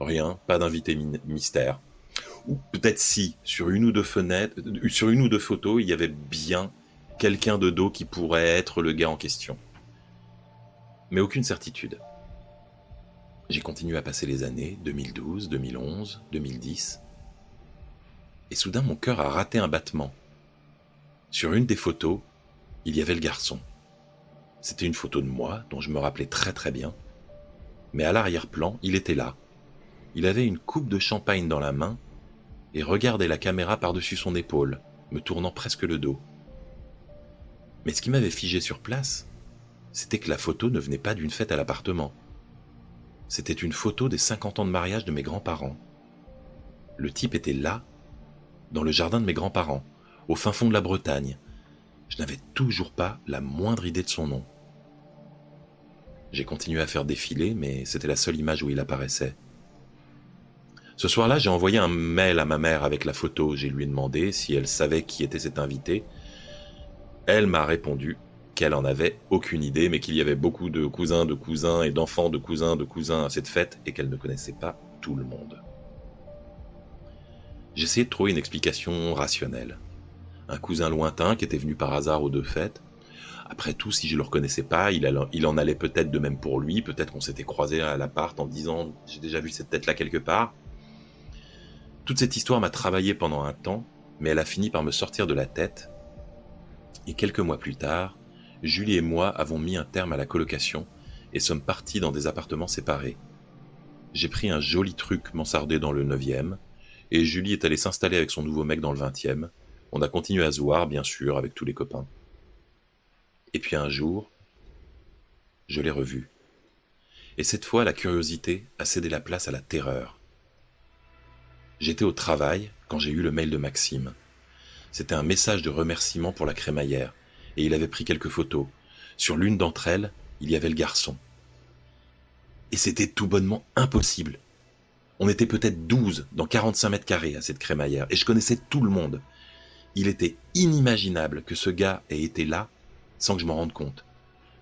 Rien, pas d'invité mystère. Ou peut-être si, sur une ou deux fenêtres, sur une ou deux photos, il y avait bien quelqu'un de dos qui pourrait être le gars en question. Mais aucune certitude. J'ai continué à passer les années 2012, 2011, 2010. Et soudain mon cœur a raté un battement. Sur une des photos, il y avait le garçon. C'était une photo de moi dont je me rappelais très très bien. Mais à l'arrière-plan, il était là. Il avait une coupe de champagne dans la main et regardait la caméra par-dessus son épaule, me tournant presque le dos. Mais ce qui m'avait figé sur place, c'était que la photo ne venait pas d'une fête à l'appartement. C'était une photo des 50 ans de mariage de mes grands-parents. Le type était là, dans le jardin de mes grands-parents, au fin fond de la Bretagne. Je n'avais toujours pas la moindre idée de son nom. J'ai continué à faire défiler, mais c'était la seule image où il apparaissait. Ce soir-là, j'ai envoyé un mail à ma mère avec la photo. J'ai lui demandé si elle savait qui était cet invité elle m'a répondu qu'elle en avait aucune idée, mais qu'il y avait beaucoup de cousins de cousins et d'enfants de cousins de cousins à cette fête et qu'elle ne connaissait pas tout le monde. J'essayais de trouver une explication rationnelle. Un cousin lointain qui était venu par hasard aux deux fêtes. Après tout, si je le reconnaissais pas, il, il en allait peut-être de même pour lui, peut-être qu'on s'était croisé à l'appart en disant j'ai déjà vu cette tête-là quelque part. Toute cette histoire m'a travaillé pendant un temps, mais elle a fini par me sortir de la tête et quelques mois plus tard, Julie et moi avons mis un terme à la colocation et sommes partis dans des appartements séparés. J'ai pris un joli truc mansardé dans le 9e, et Julie est allée s'installer avec son nouveau mec dans le 20e. On a continué à se voir, bien sûr, avec tous les copains. Et puis un jour, je l'ai revu. Et cette fois, la curiosité a cédé la place à la terreur. J'étais au travail quand j'ai eu le mail de Maxime. C'était un message de remerciement pour la crémaillère, et il avait pris quelques photos. Sur l'une d'entre elles, il y avait le garçon. Et c'était tout bonnement impossible. On était peut-être douze dans 45 mètres carrés à cette crémaillère, et je connaissais tout le monde. Il était inimaginable que ce gars ait été là sans que je m'en rende compte.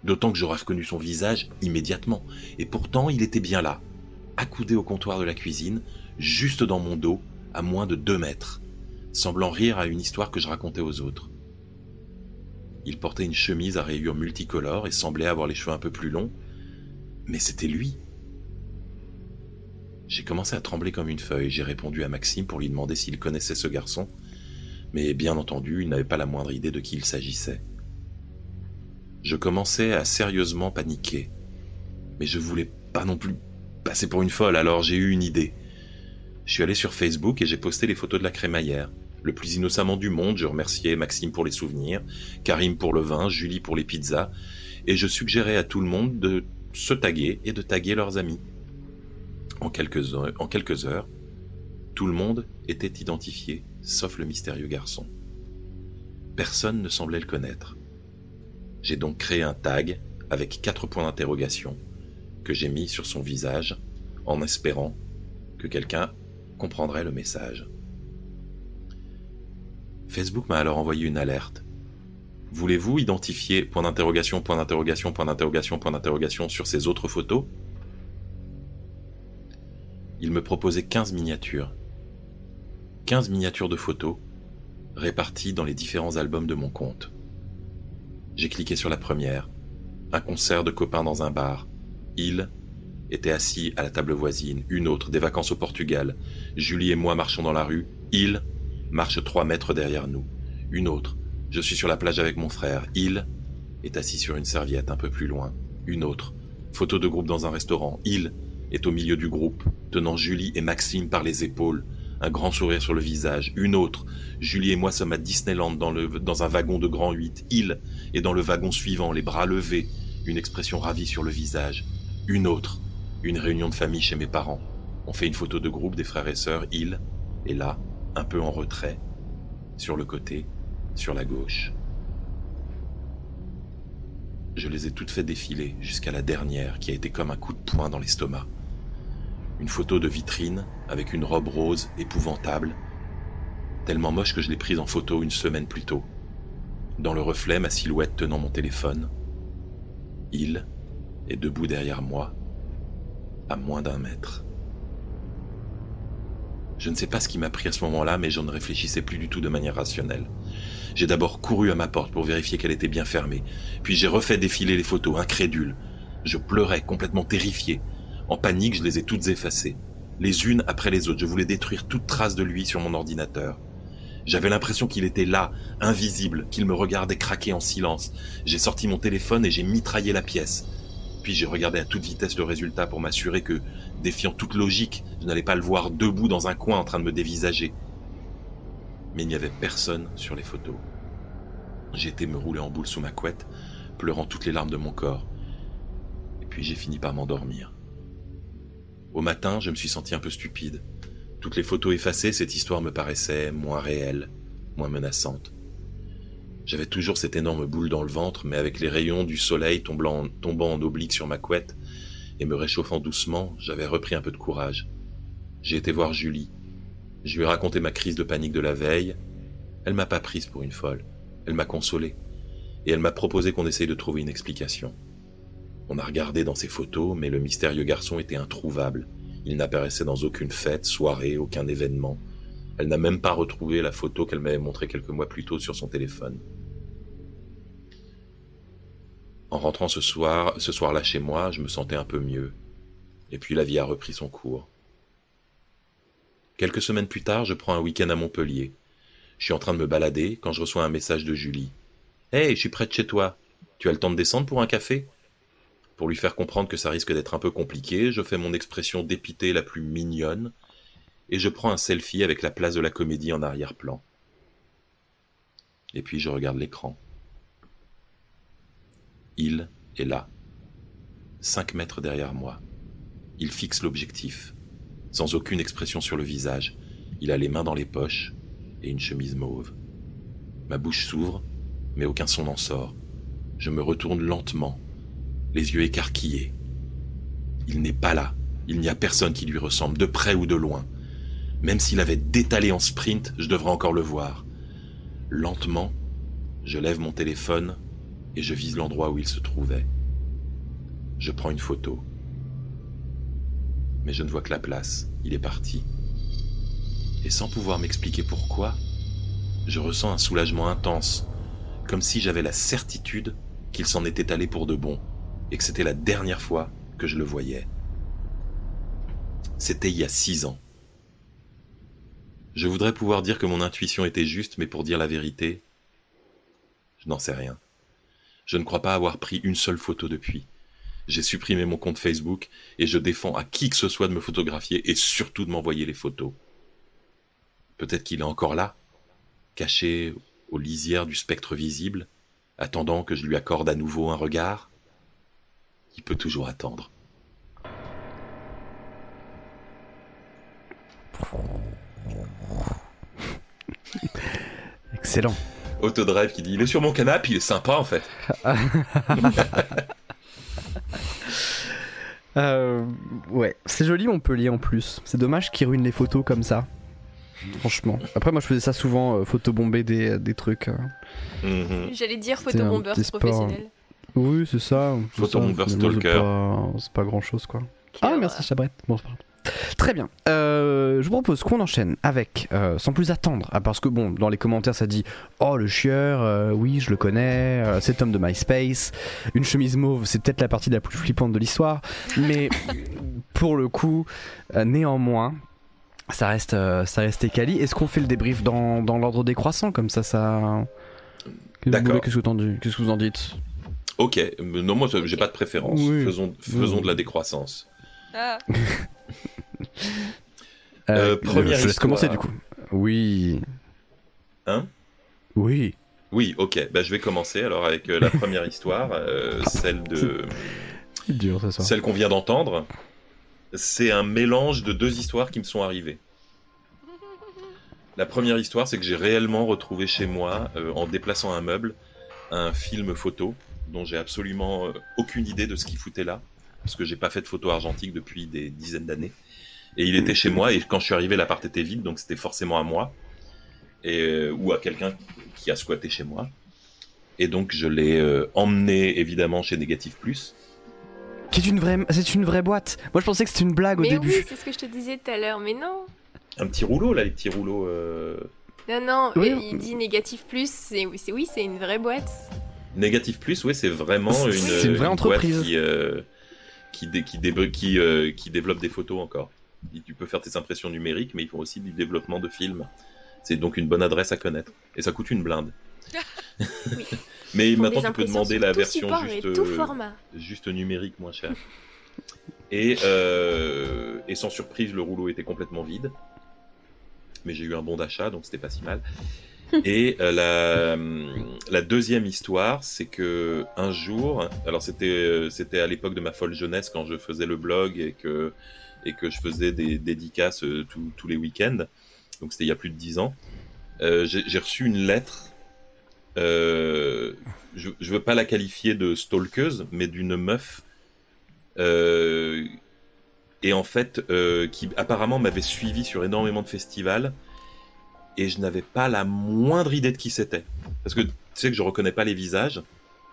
D'autant que j'aurais reconnu son visage immédiatement. Et pourtant, il était bien là, accoudé au comptoir de la cuisine, juste dans mon dos, à moins de deux mètres, semblant rire à une histoire que je racontais aux autres. Il portait une chemise à rayures multicolores et semblait avoir les cheveux un peu plus longs, mais c'était lui. J'ai commencé à trembler comme une feuille. J'ai répondu à Maxime pour lui demander s'il connaissait ce garçon, mais bien entendu, il n'avait pas la moindre idée de qui il s'agissait. Je commençais à sérieusement paniquer, mais je voulais pas non plus passer pour une folle, alors j'ai eu une idée. Je suis allé sur Facebook et j'ai posté les photos de la crémaillère. Le plus innocemment du monde, je remerciais Maxime pour les souvenirs, Karim pour le vin, Julie pour les pizzas, et je suggérais à tout le monde de se taguer et de taguer leurs amis. En quelques, heures, tout le monde était identifié, sauf le mystérieux garçon. Personne ne semblait le connaître. J'ai donc créé un tag avec quatre points d'interrogation que j'ai mis sur son visage en espérant que quelqu'un comprendrait le message. Facebook m'a alors envoyé une alerte. Voulez-vous identifier point d'interrogation, point d'interrogation, point d'interrogation, point d'interrogation sur ces autres photos? Il me proposait 15 miniatures. 15 miniatures de photos réparties dans les différents albums de mon compte. J'ai cliqué sur la première. Un concert de copains dans un bar. Il était assis à la table voisine. Une autre, des vacances au Portugal. Julie et moi marchons dans la rue. Il marche trois mètres derrière nous. Une autre. Je suis sur la plage avec mon frère. Il est assis sur une serviette un peu plus loin. Une autre. Photo de groupe dans un restaurant. Il est au milieu du groupe, tenant Julie et Maxime par les épaules, un grand sourire sur le visage. Une autre. Julie et moi sommes à Disneyland dans, le, dans un wagon de grand 8. Il est dans le wagon suivant, les bras levés, une expression ravie sur le visage. Une autre. Une réunion de famille chez mes parents. On fait une photo de groupe des frères et sœurs. Il est là, un peu en retrait, sur le côté, sur la gauche. Je les ai toutes fait défiler jusqu'à la dernière qui a été comme un coup de poing dans l'estomac. Une photo de vitrine avec une robe rose épouvantable, tellement moche que je l'ai prise en photo une semaine plus tôt. Dans le reflet, ma silhouette tenant mon téléphone. Il est debout derrière moi, à moins d'un mètre. Je ne sais pas ce qui m'a pris à ce moment-là, mais je ne réfléchissais plus du tout de manière rationnelle. J'ai d'abord couru à ma porte pour vérifier qu'elle était bien fermée, puis j'ai refait défiler les photos, incrédule. Je pleurais, complètement terrifié. En panique, je les ai toutes effacées, les unes après les autres. Je voulais détruire toute trace de lui sur mon ordinateur. J'avais l'impression qu'il était là, invisible, qu'il me regardait craquer en silence. J'ai sorti mon téléphone et j'ai mitraillé la pièce. Puis j'ai regardé à toute vitesse le résultat pour m'assurer que, défiant toute logique, je n'allais pas le voir debout dans un coin en train de me dévisager. Mais il n'y avait personne sur les photos. Été me rouler en boule sous ma couette, pleurant toutes les larmes de mon corps. Et puis j'ai fini par m'endormir. Au matin, je me suis senti un peu stupide. Toutes les photos effacées, cette histoire me paraissait moins réelle, moins menaçante. J'avais toujours cette énorme boule dans le ventre, mais avec les rayons du soleil tombant, en oblique sur ma couette et me réchauffant doucement, j'avais repris un peu de courage. J'ai été voir Julie. Je lui ai raconté ma crise de panique de la veille. Elle m'a pas prise pour une folle. Elle m'a consolé. Et elle m'a proposé qu'on essaye de trouver une explication. On a regardé dans ses photos, mais le mystérieux garçon était introuvable. Il n'apparaissait dans aucune fête, soirée, aucun événement. Elle n'a même pas retrouvé la photo qu'elle m'avait montrée quelques mois plus tôt sur son téléphone. En rentrant ce soir, ce soir-là chez moi, je me sentais un peu mieux. Et puis la vie a repris son cours. Quelques semaines plus tard, je prends un week-end à Montpellier. Je suis en train de me balader quand je reçois un message de Julie. Hé, je suis près de chez toi. Tu as le temps de descendre pour un café? Pour lui faire comprendre que ça risque d'être un peu compliqué, je fais mon expression dépitée la plus mignonne et je prends un selfie avec la place de la comédie en arrière-plan. Et puis je regarde l'écran. Il est là, cinq mètres derrière moi. Il fixe l'objectif, sans aucune expression sur le visage. Il a les mains dans les poches et une chemise mauve. Ma bouche s'ouvre, mais aucun son n'en sort. Je me retourne lentement, les yeux écarquillés. Il n'est pas là. Il n'y a personne qui lui ressemble, de près ou de loin. Même s'il avait détalé en sprint, je devrais encore le voir. Lentement, je lève mon téléphone et je vise l'endroit où il se trouvait. Je prends une photo. Mais je ne vois que la place. Il est parti. Et sans pouvoir m'expliquer pourquoi, je ressens un soulagement intense, comme si j'avais la certitude qu'il s'en était allé pour de bon, et que c'était la dernière fois que je le voyais. C'était il y a six ans. Je voudrais pouvoir dire que mon intuition était juste, mais pour dire la vérité, je n'en sais rien. Je ne crois pas avoir pris une seule photo depuis. J'ai supprimé mon compte Facebook et je défends à qui que ce soit de me photographier et surtout de m'envoyer les photos. Peut-être qu'il est encore là, caché aux lisières du spectre visible, attendant que je lui accorde à nouveau un regard. Il peut toujours attendre. Excellent. Autodrive qui dit il est sur mon canapé, il est sympa en fait. Euh, ouais, c'est joli Montpellier en plus. C'est dommage qu'ils ruinent les photos comme ça. Franchement. Après, moi je faisais ça souvent, euh, photobomber des, des trucs. euh. Mhm. J'allais dire photobombeur petit sport. professionnel. Oui, c'est ça. c'est ça. Stalker. pas- C'est pas grand chose quoi. Ah, merci Chabrette. Bon, c'est pas grave. Très bien. Euh, je vous propose qu'on enchaîne avec, euh, sans plus attendre, ah, parce que bon, dans les commentaires ça dit Oh le chieur, euh, oui je le connais, euh, cet homme de MySpace, une chemise mauve, c'est peut-être la partie la plus flippante de l'histoire, mais pour le coup, euh, néanmoins, ça reste, euh, ça reste Ekali. Est-ce qu'on fait le débrief dans, dans l'ordre décroissant comme ça, ça. D'accord. Qu'est-ce que, vous en dites? Qu'est-ce que vous en dites? Ok, non moi j'ai pas de préférence. Oui. Faisons, faisons de la décroissance. Ah, Euh, je- première je laisse commencer du coup. Oui. Hein? Oui. Oui, ok, bah, je vais commencer alors avec euh, la première histoire, euh, celle de dur, ça, celle qu'on vient d'entendre. C'est un mélange de deux histoires qui me sont arrivées. La première histoire, c'est que j'ai réellement retrouvé chez moi, euh, en déplaçant un meuble, un film photo dont j'ai absolument euh, aucune idée de ce qu'il foutait là, parce que j'ai pas fait de photo argentique depuis des dizaines d'années. Et il était chez moi, et quand je suis arrivé, l'appart était vide, donc c'était forcément à moi, et, euh, ou à quelqu'un qui a squatté chez moi. Et donc je l'ai euh, emmené évidemment chez Négatif Plus. Qui est une vraie, c'est une vraie boîte. Moi, je pensais que c'était une blague au Mais début. oui, c'est ce que je te disais tout à l'heure, mais non. Un petit rouleau là, les petits rouleaux. euh, Non, non, Oui, il dit négatif plus, c'est c'est- oui, c'est une vraie boîte. Négatif Plus, oui, c'est vraiment C'est- une, c'est une vraie boîte entreprise. qui, euh, qui, dé- qui, dé- qui, euh, qui développe des photos encore. Et tu peux faire tes impressions numériques, mais ils font aussi du développement de films. C'est donc une bonne adresse à connaître. Et ça coûte une blinde. mais Ils maintenant, tu peux demander la version juste, tout euh, format. juste numérique moins cher. Et, euh, et sans surprise, le rouleau était complètement vide. Mais j'ai eu un bon d'achat, donc c'était pas si mal. Et euh, la, deuxième histoire, c'est que un jour, alors c'était euh, c'était à l'époque de ma folle jeunesse quand je faisais le blog et que et que je faisais des dédicaces euh, tous- les week-ends. Donc c'était il y a plus de dix ans. J'ai reçu une lettre. je, je veux pas la qualifier de stalkeuse, mais d'une meuf. et en fait, qui apparemment m'avait suivi sur énormément de festivals et je n'avais pas la moindre idée de qui c'était. Parce que tu sais que je reconnais pas les visages.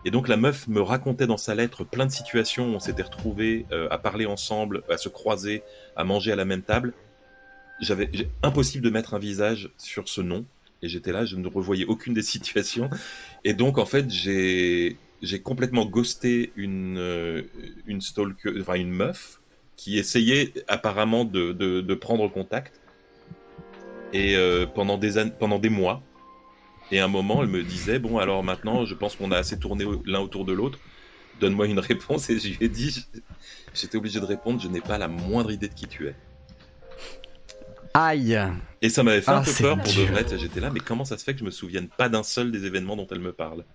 Et donc la meuf me racontait dans sa lettre plein de situations où on s'était retrouvés euh, à parler ensemble, à se croiser, à manger à la même table. J'avais impossible de mettre un visage sur ce nom. Et j'étais là, je ne revoyais aucune des situations. Et donc en fait, j'ai j'ai complètement ghosté une euh, une stalker, enfin une meuf qui essayait apparemment de, de, de prendre contact. Et euh, pendant des années, pendant des mois. Et à un moment, elle me disait bon alors maintenant, je pense qu'on a assez tourné l'un autour de l'autre. Donne-moi une réponse. Et je lui ai dit, j'étais obligé de répondre, je n'ai pas la moindre idée de qui tu es. Aïe. Et ça m'avait fait Ah, un peu c'est peur pour de vrai. J'étais là, mais comment ça se fait que je me souvienne pas d'un seul des événements dont elle me parle?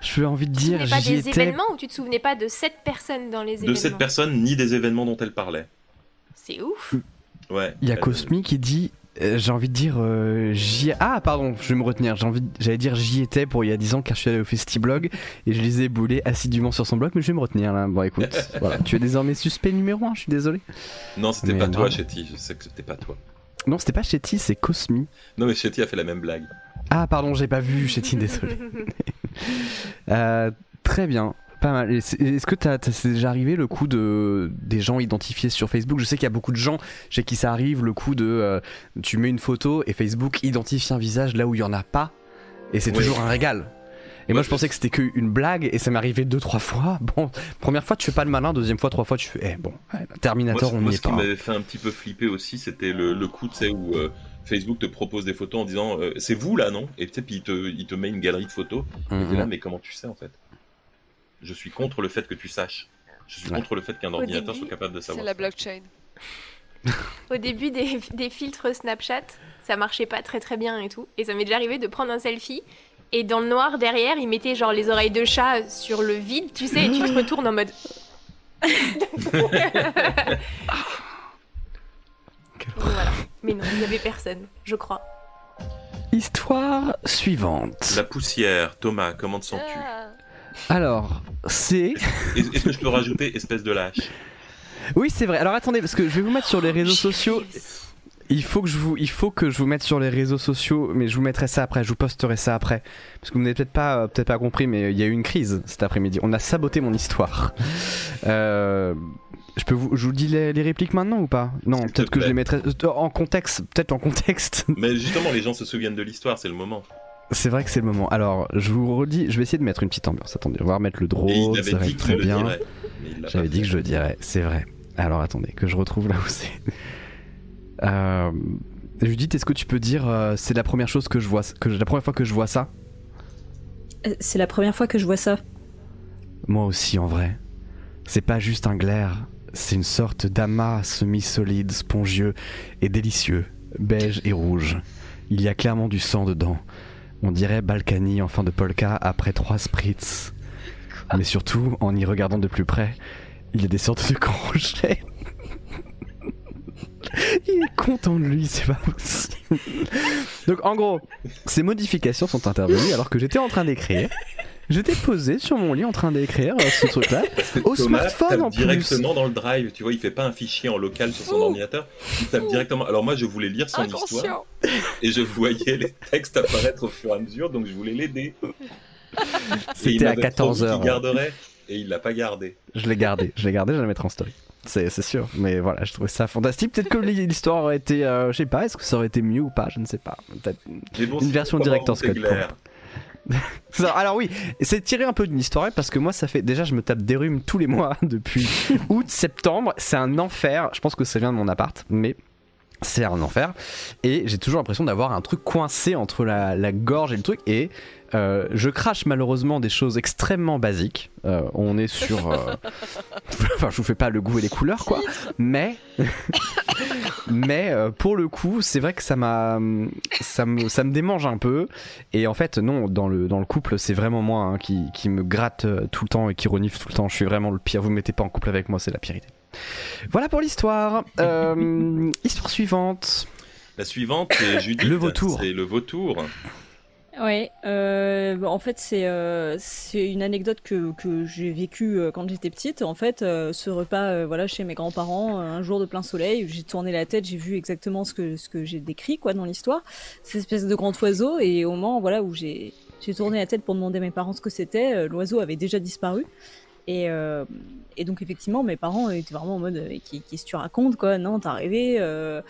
Je envie de Tu te dire, pas des étais. événements ou tu te souvenais pas de cette personne dans les De événements? cette personne ni des événements dont elle parlait. C'est ouf. Ouais. Il y a Cosmi qui dit, euh, j'ai envie de dire, euh, j'y. Ah, pardon, je vais me retenir. J'ai envie, de- j'allais dire j'y étais pour il y a 10 ans car je suis allé au Festiblog et je lisais Boulet assidûment sur son blog, mais je vais me retenir là. Bon, écoute, voilà. Tu es désormais suspect numéro 1, je suis désolé. Non, c'était Mais pas toi. Chetty. Je sais que c'était pas toi. Non, c'était pas Chetty, c'est Cosmi. Non, mais Chetty a fait la même blague. Ah, pardon, j'ai pas vu Chetty, désolé. Euh, très bien. Pas mal. Est-ce que t'as, c'est déjà arrivé le coup de des gens identifiés sur Facebook? Je sais qu'il y a beaucoup de gens chez qui ça arrive le coup de euh, tu mets une photo et Facebook identifie un visage là où il y en a pas et c'est toujours un régal. Et moi je pensais que c'était qu'une blague et ça m'est arrivé deux trois fois. Bon, première fois tu fais pas le malin, deuxième fois, trois fois tu fais eh bon, Terminator moi, on moi, n'y ce est qui pas. hein. m'avait fait un petit peu flipper aussi, c'était le, le coup, tu sais, où euh, Facebook te propose des photos en disant euh, c'est vous là, non? Et tu sais, puis il te, il te met une galerie de photos. Mhm. Et là, mais comment tu sais en fait? Je suis contre le fait que tu saches. Je suis Ouais. contre le fait qu'un ordinateur début, soit capable de C'est savoir. la ça. blockchain. Au début des, des filtres Snapchat, ça marchait pas très très bien et tout. Et ça m'est déjà arrivé de prendre un selfie. Et dans le noir derrière, il mettait genre les oreilles de chat sur le vide, tu sais, et tu te retournes en mode. Voilà. Mais non, il y avait personne, je crois. Histoire suivante. La poussière, Thomas, comment te sens-tu? Ah. Alors, c'est Est- Est-ce que je peux rajouter espèce de lâche? Oui, c'est vrai. Alors attendez, parce que je vais vous mettre sur les réseaux sociaux. Il faut que je vous, il faut que je vous mette sur les réseaux sociaux, mais je vous mettrai ça après. Je vous posterai ça après, parce que vous n'avez peut-être pas, euh, peut-être pas compris, mais il y a eu une crise cet après-midi. On a saboté mon histoire. Euh, je peux vous, je vous dis les, les répliques maintenant ou pas? Non, peut-être que je les mettrai euh, en contexte. Peut-être en contexte. Mais justement, les gens se souviennent de l'histoire, c'est le moment. C'est vrai que c'est le moment. Alors, je vous redis, je vais essayer de mettre une petite ambiance. Attendez, on va remettre le drone. Ça va dit être qu'il très bien. J'avais dit que je le dirais, c'est vrai. Alors attendez, que je retrouve là où c'est. Euh, Judith, est-ce que tu peux dire euh, c'est la première chose que je vois, que la première fois que je vois ça? Euh, C'est la première fois que je vois ça. Moi aussi en vrai. C'est pas juste un glaire, c'est une sorte d'amas semi-solide, spongieux et délicieux, beige et rouge. Il y a clairement du sang dedans. On dirait Balkany en fin de polka après trois spritz. Mais surtout, en y regardant de plus près, il y a des sortes de crochets. Il est content de lui, c'est pas possible. Donc en gros, ces modifications sont intervenues alors que j'étais en train d'écrire. J'étais posé sur mon lit en train d'écrire euh, ce truc-là. Au Thomas smartphone, tape en plus. directement dans le drive, tu vois, il fait pas un fichier en local sur son Ouh. ordinateur, il tape directement. Alors moi, je voulais lire son histoire Inconscient. et je voyais les textes apparaître au fur et à mesure, donc je voulais l'aider. Il C'était à m'avait promis 14 heures. qu'il garderait et il l'a pas gardé. Je l'ai gardé, je l'ai gardé, je vais le mettre en story. C'est sûr, mais voilà, je trouvais ça fantastique. Peut-être que l'histoire aurait été, euh, je sais pas, est-ce que ça aurait été mieux ou pas, je ne sais pas. Peut-être. Mais bon, Une version pas director's vraiment Alors oui, c'est tiré un peu d'une histoire parce que moi ça fait déjà je me tape des rhumes tous les mois depuis août, septembre, c'est un enfer. Je pense que ça vient de mon appart, mais c'est un enfer et j'ai toujours l'impression d'avoir un truc coincé entre la, la gorge et le truc et euh, je crache malheureusement des choses extrêmement basiques. Euh, on est sur, euh, enfin je vous fais pas le goût et les couleurs quoi, mais mais euh, pour le coup c'est vrai que ça m'a ça me ça me démange un peu et en fait, non, dans le, dans le couple, c'est vraiment moi hein, qui, qui me gratte euh, tout le temps et qui renifle tout le temps. Je suis vraiment le pire. Vous me mettez pas en couple avec moi, c'est la pire idée. Voilà pour l'histoire. Euh, histoire suivante. La suivante, c'est Judith. Le vautour. C'est le vautour. Ouais, euh, bah, en fait c'est euh, c'est une anecdote que, que j'ai vécue euh, quand j'étais petite. En fait, euh, ce repas euh, voilà chez mes grands-parents, euh, un jour de plein soleil, j'ai tourné la tête, j'ai vu exactement ce que ce que j'ai décrit quoi dans l'histoire, cette espèce de grand oiseau et au moment voilà où j'ai j'ai tourné la tête pour demander à mes parents ce que c'était, l'oiseau avait déjà disparu. Et, et donc effectivement, mes parents étaient vraiment en mode euh, Qu'est- qu'est-ce que tu racontes quoi Non, t'as rêvé. euh,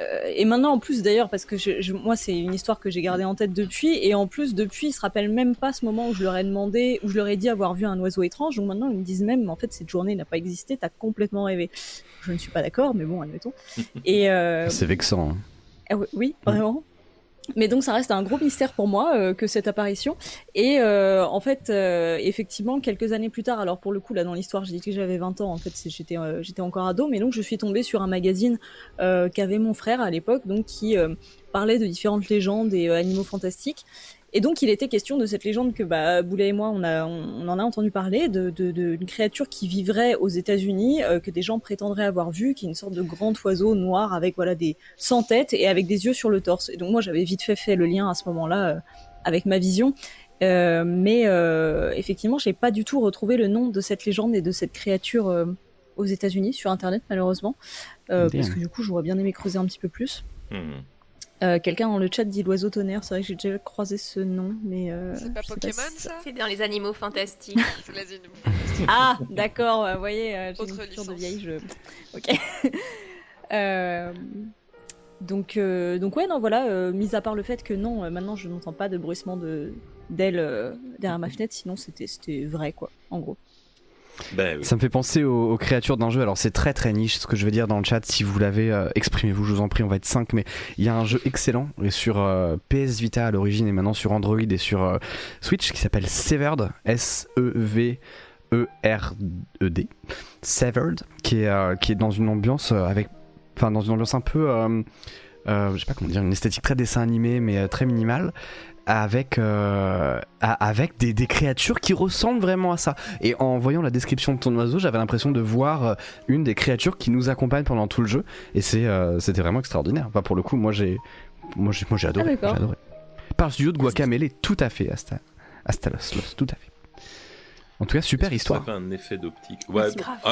euh, et maintenant en plus d'ailleurs parce que je, je- moi c'est une histoire que j'ai gardée en tête depuis et en plus depuis ils se rappellent même pas ce moment où je leur ai demandé où je leur ai dit avoir vu un oiseau étrange donc maintenant ils me disent même en fait cette journée n'a pas existé t'as complètement rêvé je ne suis pas d'accord mais bon admettons et euh, C'est vexant. hein. ah oui, oui, vraiment. Mais donc ça reste un gros mystère pour moi euh, que cette apparition. Et euh, en fait, euh, effectivement, quelques années plus tard, alors pour le coup là dans l'histoire, j'ai dit que j'avais 20 ans. En fait, j'étais j'étais encore ado, mais donc je suis tombée sur un magazine qu'avait mon frère à l'époque, donc qui parlait de différentes légendes et animaux fantastiques. Et donc il était question de cette légende que bah, Boulet et moi on, a, on, on en a entendu parler, de, de, de- d'une créature qui vivrait aux États-Unis, euh, que des gens prétendraient avoir vu, qui est une sorte de grand oiseau noir avec voilà des sans tête et avec des yeux sur le torse. Et donc moi j'avais vite fait fait le lien à ce moment-là euh, avec ma vision. Euh, mais euh, effectivement, j'ai pas du tout retrouvé le nom de cette légende et de cette créature euh, aux États-Unis sur Internet malheureusement, euh, parce que du coup j'aurais bien aimé creuser un petit peu plus. Hmm. Euh, Quelqu'un dans le chat dit l'oiseau tonnerre. C'est vrai que j'ai déjà croisé ce nom, mais. euh, C'est pas Pokémon si- ça C'est dans les animaux fantastiques. Ah, d'accord, vous voyez, euh, j'ai Autre une culture de licence. vieille, je... Ok. Euh, donc, euh, donc ouais, non, voilà, euh, mis à part le fait que non, euh, maintenant je n'entends pas de bruissement de d'ailes euh, derrière ma fenêtre, sinon c'était c'était vrai, quoi, en gros. Oui. Ça me fait penser aux, créatures d'un jeu. Alors c'est très très niche ce que je veux dire dans le chat. Si vous l'avez, euh, exprimez-vous, je vous en prie, on va être 5. Mais il y a un jeu excellent et sur euh, PS Vita à l'origine et maintenant sur Android et sur euh, Switch qui s'appelle Severed. E S-E-V-E-R-E-D. Severed, qui est, qui est dans une ambiance avec. Enfin, dans une ambiance un peu. je sais pas comment dire, une esthétique très dessin animé mais très minimale. Avec, euh, avec des, des créatures qui ressemblent vraiment à ça. Et en voyant la description de ton oiseau, j'avais l'impression de voir euh, une des créatures qui nous accompagne pendant tout le jeu. Et c'est, euh, c'était vraiment extraordinaire. Enfin, pour le coup, moi j'ai, moi j'ai, moi j'ai adoré. Ah, j'ai adoré. Par le studio de Guacamele, tout à fait, Asta, Astalos, Los, tout à fait. En tout cas, super Est-ce que ça histoire. fait un effet d'optique? Ouais,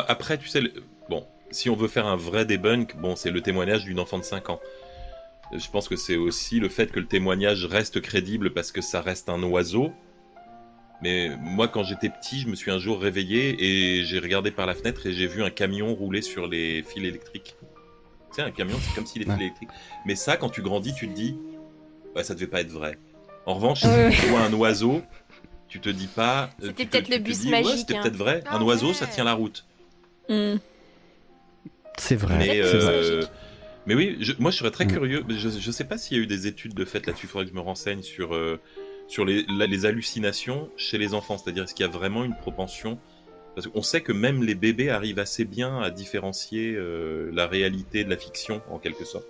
Après, tu sais, le- bon, si on veut faire un vrai debunk, bon, c'est le témoignage d'une enfant de 5 ans. Je pense que c'est aussi le fait que le témoignage reste crédible parce que ça reste un oiseau. Mais moi, quand j'étais petit, je me suis un jour réveillé et j'ai regardé par la fenêtre et j'ai vu un camion rouler sur les fils électriques. Tu sais, un camion, c'est comme si les fils Ouais. électriques. Mais ça, quand tu grandis, tu te dis, ouais, ça devait pas être vrai. En revanche, Ouais, si tu vois un oiseau, tu te dis pas. euh, C'était peut-être le bus dis, ouais, magique, C'était hein. peut-être vrai. Ah un oiseau, ouais. ça tient la route. Hmm. C'est vrai. Mais, euh, mais oui, je- moi je serais très Mm. curieux. Je, je sais pas s'il y a eu des études de fait là-dessus. Il faudrait que je me renseigne sur, euh, sur les, la- les hallucinations chez les enfants. C'est-à-dire, est-ce qu'il y a vraiment une propension? Parce qu'on sait que même les bébés arrivent assez bien à différencier euh, la réalité de la fiction, en quelque sorte.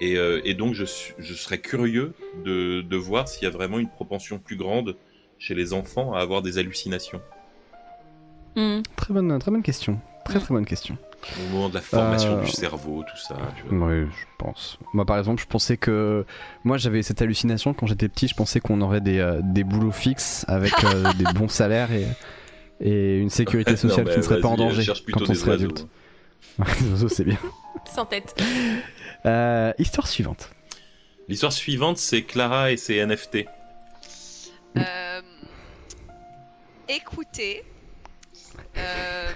Et, euh, et donc, je, serais curieux de, de voir s'il y a vraiment une propension plus grande chez les enfants à avoir des hallucinations. Hmm. Très bonne, très bonne question. Très très bonne question. Au moment de la formation Euh, du cerveau, tout ça. Tu vois. Oui, je pense. Moi, par exemple, je pensais que. Moi, j'avais cette hallucination quand j'étais petit. Je pensais qu'on aurait des, euh, des boulots fixes avec euh, des bons salaires et, et une sécurité Non, sociale qui ne serait pas en danger cherche plutôt quand on des serait oiseaux. adulte. Les oiseaux, c'est bien. Sans tête. Euh, histoire suivante. L'histoire suivante, c'est Clara et ses NFT. Euh, écoutez, euh,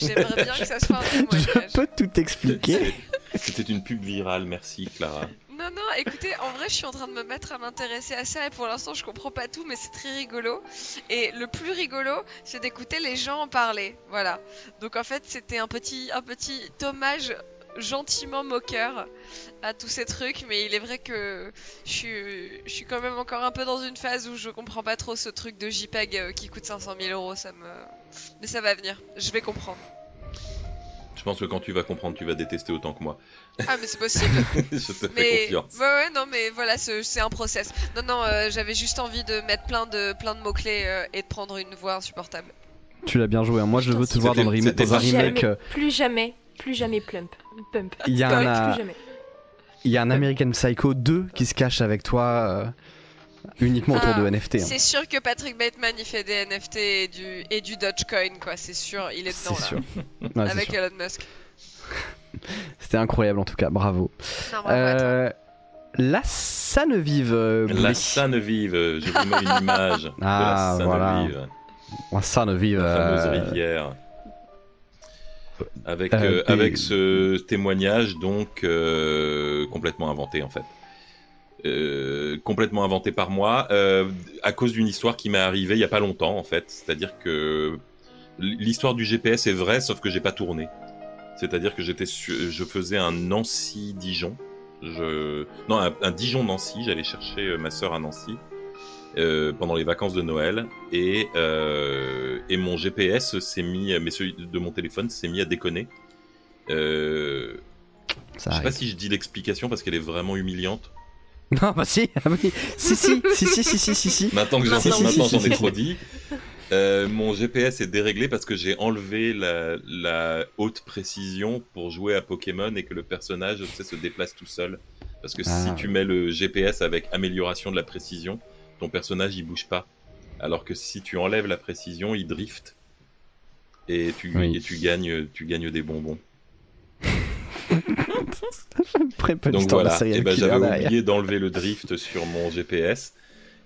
j'aimerais bien que ça soit un Je peux tout expliquer. C'était une pub virale, merci Clara. Non, non, écoutez, en vrai, je suis en train de me mettre à m'intéresser à ça et pour l'instant, je comprends pas tout, mais c'est très rigolo. Et le plus rigolo, c'est d'écouter les gens en parler. Voilà. Donc en fait, c'était un petit, un petit hommage gentiment moqueur à tous ces trucs, mais il est vrai que je suis, je suis quand même encore un peu dans une phase où je comprends pas trop ce truc de JPEG euh, qui coûte 500 000 euros. Ça me, mais ça va venir. Je vais comprendre. Je pense que quand tu vas comprendre, tu vas détester autant que moi. Ah, mais c'est possible. Je te fais Mais confiance. ouais, ouais, non, mais voilà, ce- c'est un process. Non, non, euh, j'avais juste envie de mettre plein de plein de mots clés et de prendre une voix insupportable. Tu l'as bien joué. hein. Moi, je Putain, veux te voir dans, le remake, dans un remake. euh, Plus jamais, plus jamais plump. Pump. Il y a un, plus jamais. Il y a un American Psycho 2 qui se cache avec toi euh, uniquement autour Ah, de NFT. hein. C'est sûr que Patrick Bateman il fait des NFT et du et du Dogecoin quoi, c'est sûr, il est C'est dedans là, sûr. Ouais, avec sûr. Elon Musk. C'était incroyable en tout cas, bravo. Non. Euh, la Sanevive. euh, La Bouli. Sanevive, je vous mets une image Ah, de la voilà. Sanevive, La Sanevive. la fameuse euh, rivière. Avec, euh, euh, des- avec ce témoignage donc euh, complètement inventé en fait. Euh, complètement inventé par moi à cause d'une histoire qui m'est arrivée il y a pas longtemps en fait. C'est-à-dire que l'histoire du GPS est vraie sauf que j'ai pas tourné. C'est-à-dire que j'étais su- je faisais un Nancy-Dijon. Je... Non, un, un Dijon-Nancy. J'allais chercher ma sœur à Nancy euh, pendant les vacances de Noël. Et, euh, et mon GPS s'est mis, mais celui de mon téléphone s'est mis à déconner. Euh, je sais pas si je dis l'explication parce qu'elle est vraiment humiliante. Non, bah si, ah oui. si, si, si, si, si, si, si, si. Maintenant que j'en Si, si, ai trop dit. Euh, mon GPS est déréglé parce que j'ai enlevé la, la haute précision pour jouer à Pokémon et que le personnage tu sais, se déplace tout seul. Parce que Ah, si tu mets le GPS avec amélioration de la précision, ton personnage il bouge pas. Alors que si tu enlèves la précision, il drift et tu, Oui. et tu gagnes tu gagnes des bonbons. donc voilà, et ben, j'avais oublié d'enlever le drift sur mon GPS.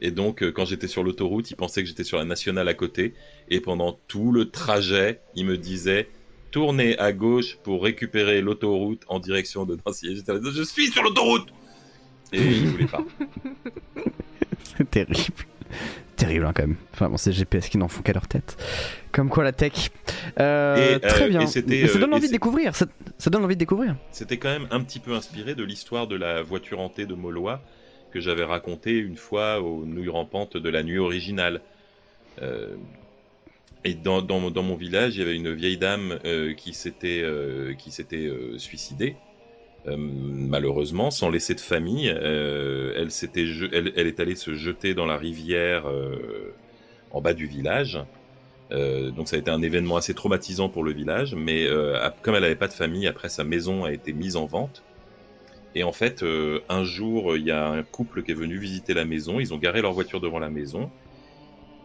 Et donc, euh, quand j'étais sur l'autoroute, il pensait que j'étais sur la nationale à côté. Et pendant tout le trajet, il me disait tournez à gauche pour récupérer l'autoroute en direction de Nancy. J'étais je suis sur l'autoroute Et il voulait pas. Terrible. Terrible hein, quand même. Enfin bon, c'est GPS qui n'en font qu'à leur tête. Comme quoi la tech. Euh, très euh, bien. ça donne envie de découvrir. Ça, donne envie de découvrir. C'était quand même un petit peu inspiré de l'histoire de la voiture hantée de Molois que j'avais raconté une fois aux nouilles rampantes de la nuit originale. Euh, et dans, dans, dans, mon village, il y avait une vieille dame euh, qui s'était euh, qui s'était euh, malheureusement, sans laisser de famille, elle s'était elle, est allée se jeter dans la rivière en bas du village. donc ça a été un événement assez traumatisant pour le village, mais comme elle n'avait pas de famille, après sa maison a été mise en vente. Et en fait, euh, un jour, il y a un couple qui est venu visiter la maison. Ils ont garé leur voiture devant la maison.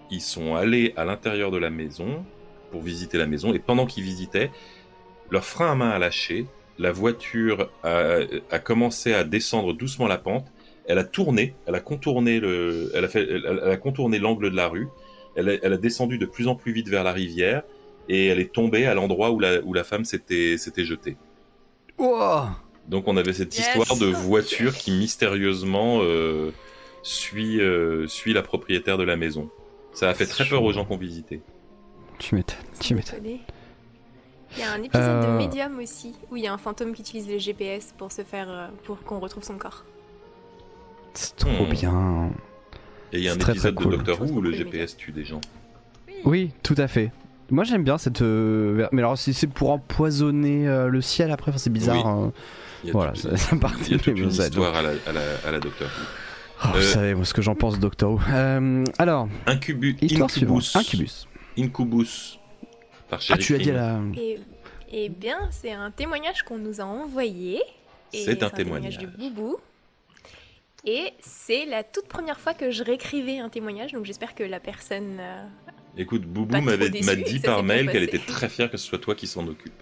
Ils sont allés à l'intérieur de la maison pour visiter la maison. Et pendant qu'ils visitaient, leur frein à main a lâché. La voiture a, commencé à descendre doucement la pente. Elle a tourné, elle a contourné le, elle a fait, elle, a contourné l'angle de la rue. Elle a, elle a, descendu de plus en plus vite vers la rivière et elle est tombée à l'endroit où la, où la femme s'était, s'était jetée. Wow donc on avait cette histoire de voiture qui mystérieusement euh, suit, euh, suit la propriétaire de la maison. Ça a fait très peur aux gens qui ont visité. Tu m'étonnes, tu m'étonnes. Il y a un épisode de euh. Medium aussi où il y a un fantôme qui utilise le GPS pour se faire pour qu'on retrouve son corps. C'est trop hmm. bien. Et il y a un épisode de Doctor Who où le GPS tue des gens. Oui, tout à fait. Moi j'aime bien cette. Mais alors si c'est pour empoisonner le ciel après, c'est bizarre. Hein. Voilà, ça, ça Il y a toute une histoire à la, à la, à la Doctor Who. Oh, Vous euh, savez ce que j'en pense, Doctor Who. Euh, alors, Incubus, Incubus. Incubus. Incubus. Par ah, tu as dit la. Eh bien, c'est un témoignage qu'on nous a envoyé. C'est un, témoignage. du Boubou. Et c'est la toute première fois que je réécrivais un témoignage, donc j'espère que la personne. Euh, Écoute, Boubou m'a dit par mail qu'elle était très fière que ce soit toi qui s'en occupe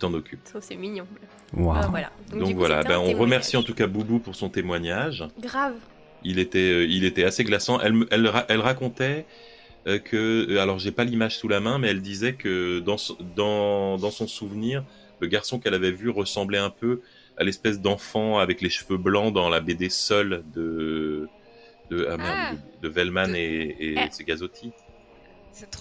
t'en occupe. c'est mignon. Euh, voilà. Donc, voilà, ben, on remercie en tout cas Boubou pour son témoignage. Grave. Il était, euh, il était assez glaçant. Elle, elle, elle racontait euh, que, alors j'ai pas l'image sous la main, mais elle disait que dans, dans, dans son souvenir, le garçon qu'elle avait vu ressemblait un peu à l'espèce d'enfant avec les cheveux blancs dans la BD Seul de de, ah, ah. de, Vellman et, et eh. Gazotti.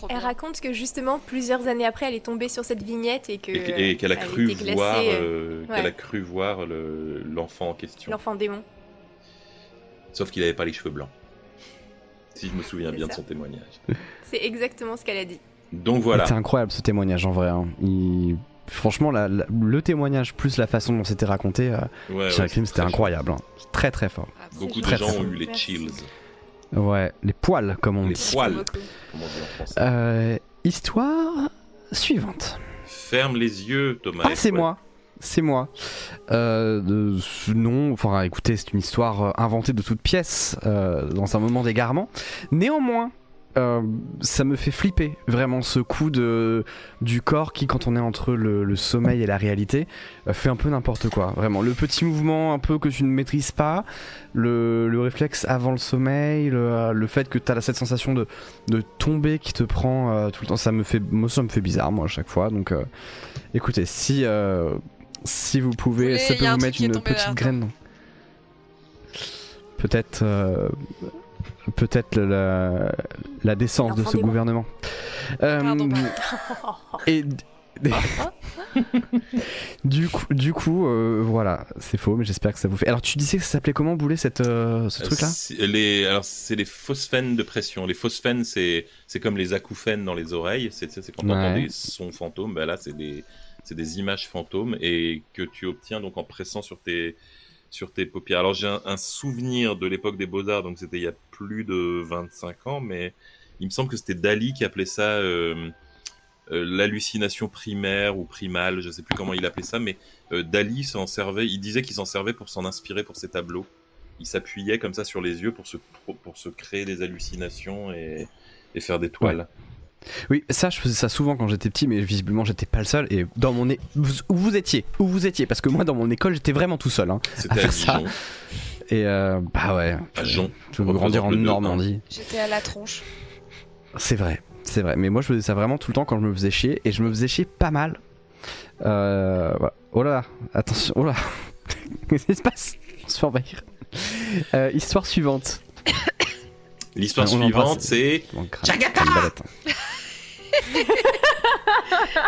Elle raconte que justement plusieurs années après, elle est tombée sur cette vignette et que et, qu'elle a, cru voir, euh, qu'elle a cru voir l'enfant en question. L'enfant démon. Sauf qu'il n'avait pas les cheveux blancs. Si je me souviens bien de son témoignage. C'est exactement ce qu'elle a dit. Donc voilà. C'est incroyable ce témoignage en vrai. Hein. Franchement, le témoignage plus la façon dont c'était raconté euh, sur crime, c'était incroyable. Hein. Très très fort. Ah, Beaucoup de gens ont eu les chills. Ouais, les poils, comme on les dit. Les poils, euh, histoire suivante. Ferme les yeux, Thomas. Ah, c'est moi. C'est moi. Euh, non, enfin, écoutez, c'est une histoire euh, inventée de toutes pièces euh, dans un moment d'égarement. Néanmoins, ça me fait flipper vraiment ce coup de du corps qui quand on est entre le, sommeil et la réalité fait un peu n'importe quoi vraiment le petit mouvement un peu que tu ne maîtrises pas le, le réflexe avant le sommeil le, le fait que tu as cette sensation de, de tomber qui te prend tout le temps ça me fait moi ça me fait bizarre moi à chaque fois donc écoutez si si vous pouvez ça peut vous mettre une petite graine peut-être peut-être la, la décence de ce gouvernement. Euh, et du coup, du coup euh, voilà, c'est faux, mais j'espère que ça vous fait. Alors, tu disais que ça s'appelait comment, Boulet, cette, euh, ce truc-là les, Alors, c'est les phosphènes de pression. Les phosphènes, c'est, c'est comme les acouphènes dans les oreilles. C'est, c'est quand on entend des sons fantômes. Ben là, c'est des, c'est des images fantômes et que tu obtiens donc en pressant sur tes, sur tes paupières. Alors j'ai un, souvenir de l'époque des beaux-arts, donc c'était il y a plus de 25 ans, mais il me semble que c'était Dali qui appelait ça euh, euh, l'hallucination primaire ou primale, je ne sais plus comment il appelait ça, mais euh, Dali s'en servait, il disait qu'il s'en servait pour s'en inspirer pour ses tableaux. Il s'appuyait comme ça sur les yeux pour se, pour se créer des hallucinations et, faire des toiles. Oui, ça, je faisais ça souvent quand j'étais petit, mais visiblement, j'étais pas le seul. Et dans mon. é- Où vous étiez Où vous étiez? Parce que moi, dans mon école, j'étais vraiment tout seul. Hein. À faire ça. Dijon. Et euh, bah ouais. À Jon. Je veux grandir en Normandie. J'étais à la tronche. C'est vrai, c'est vrai. Mais moi, je faisais ça vraiment tout le temps quand je me faisais chier. Et je me faisais chier pas mal. Euh, voilà. Oh là là, attention, oh là. Qu'est-ce qui se passe? On se fait envahir. Euh, histoire suivante. L'histoire On suivante, c'est hein.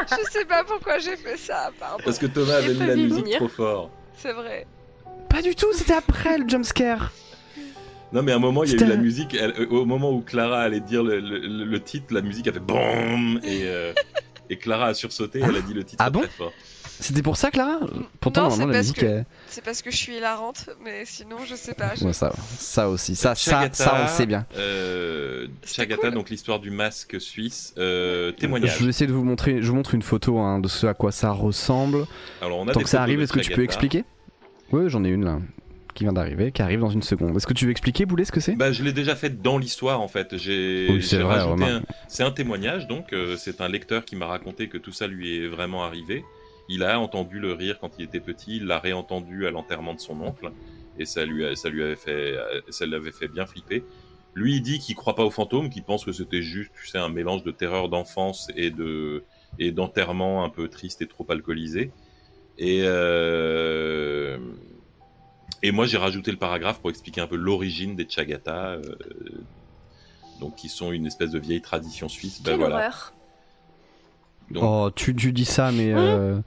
Je sais pas pourquoi j'ai fait ça, pardon. parce que Thomas avait mis la musique venir. trop fort. C'est vrai. Pas du tout, c'était après le jumpscare. Non, mais à un moment, il y a eu la musique. elle- euh, au moment où Clara allait dire le, le- le- le titre, la musique a fait BOOM Et, euh, et Clara a sursauté. Elle a dit le titre Ah bon très fort. C'était pour ça, Clara Pourtant, Non, normalement, la musique que- est. C'est parce que je suis hilarante, mais sinon, je sais pas. je- Ouais, ça, ça aussi. Ça, ça, Chagata, ça, on le sait bien. Euh, Chagata, cool. donc l'histoire du masque suisse. Euh, témoignage. Je vais essayer de vous montrer. Je vous montre une photo hein, de ce à quoi ça ressemble. Alors, on a Tant des que ça arrive, est-ce que tu peux expliquer? Oui, j'en ai une là, qui vient d'arriver, qui arrive dans une seconde. Est-ce que tu veux expliquer, Boulet, ce que c'est? Bah, je l'ai déjà fait dans l'histoire en fait. J'ai Oui, c'est rajouté remarque. un- C'est un témoignage donc. euh, c'est un lecteur qui m'a raconté que tout ça lui est vraiment arrivé. Il a entendu le rire quand il était petit. Il l'a réentendu à l'enterrement de son oncle et ça lui a- ça lui avait fait ça l'avait fait bien flipper. Lui, il dit qu'il croit pas aux fantômes, qu'il pense que c'était juste, tu sais, un mélange de terreur d'enfance et de et d'enterrement un peu triste et trop alcoolisé. Et euh, et moi, j'ai rajouté le paragraphe pour expliquer un peu l'origine des Chagata, euh, donc qui sont une espèce de vieille tradition suisse. Ben Quelle voilà. horreur. Donc, Oh, tu, tu dis ça, mais euh,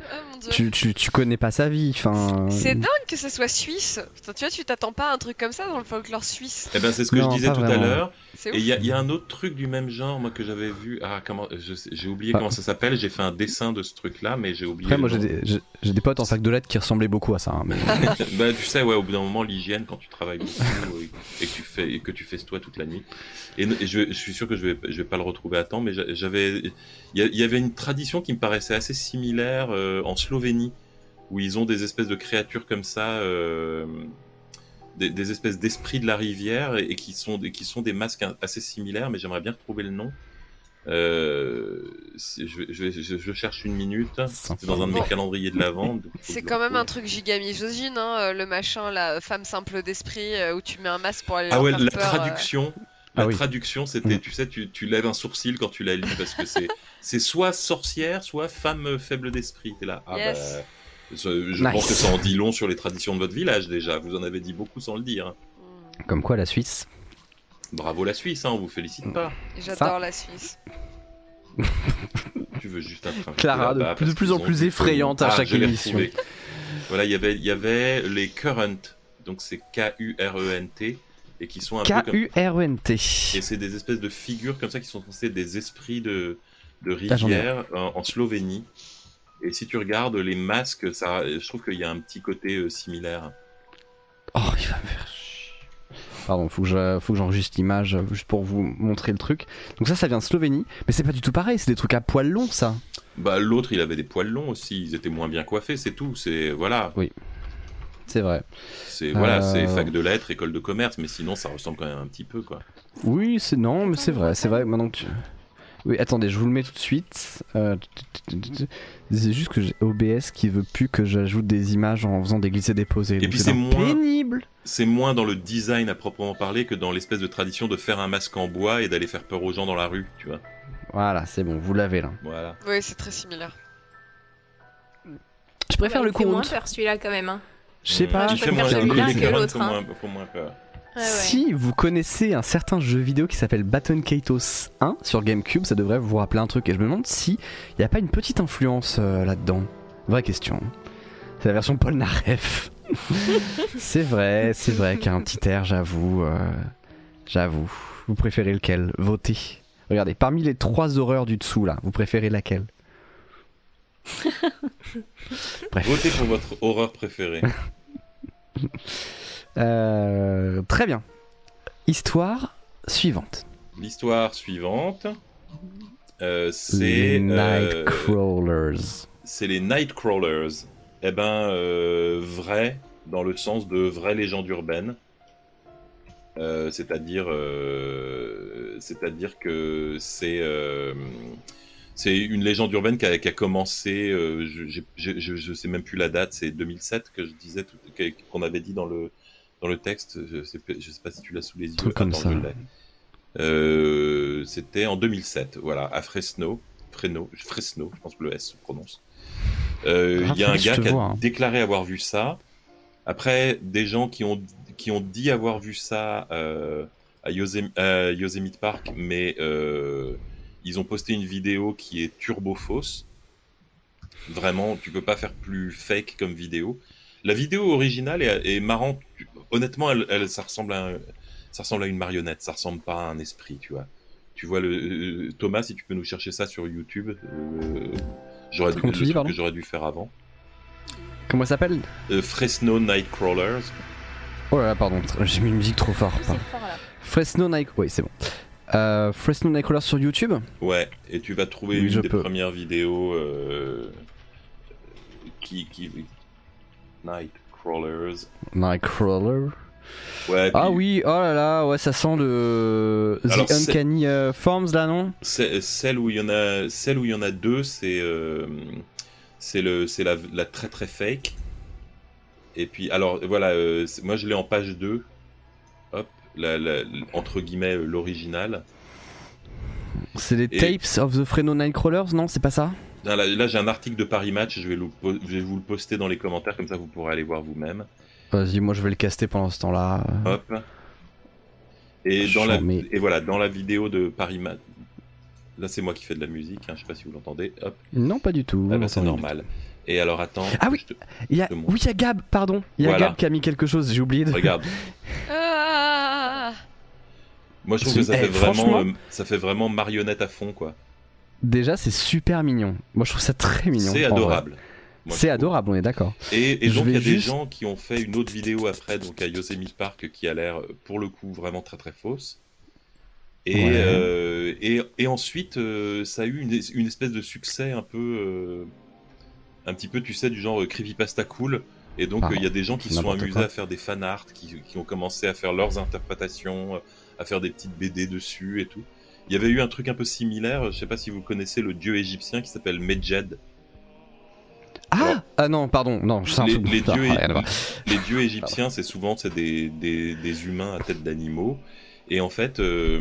Tu, tu, tu connais pas sa vie. Enfin. C'est dingue que ce soit suisse. Tu vois, tu t'attends pas à un truc comme ça dans le folklore suisse. eh ben, c'est ce que Non, je disais tout à l'heure. Et il y, a- il y a un autre truc du même genre, moi, que j'avais vu. Ah, comment J'ai oublié Ah. comment ça s'appelle. J'ai fait un dessin de ce truc-là, mais j'ai oublié. Après, moi, j'ai des, des potes en sac de lettres qui ressemblaient beaucoup à ça. hein, mais- bah, tu sais, ouais, au bout d'un moment, l'hygiène, quand tu travailles beaucoup euh, et que tu fais et que tu fais toi toute la nuit. Et, et je, je suis sûr que je vais, je vais pas le retrouver à temps, mais j'a- j'avais, il y, avait une tradition qui me paraissait assez similaire euh, en Slovénie, où ils ont des espèces de créatures comme ça, euh, des, des espèces d'esprits de la rivière, et, et qui sont, des- qui sont des masques assez similaires, mais j'aimerais bien retrouver le nom. Euh, je, vais- je, vais- je- je cherche une minute. C'est dans un de mes calendriers de la vente. C'est quand même un truc giga misogyne, hein, euh, le machin, la femme simple d'esprit, où tu mets un masque pour aller Ah ouais, la peur, euh. traduction. Ah La oui. traduction, c'était, Mm. tu sais, tu, tu lèves un sourcil quand tu la lis parce que c'est, c'est soit sorcière, soit femme faible d'esprit. T'es là. Ah Yes. bah, je je Nice. pense que ça en dit long sur les traditions de votre village déjà. Vous en avez dit beaucoup sans le dire. hein. Mm. Comme quoi, la Suisse. Bravo la Suisse, hein, on vous félicite pas. J'adore la Suisse. Tu veux juste un train. Clara, de là-bas plus- de parce plus en plus effrayante à Ah, chaque émission. Voilà, il y avait, il y avait les Current, donc c'est K-U-R-E-N-T, et qui sont un peu comme... K-U-R-E-N-T. Et c'est des espèces de figures comme ça qui sont censées être des esprits de, de rivière en, en Slovénie. Et si tu regardes les masques, ça, je trouve qu'il y a un petit côté euh, similaire. Oh, il va me faire. Pardon, faut que je- faut que j'enregistre l'image euh, juste pour vous montrer le truc. Donc ça, ça vient de Slovénie, mais c'est pas du tout pareil, c'est des trucs à poil long, ça. Bah, l'autre, il avait des poils longs aussi. Ils étaient moins bien coiffés, c'est tout. C'est voilà, C'est vrai. c'est voilà, Euh. c'est fac de lettres, école de commerce, mais sinon, ça ressemble quand même un petit peu, quoi. Oui, c'est non, mais c'est vrai, c'est vrai. Maintenant que tu... Oui, attendez, je vous le mets tout de suite. Euh, C'est juste que j'ai OBS qui veut plus que j'ajoute des images en faisant des glissés déposés. Donc puis c'est moins- pénible. C'est moins dans le design à proprement parler que dans l'espèce de tradition de faire un masque en bois et d'aller faire peur aux gens dans la rue, tu vois. Voilà, c'est bon, vous l'avez là. Voilà. Oui, c'est très similaire. Je préfère Ouais, le fait moins peur celui-là quand même. Hein. Je sais Mm. pas. Je préfère celui-là que l'autre, hein. moins- font moins peur. Ouais. Si vous connaissez un certain jeu vidéo qui s'appelle Baton Kaitos 1 sur GameCube, ça devrait vous rappeler un truc. Et je me demande si il n'y a pas une petite influence euh, là-dedans. Vraie question. C'est la version Paul Naref. c'est vrai, c'est vrai qu'il y a un petit air, j'avoue. euh, j'avoue. Vous préférez lequel? Votez. Regardez, parmi les trois horreurs du dessous là, vous préférez laquelle? Bref. Votez pour votre horreur préférée. Euh, très bien. Histoire suivante. L'histoire suivante, euh, Les c'est euh, Nightcrawlers. c'est les Nightcrawlers. Eh ben, vrai, dans le sens de vraie légende urbaine. Euh, C'est-à-dire, euh, c'est-à-dire que c'est euh, c'est une légende urbaine qui a, qui a commencé, je, je sais même plus la date, c'est 2007 que je disais, qu'on avait dit dans le dans le texte. Je sais, pas- je sais pas si tu l'as sous les yeux. Comme Attends, ça. Euh, C'était en 2007, voilà, à Fresno, Fresno, Fresno, je pense que le S se prononce. Euh, Il y a un gars qui a vois, hein. déclaré avoir vu ça. Après, des gens qui ont qui ont dit avoir vu ça euh, à, Yosem- à Yosemite Park, mais euh, ils ont posté une vidéo qui est turbo fausse. Vraiment, tu peux pas faire plus fake comme vidéo. La vidéo originale est, est marrante. Honnêtement, elle, elle- ça ressemble à un- ça ressemble à une marionnette. Ça ressemble pas à un esprit, tu vois. Tu vois le euh, Thomas, si tu peux nous chercher ça sur YouTube, euh, j'aurais dû, dis, que j'aurais dû faire avant. Comment elle s'appelle? Euh, Fresno Nightcrawlers. Oh là là, pardon, j'ai mis une musique trop fort. C'est pardon. fort là. Fresno Night. Oui, c'est bon. Euh, Fresno Nightcrawler sur YouTube? Ouais, et tu vas trouver Oui, une des peux. premières vidéos euh, qui, qui... Nightcrawlers. Nightcrawler. Ouais, Ah puis oui, oh là là, ouais, ça sent le Alors, The Uncanny euh, Forms là, non? C'est- celle où il y en a, celle où il y en a deux, c'est euh, c'est le, c'est la, la très très fake. Et puis alors voilà, euh, moi je l'ai en page 2 Hop, la, la- entre guillemets euh, l'original. C'est les Et- Tapes of the Fresno Nightcrawlers, non? C'est pas ça? Là, là, là, j'ai un article de Paris Match, je vais, je vais vous le poster dans les commentaires, comme ça vous pourrez aller voir vous-même. Vas-y, moi je vais le caster pendant ce temps-là. Hop. Et, dans la, Charmé. et voilà, dans la vidéo de Paris Match, là c'est moi qui fais de la musique, hein, je sais pas si vous l'entendez. Hop, Non, pas du tout. ah bah, c'est normal. Et alors attends, Ah oui. te- Il y a... Oui, il y a Gab, pardon. Il y a Voilà. Gab qui a mis quelque chose, j'ai oublié de. regarde. Ah Moi je trouve que ça eh, fait vraiment, franchement- euh, ça fait vraiment marionnette à fond quoi. Déjà, c'est super mignon. Moi, je trouve ça très mignon. C'est adorable. C'est adorable, on est d'accord. Et, donc il y a des gens qui ont fait une autre vidéo après, donc à Yosemite Park, qui a l'air pour le coup vraiment très très fausse. Et, Ouais. euh, et, et ensuite, euh, ça a eu une, une espèce de succès un peu, euh, un petit peu, tu sais, du genre creepypasta cool. Et donc Ah, il y a des gens qui se sont amusés quoi. à faire des fan art, qui, qui ont commencé à faire leurs interprétations, à faire des petites BD dessus et tout. Il y avait eu un truc un peu similaire, je sais pas si vous connaissez le dieu égyptien qui s'appelle Medjed. Ah Alors, Ah non, pardon, non, je les, les Ah, dieux, voir. les dieux égyptiens, c'est souvent c'est des, des, des humains à tête d'animaux. Et en fait, euh,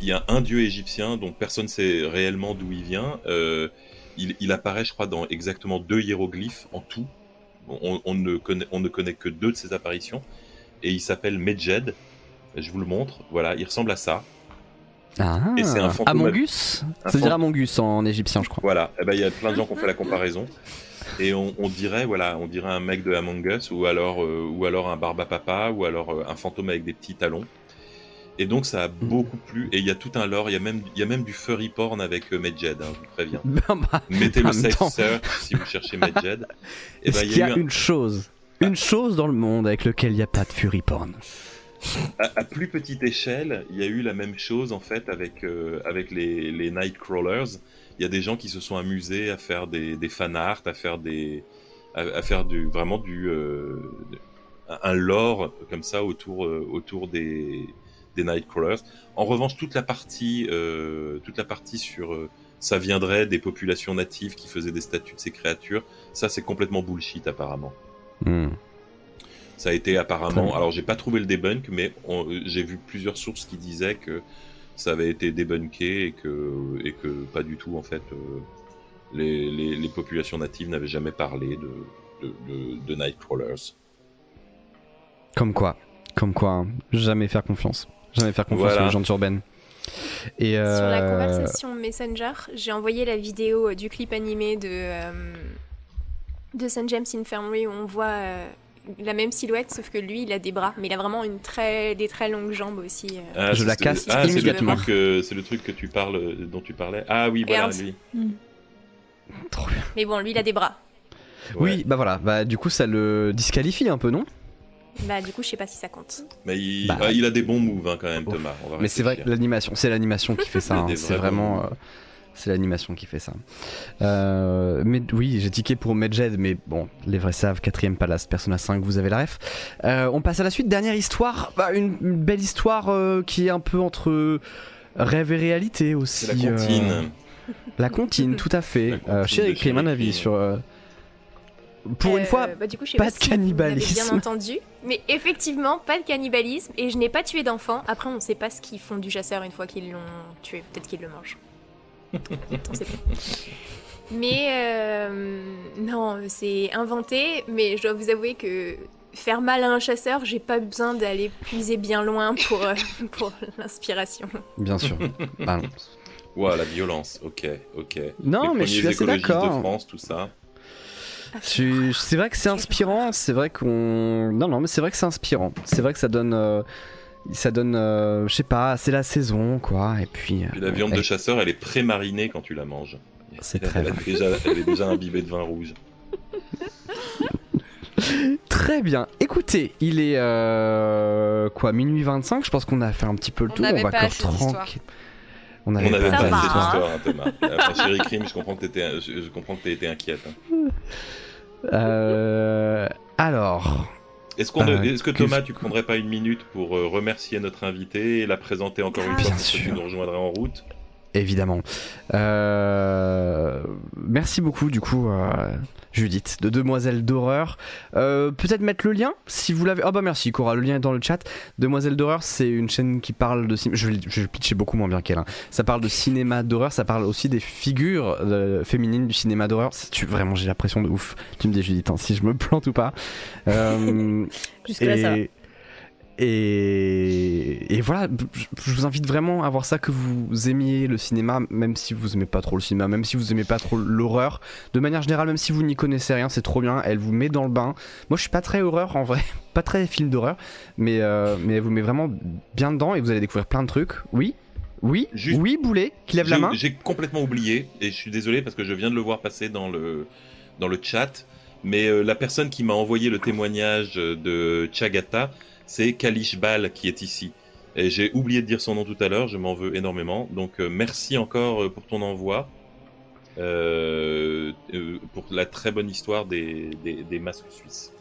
il y a un dieu égyptien dont personne ne sait réellement d'où il vient. Euh, il, il apparaît, je crois, dans exactement deux hiéroglyphes en tout. On, on ne, connaît, on ne connaît que deux de ses apparitions. Et il s'appelle Medjed. Je vous le montre. Voilà, il ressemble à ça. Ah, Et c'est un fantôme- Amongus un Ça veut dire Amongus en égyptien, je crois. Voilà, eh ben, il y a plein de gens qui ont fait la comparaison. Et on, on dirait, voilà, on dirait un mec de Among Us, ou alors, euh, ou alors un barba papa, ou alors euh, un fantôme avec des petits talons. Et donc ça a beaucoup plu, et il y a tout un lore, il y a même, il y a même du furry porn avec euh, Medjed, hein, je vous préviens. Ben bah, Mettez le safe search si vous cherchez Medjed. Et ben, il y y a un- une chose Une chose dans le monde avec lequel il n'y a pas de fury porn? À, plus petite échelle, il y a eu la même chose en fait avec, euh, avec les, les Nightcrawlers. Il y a des gens qui se sont amusés à faire des, des fan art, à faire des, à, faire du vraiment du euh, un lore comme ça autour euh, autour des, des Nightcrawlers. En revanche, toute la partie toute la partie sur ça viendrait des populations natives qui faisaient des statues de ces créatures, ça c'est complètement bullshit apparemment. Hmm. Ça a été apparemment. Alors, j'ai pas trouvé le debunk, mais on- euh, j'ai vu plusieurs sources qui disaient que ça avait été débunké et que, et que pas du tout, en fait, euh, les, les, les populations natives n'avaient jamais parlé de, de, de, de Nightcrawlers. Comme quoi, comme quoi, hein. jamais faire confiance. Jamais faire confiance Voilà. aux légendes urbaines. Et Sur la euh, conversation Messenger, j'ai envoyé la vidéo euh, du clip animé de, euh, de St. James Infirmary où on voit euh, la même silhouette, sauf que lui, il a des bras, mais il a vraiment une très, des très longues jambes aussi. euh. Ah, Je la casse ah, c'est le immédiatement. truc, euh, c'est le truc que tu parles, dont tu parlais. Ah oui, voilà, lui. Trop bien. Mais bon, lui, il a des bras. Ouais. Oui, bah voilà, bah du coup ça le disqualifie un peu, non? Bah, du coup, je sais pas si ça compte. Mais il, Bah. ah, il a des bons moves, hein, quand même, Thomas. On va Mais c'est vrai que l'animation, c'est l'animation qui fait ça. Hein. C'est vraiment, euh, c'est l'animation qui fait ça. Euh, mais oui, j'ai tiqué pour Medjed, mais bon, les vrais savent. Quatrième Palace, Persona 5, vous avez la ref. Euh, on passe à la suite. Dernière histoire, bah, une, une belle histoire euh, qui est un peu entre Rêve et réalité aussi. La comptine. euh, La comptine, tout à fait. La comptine Euh, de Chéri Crime, un avis sur. euh, Pour une fois, bah, du coup, pas pas de si vous l'avez cannibalisme. bien entendu, mais effectivement, pas de cannibalisme et je n'ai pas tué d'enfant. Après, on ne sait pas ce qu'ils font du chasseur une fois qu'ils l'ont tué. Peut-être qu'ils le mangent. Mais euh, non, c'est inventé. Mais je dois vous avouer que faire mal à un chasseur, j'ai pas besoin d'aller puiser bien loin pour, euh, pour l'inspiration. bien sûr. Bah, Ouah, la violence, ok, ok. Non, Les mais je suis assez d'accord. de France, tout ça. suis- c'est vrai que c'est inspirant. C'est vrai qu'on. Non, non, mais c'est vrai que c'est inspirant. C'est vrai que ça donne. euh, Ça donne. euh, Je sais pas, c'est la saison, quoi. Et puis. Puis la euh, viande de chasseur, elle est pré-marinée quand tu la manges. C'est très elle, déjà, elle est déjà imbibée de vin rouge. Très bien. Écoutez, il est euh, quoi minuit 25 Je pense qu'on a fait un petit peu le On tour. n'avait va pas clore tranquille. On On avait avait pas pas hein. histoire, hein, Thomas. Après Chéri Crime, je comprends que t'étais, je, je comprends que été inquiète. hein. Euh, alors, Est-ce, qu'on, Euh, est-ce que que- Thomas, tu prendrais pas une minute pour euh, remercier notre invité et la présenter encore une Bien fois pour ceux qui nous rejoindraient en route? Évidemment. Euh, merci beaucoup, du coup, euh, Judith, de Demoiselle d'horreur. Euh, Peut-être mettre le lien, si vous l'avez. Oh bah merci, Cora, le lien est dans le chat. Demoiselle d'horreur, c'est une chaîne qui parle de cinéma. Je vais, je vais le pitcher beaucoup moins bien qu'elle. hein. Ça parle de cinéma d'horreur, ça parle aussi des figures féminines du cinéma d'horreur. Tu, vraiment, j'ai la pression de ouf. Tu me dis, Judith, hein, si je me plante ou pas. Jusque-là, ça va. Et, voilà, je, vous invite vraiment à voir ça, que vous aimiez le cinéma, même si vous aimez pas trop le cinéma, même si vous aimez pas trop l'horreur. De manière générale, même si vous n'y connaissez rien, c'est trop bien. Elle vous met dans le bain. Moi, je suis pas très horreur en vrai, pas très film d'horreur, mais, euh, mais elle vous met vraiment bien dedans et vous allez découvrir plein de trucs. Oui, oui, Juste- oui, Boulet, qui lève la main. J'ai complètement oublié, et je suis désolé parce que je viens de le voir passer dans le, dans le chat, mais euh, la personne qui m'a envoyé le témoignage de Chagata, c'est Kalish Bal qui est ici. Et j'ai oublié de dire son nom tout à l'heure, je m'en veux énormément. Donc euh, merci encore euh, pour ton envoi, euh, euh, pour la très bonne histoire des, des, des masques suisses.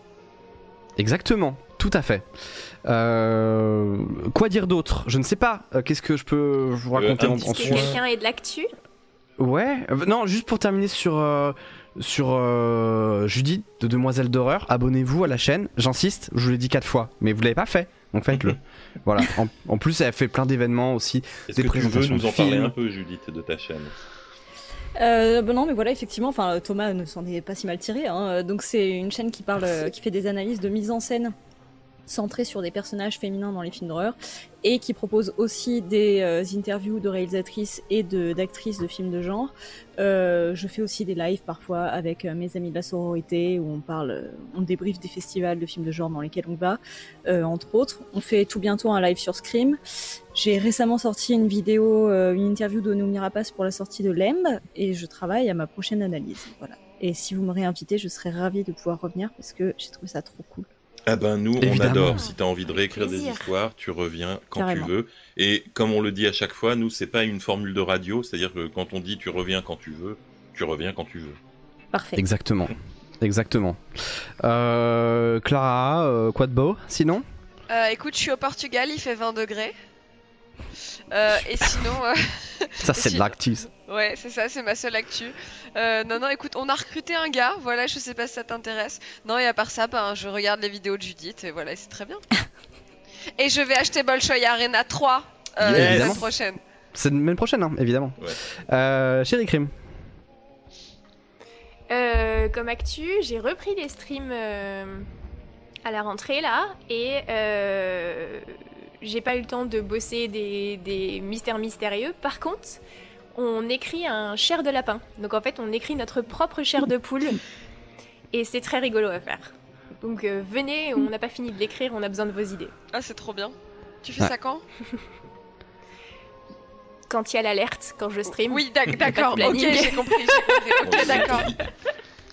Exactement, tout à fait. Euh, quoi dire d'autre? Je ne sais pas. Euh, Qu'est-ce que je peux vous raconter un en, en Est-ce que point. Suisse? quelqu'un est de l'actu? Ouais, euh, non, juste pour terminer sur, euh, sur euh, Judith de Demoiselle d'horreur, abonnez-vous à la chaîne, j'insiste, je vous l'ai dit quatre fois, mais vous l'avez pas fait, donc faites-le. voilà, en, en plus elle fait plein d'événements aussi. Est-ce Des que tu veux présentations nous de en parler un peu, Judith, de ta chaîne? Euh, bah non, mais voilà, effectivement, enfin, Thomas ne s'en est pas si mal tiré. hein. Donc, c'est une chaîne qui parle, qui fait des analyses de mise en scène centrées sur des personnages féminins dans les films d'horreur et qui propose aussi des euh, interviews de réalisatrices et d'actrices de films de genre. Euh, je fais aussi des lives parfois avec euh, mes amis de la sororité où on parle, on débriefe des festivals de films de genre dans lesquels on va, euh, entre autres. On fait tout bientôt un live sur Scream. J'ai récemment sorti une vidéo, une interview de Noomi Rapace pour la sortie de Lemb et je travaille à ma prochaine analyse. Voilà. Et si vous me réinvitez, je serais ravie de pouvoir revenir parce que j'ai trouvé ça trop cool. Ah ben nous, Évidemment. on adore. Si tu as envie de réécrire des histoires, tu reviens quand Carrément. tu veux. Et comme on le dit à chaque fois, nous, c'est pas une formule de radio. C'est-à-dire que quand on dit tu reviens quand tu veux, tu reviens quand tu veux. Parfait. Exactement, exactement. Euh, Clara, euh, quoi de beau? Sinon? Euh, écoute, je suis au Portugal, il fait 20 degrés. Euh, et sinon, euh, Ça c'est de Si. Ouais, c'est ça, c'est ma seule actu. Euh, non, non, écoute, on a recruté un gars, voilà, je sais pas si ça t'intéresse. Non, et à part ça, ben, je regarde les vidéos de Judith, et voilà, c'est très bien. et je vais acheter Bolshoi Arena 3 euh, Yes. la Évidemment. semaine prochaine. C'est la semaine prochaine, hein, évidemment. Ouais. Euh, Chéri Crime. Euh, comme actu, j'ai repris les streams euh, à la rentrée là et euh, j'ai pas eu le temps de bosser des, des mystères mystérieux. Par contre, on écrit un chair de lapin. Donc en fait, on écrit notre propre chair de poule et c'est très rigolo à faire. Donc euh, venez, on n'a pas fini de l'écrire, on a besoin de vos idées. Ah, c'est trop bien. Tu fais Ouais. ça quand? Quand il y a l'alerte, quand je stream. Oui, d'accord, ok, j'ai compris, j'ai compris. Ok, d'accord.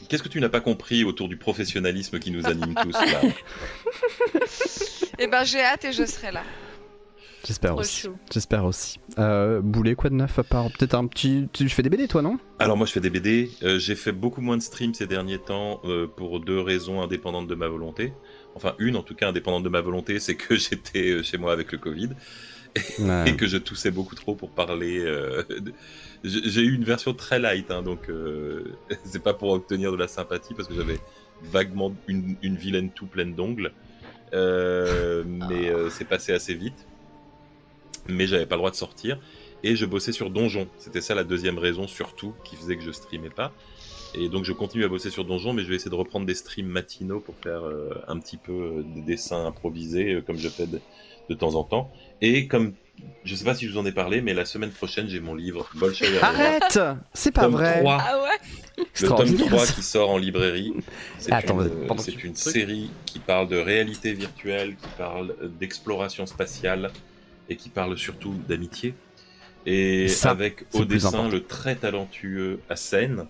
Qu'est-ce que tu n'as pas compris autour du professionnalisme qui nous anime tous là? Et ben, j'ai hâte et je serai là. J'espère aussi. J'espère aussi. Euh, Boulet, quoi de neuf à part peut-être un petit. Tu fais des BD toi, non? Alors moi, je fais des BD. Euh, j'ai fait beaucoup moins de streams ces derniers temps euh, pour deux raisons indépendantes de ma volonté. Enfin, une en tout cas indépendante de ma volonté, c'est que j'étais euh, chez moi avec le Covid. Ouais. et que je toussais beaucoup trop pour parler. euh, de- J'ai eu une version très light, hein, donc euh, c'est pas pour obtenir de la sympathie parce que j'avais vaguement une, une vilaine toux pleine d'ongles, Euh, mais euh, c'est passé assez vite. Mais j'avais pas le droit de sortir et je bossais sur Donjon. C'était ça la deuxième raison surtout qui faisait que je streamais pas. Et donc je continue à bosser sur Donjon, mais je vais essayer de reprendre des streams matinaux pour faire euh, un petit peu euh, des dessins improvisés euh, comme je fais de, de temps en temps. Et comme je sais pas si je vous en ai parlé, mais la semaine prochaine j'ai mon livre Bolshoi Arrête C'est pas vrai 3, Ah ouais? Le tome Extraordinaire, 3 ça. qui sort en librairie. C'est une, série qui parle de réalité virtuelle, qui parle d'exploration spatiale et qui parle surtout d'amitié. Et Ça, avec au dessin le très talentueux Hassen.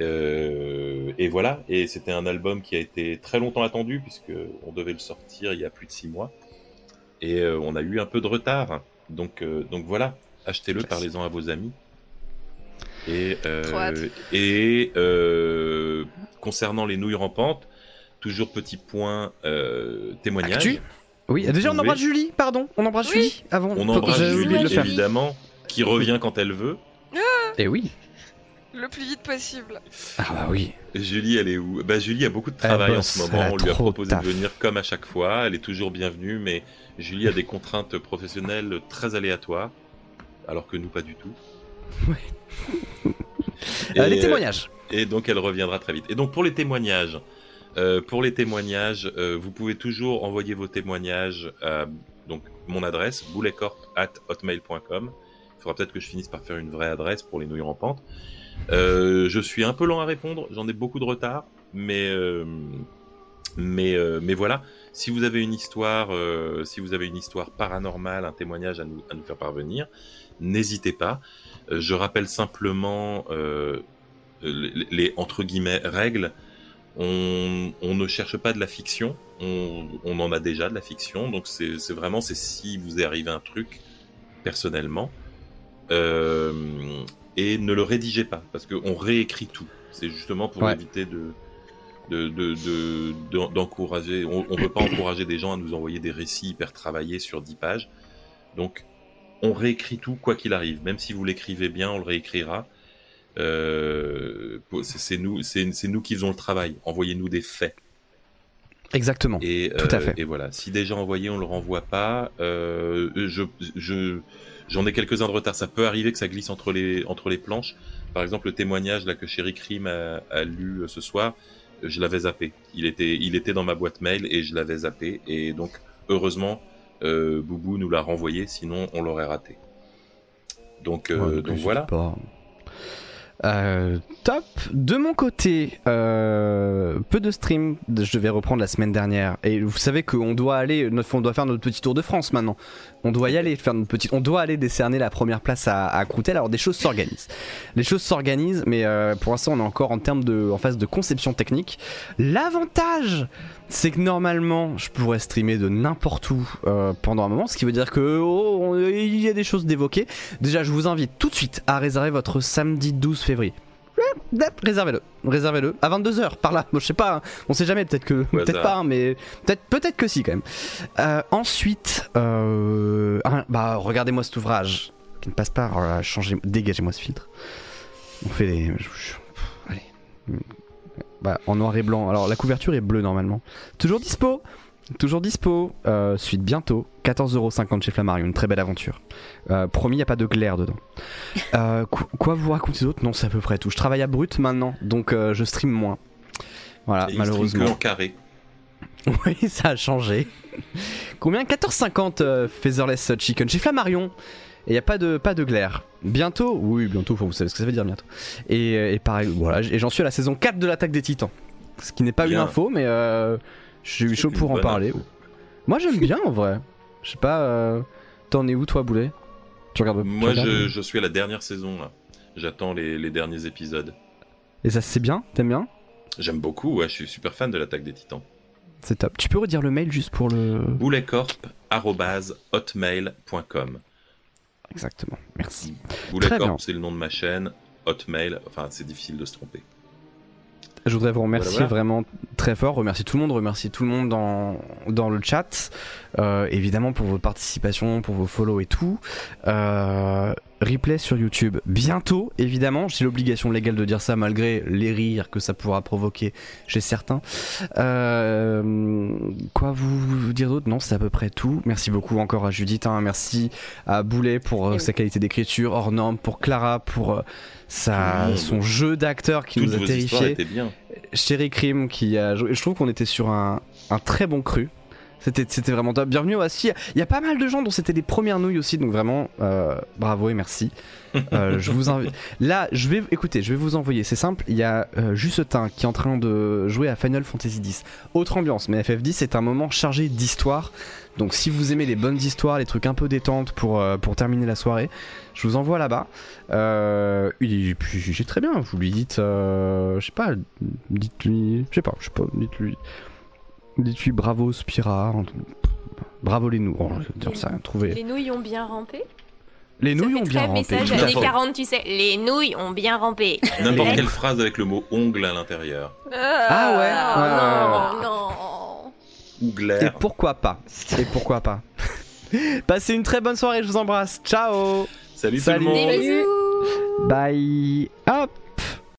Euh, et voilà, et c'était un album qui a été très longtemps attendu puisque on devait le sortir il y a plus de six mois. Et euh, on a eu un peu de retard. Donc, euh, donc voilà, achetez-le, parlez-en à vos amis. Et, euh, et euh, concernant les nouilles rampantes, toujours petit point euh, témoignage. Actu Oui, déjà on embrasse Julie, pardon, on embrasse Oui. Julie avant. On embrasse le Julie, faire. évidemment, qui revient quand elle veut. Et oui. Le plus vite possible. Ah bah oui. Julie, elle est où? Bah Julie a beaucoup de travail en ce moment. On lui a proposé taf. de venir comme à chaque fois. Elle est toujours bienvenue, mais Julie a des contraintes professionnelles très aléatoires, alors que nous pas du tout. Et, Euh, les témoignages. Et donc elle reviendra très vite. Et donc pour les témoignages, euh, pour les témoignages, euh, vous pouvez toujours envoyer vos témoignages à donc mon adresse bouletcorp@hotmail.com. Il faudra peut-être que je finisse par faire une vraie adresse pour les nouilles rampantes. Euh, je suis un peu lent à répondre, j'en ai beaucoup de retard, mais euh, mais mais voilà. Si vous avez une histoire, si vous avez une histoire paranormale, un témoignage à nous à nous faire parvenir, n'hésitez pas. Je rappelle simplement les, les- entre guillemets règles. On, on ne cherche pas de la fiction, on, on en a déjà de la fiction, donc c'est vraiment c'est si vous est arrivé un truc personnellement euh, et ne le rédigez pas parce qu'on réécrit tout. C'est justement pour Ouais. éviter de de- de- de- de- d'encourager. on ne veut pas encourager des gens à nous envoyer des récits hyper travaillés sur 10 pages. Donc, on réécrit tout quoi qu'il arrive. Même si vous l'écrivez bien, on le réécrira. Euh, c'est nous, c'est nous qui faisons le travail. Envoyez-nous des faits. Exactement. Et, Tout à euh, fait. et voilà. Si déjà envoyé, on le renvoie pas. Euh, je, je, j'en ai quelques-uns de retard. Ça peut arriver que ça glisse entre les, entre les planches. Par exemple, le témoignage là que Chéri Krim a, a lu ce soir, je l'avais zappé. Il était, il était dans ma boîte mail et je l'avais zappé. Et donc, heureusement, euh, Boubou nous l'a renvoyé. Sinon, on l'aurait raté. Donc, euh, Ouais, donc n'hésite voilà. pas. Euh, top. De mon côté, euh, peu de stream. Je vais reprendre la semaine dernière. Et vous savez qu'on doit aller, on doit faire notre petit tour de France maintenant. On doit y aller, on doit aller décerner la première place à, à. Alors des choses s'organisent. Les choses s'organisent, mais euh, pour l'instant on est encore en termes de, phase de conception technique. L'avantage, c'est que normalement je pourrais streamer de n'importe où euh, pendant un moment, ce qui veut dire que oh, y a des choses d'évoquer. Déjà, je vous invite tout de suite à réserver votre samedi 12 février. Réservez-le, réservez-le à 22h par là. Bon, je sais pas, hein. on sait jamais, peut-être que, peut-être pas, hein, mais peut-être, peut-être que si quand même. Euh, ensuite, euh, ah, bah regardez-moi cet ouvrage qui ne passe pas. Oh changez, dégagez-moi ce filtre. On fait les, je- allez, bah en noir et blanc. Alors la couverture est bleue normalement. Toujours dispo. Toujours dispo, euh, suite bientôt, 14,50€ chez Flammarion, une très belle aventure. Euh, promis, il n'y a pas de glaire dedans. Euh, qu- quoi vous raconter d'autre? Non, c'est à peu près tout. Je travaille à Brut maintenant, donc je stream moins. Voilà, Et stream que malheureusement. en carré. Oui, ça a changé. Combien? 14,50 euh, Featherless Chicken chez Flammarion. Et il n'y a pas de, pas de glaire. Bientôt? Oui, bientôt, vous savez ce que ça veut dire bientôt. Et, et pareil, voilà, et j'en suis à la saison 4 de l'attaque des titans. Ce qui n'est pas une info, mais euh, j'ai eu chaud pour en parler. info. Moi j'aime bien en vrai. Je sais pas, euh, t'en es où toi, Boulet? Tu regardes tu Moi, regardes je, je suis à la dernière saison là. J'attends les, les derniers épisodes. Et ça c'est bien? T'aimes bien? J'aime beaucoup, ouais, je suis super fan de l'attaque des titans. C'est top. Tu peux redire le mail juste pour le. bouletcorp.hotmail.com Exactement, merci. Bouletcorp, c'est le nom de ma chaîne. Hotmail, enfin, c'est difficile de se tromper. Je voudrais vous remercier Voilà, vraiment très fort. Remercie tout le monde, remercie tout le monde dans, dans le chat. Euh, évidemment pour votre participation, pour vos follow et tout. Euh, replay sur YouTube bientôt, évidemment. J'ai l'obligation légale de dire ça malgré les rires que ça pourra provoquer chez certains. Euh, quoi vous, vous dire d'autre? Non, c'est à peu près tout. Merci beaucoup encore à Judith. hein. Merci à Boulet pour euh, sa qualité d'écriture, hors norme, pour Clara pour euh, sa, son jeu d'acteur qui Toutes nous a terrifiés. bien. Chéri Krim qui a joué. Je trouve qu'on était sur un, un très bon cru. C'était, vraiment top. Bienvenue aussi. Il y a pas mal de gens dont c'était les premières nouilles aussi, donc vraiment euh, bravo et merci. Euh, je vous invite. Là, je vais, écoutez, je vais vous envoyer. C'est simple. Il y a euh, Justin qui est en train de jouer à Final Fantasy X. Autre ambiance, mais FF10 c'est un moment chargé d'histoire. Donc si vous aimez les bonnes histoires, les trucs un peu détentes pour euh, pour terminer la soirée, je vous envoie là-bas. Euh, et j'ai très bien. Vous lui dites, je sais pas, dites-lui, je sais pas, je sais pas, dites-lui, dites-lui bravo Spira, bravo les. Oh, dire ça, trouver. Les nouilles ont bien rampé? Les Ça nouilles ont bien très rampé. message années fait. 40, tu sais. Les nouilles ont bien rampé. N'importe quelle phrase avec le mot ongle à l'intérieur. Ah ouais. Ah, Ouais, non, non. Ou Et pourquoi pas Et pourquoi pas Passez une très bonne soirée, je vous embrasse. Ciao Salut, Salut. tout le monde. Bye Hop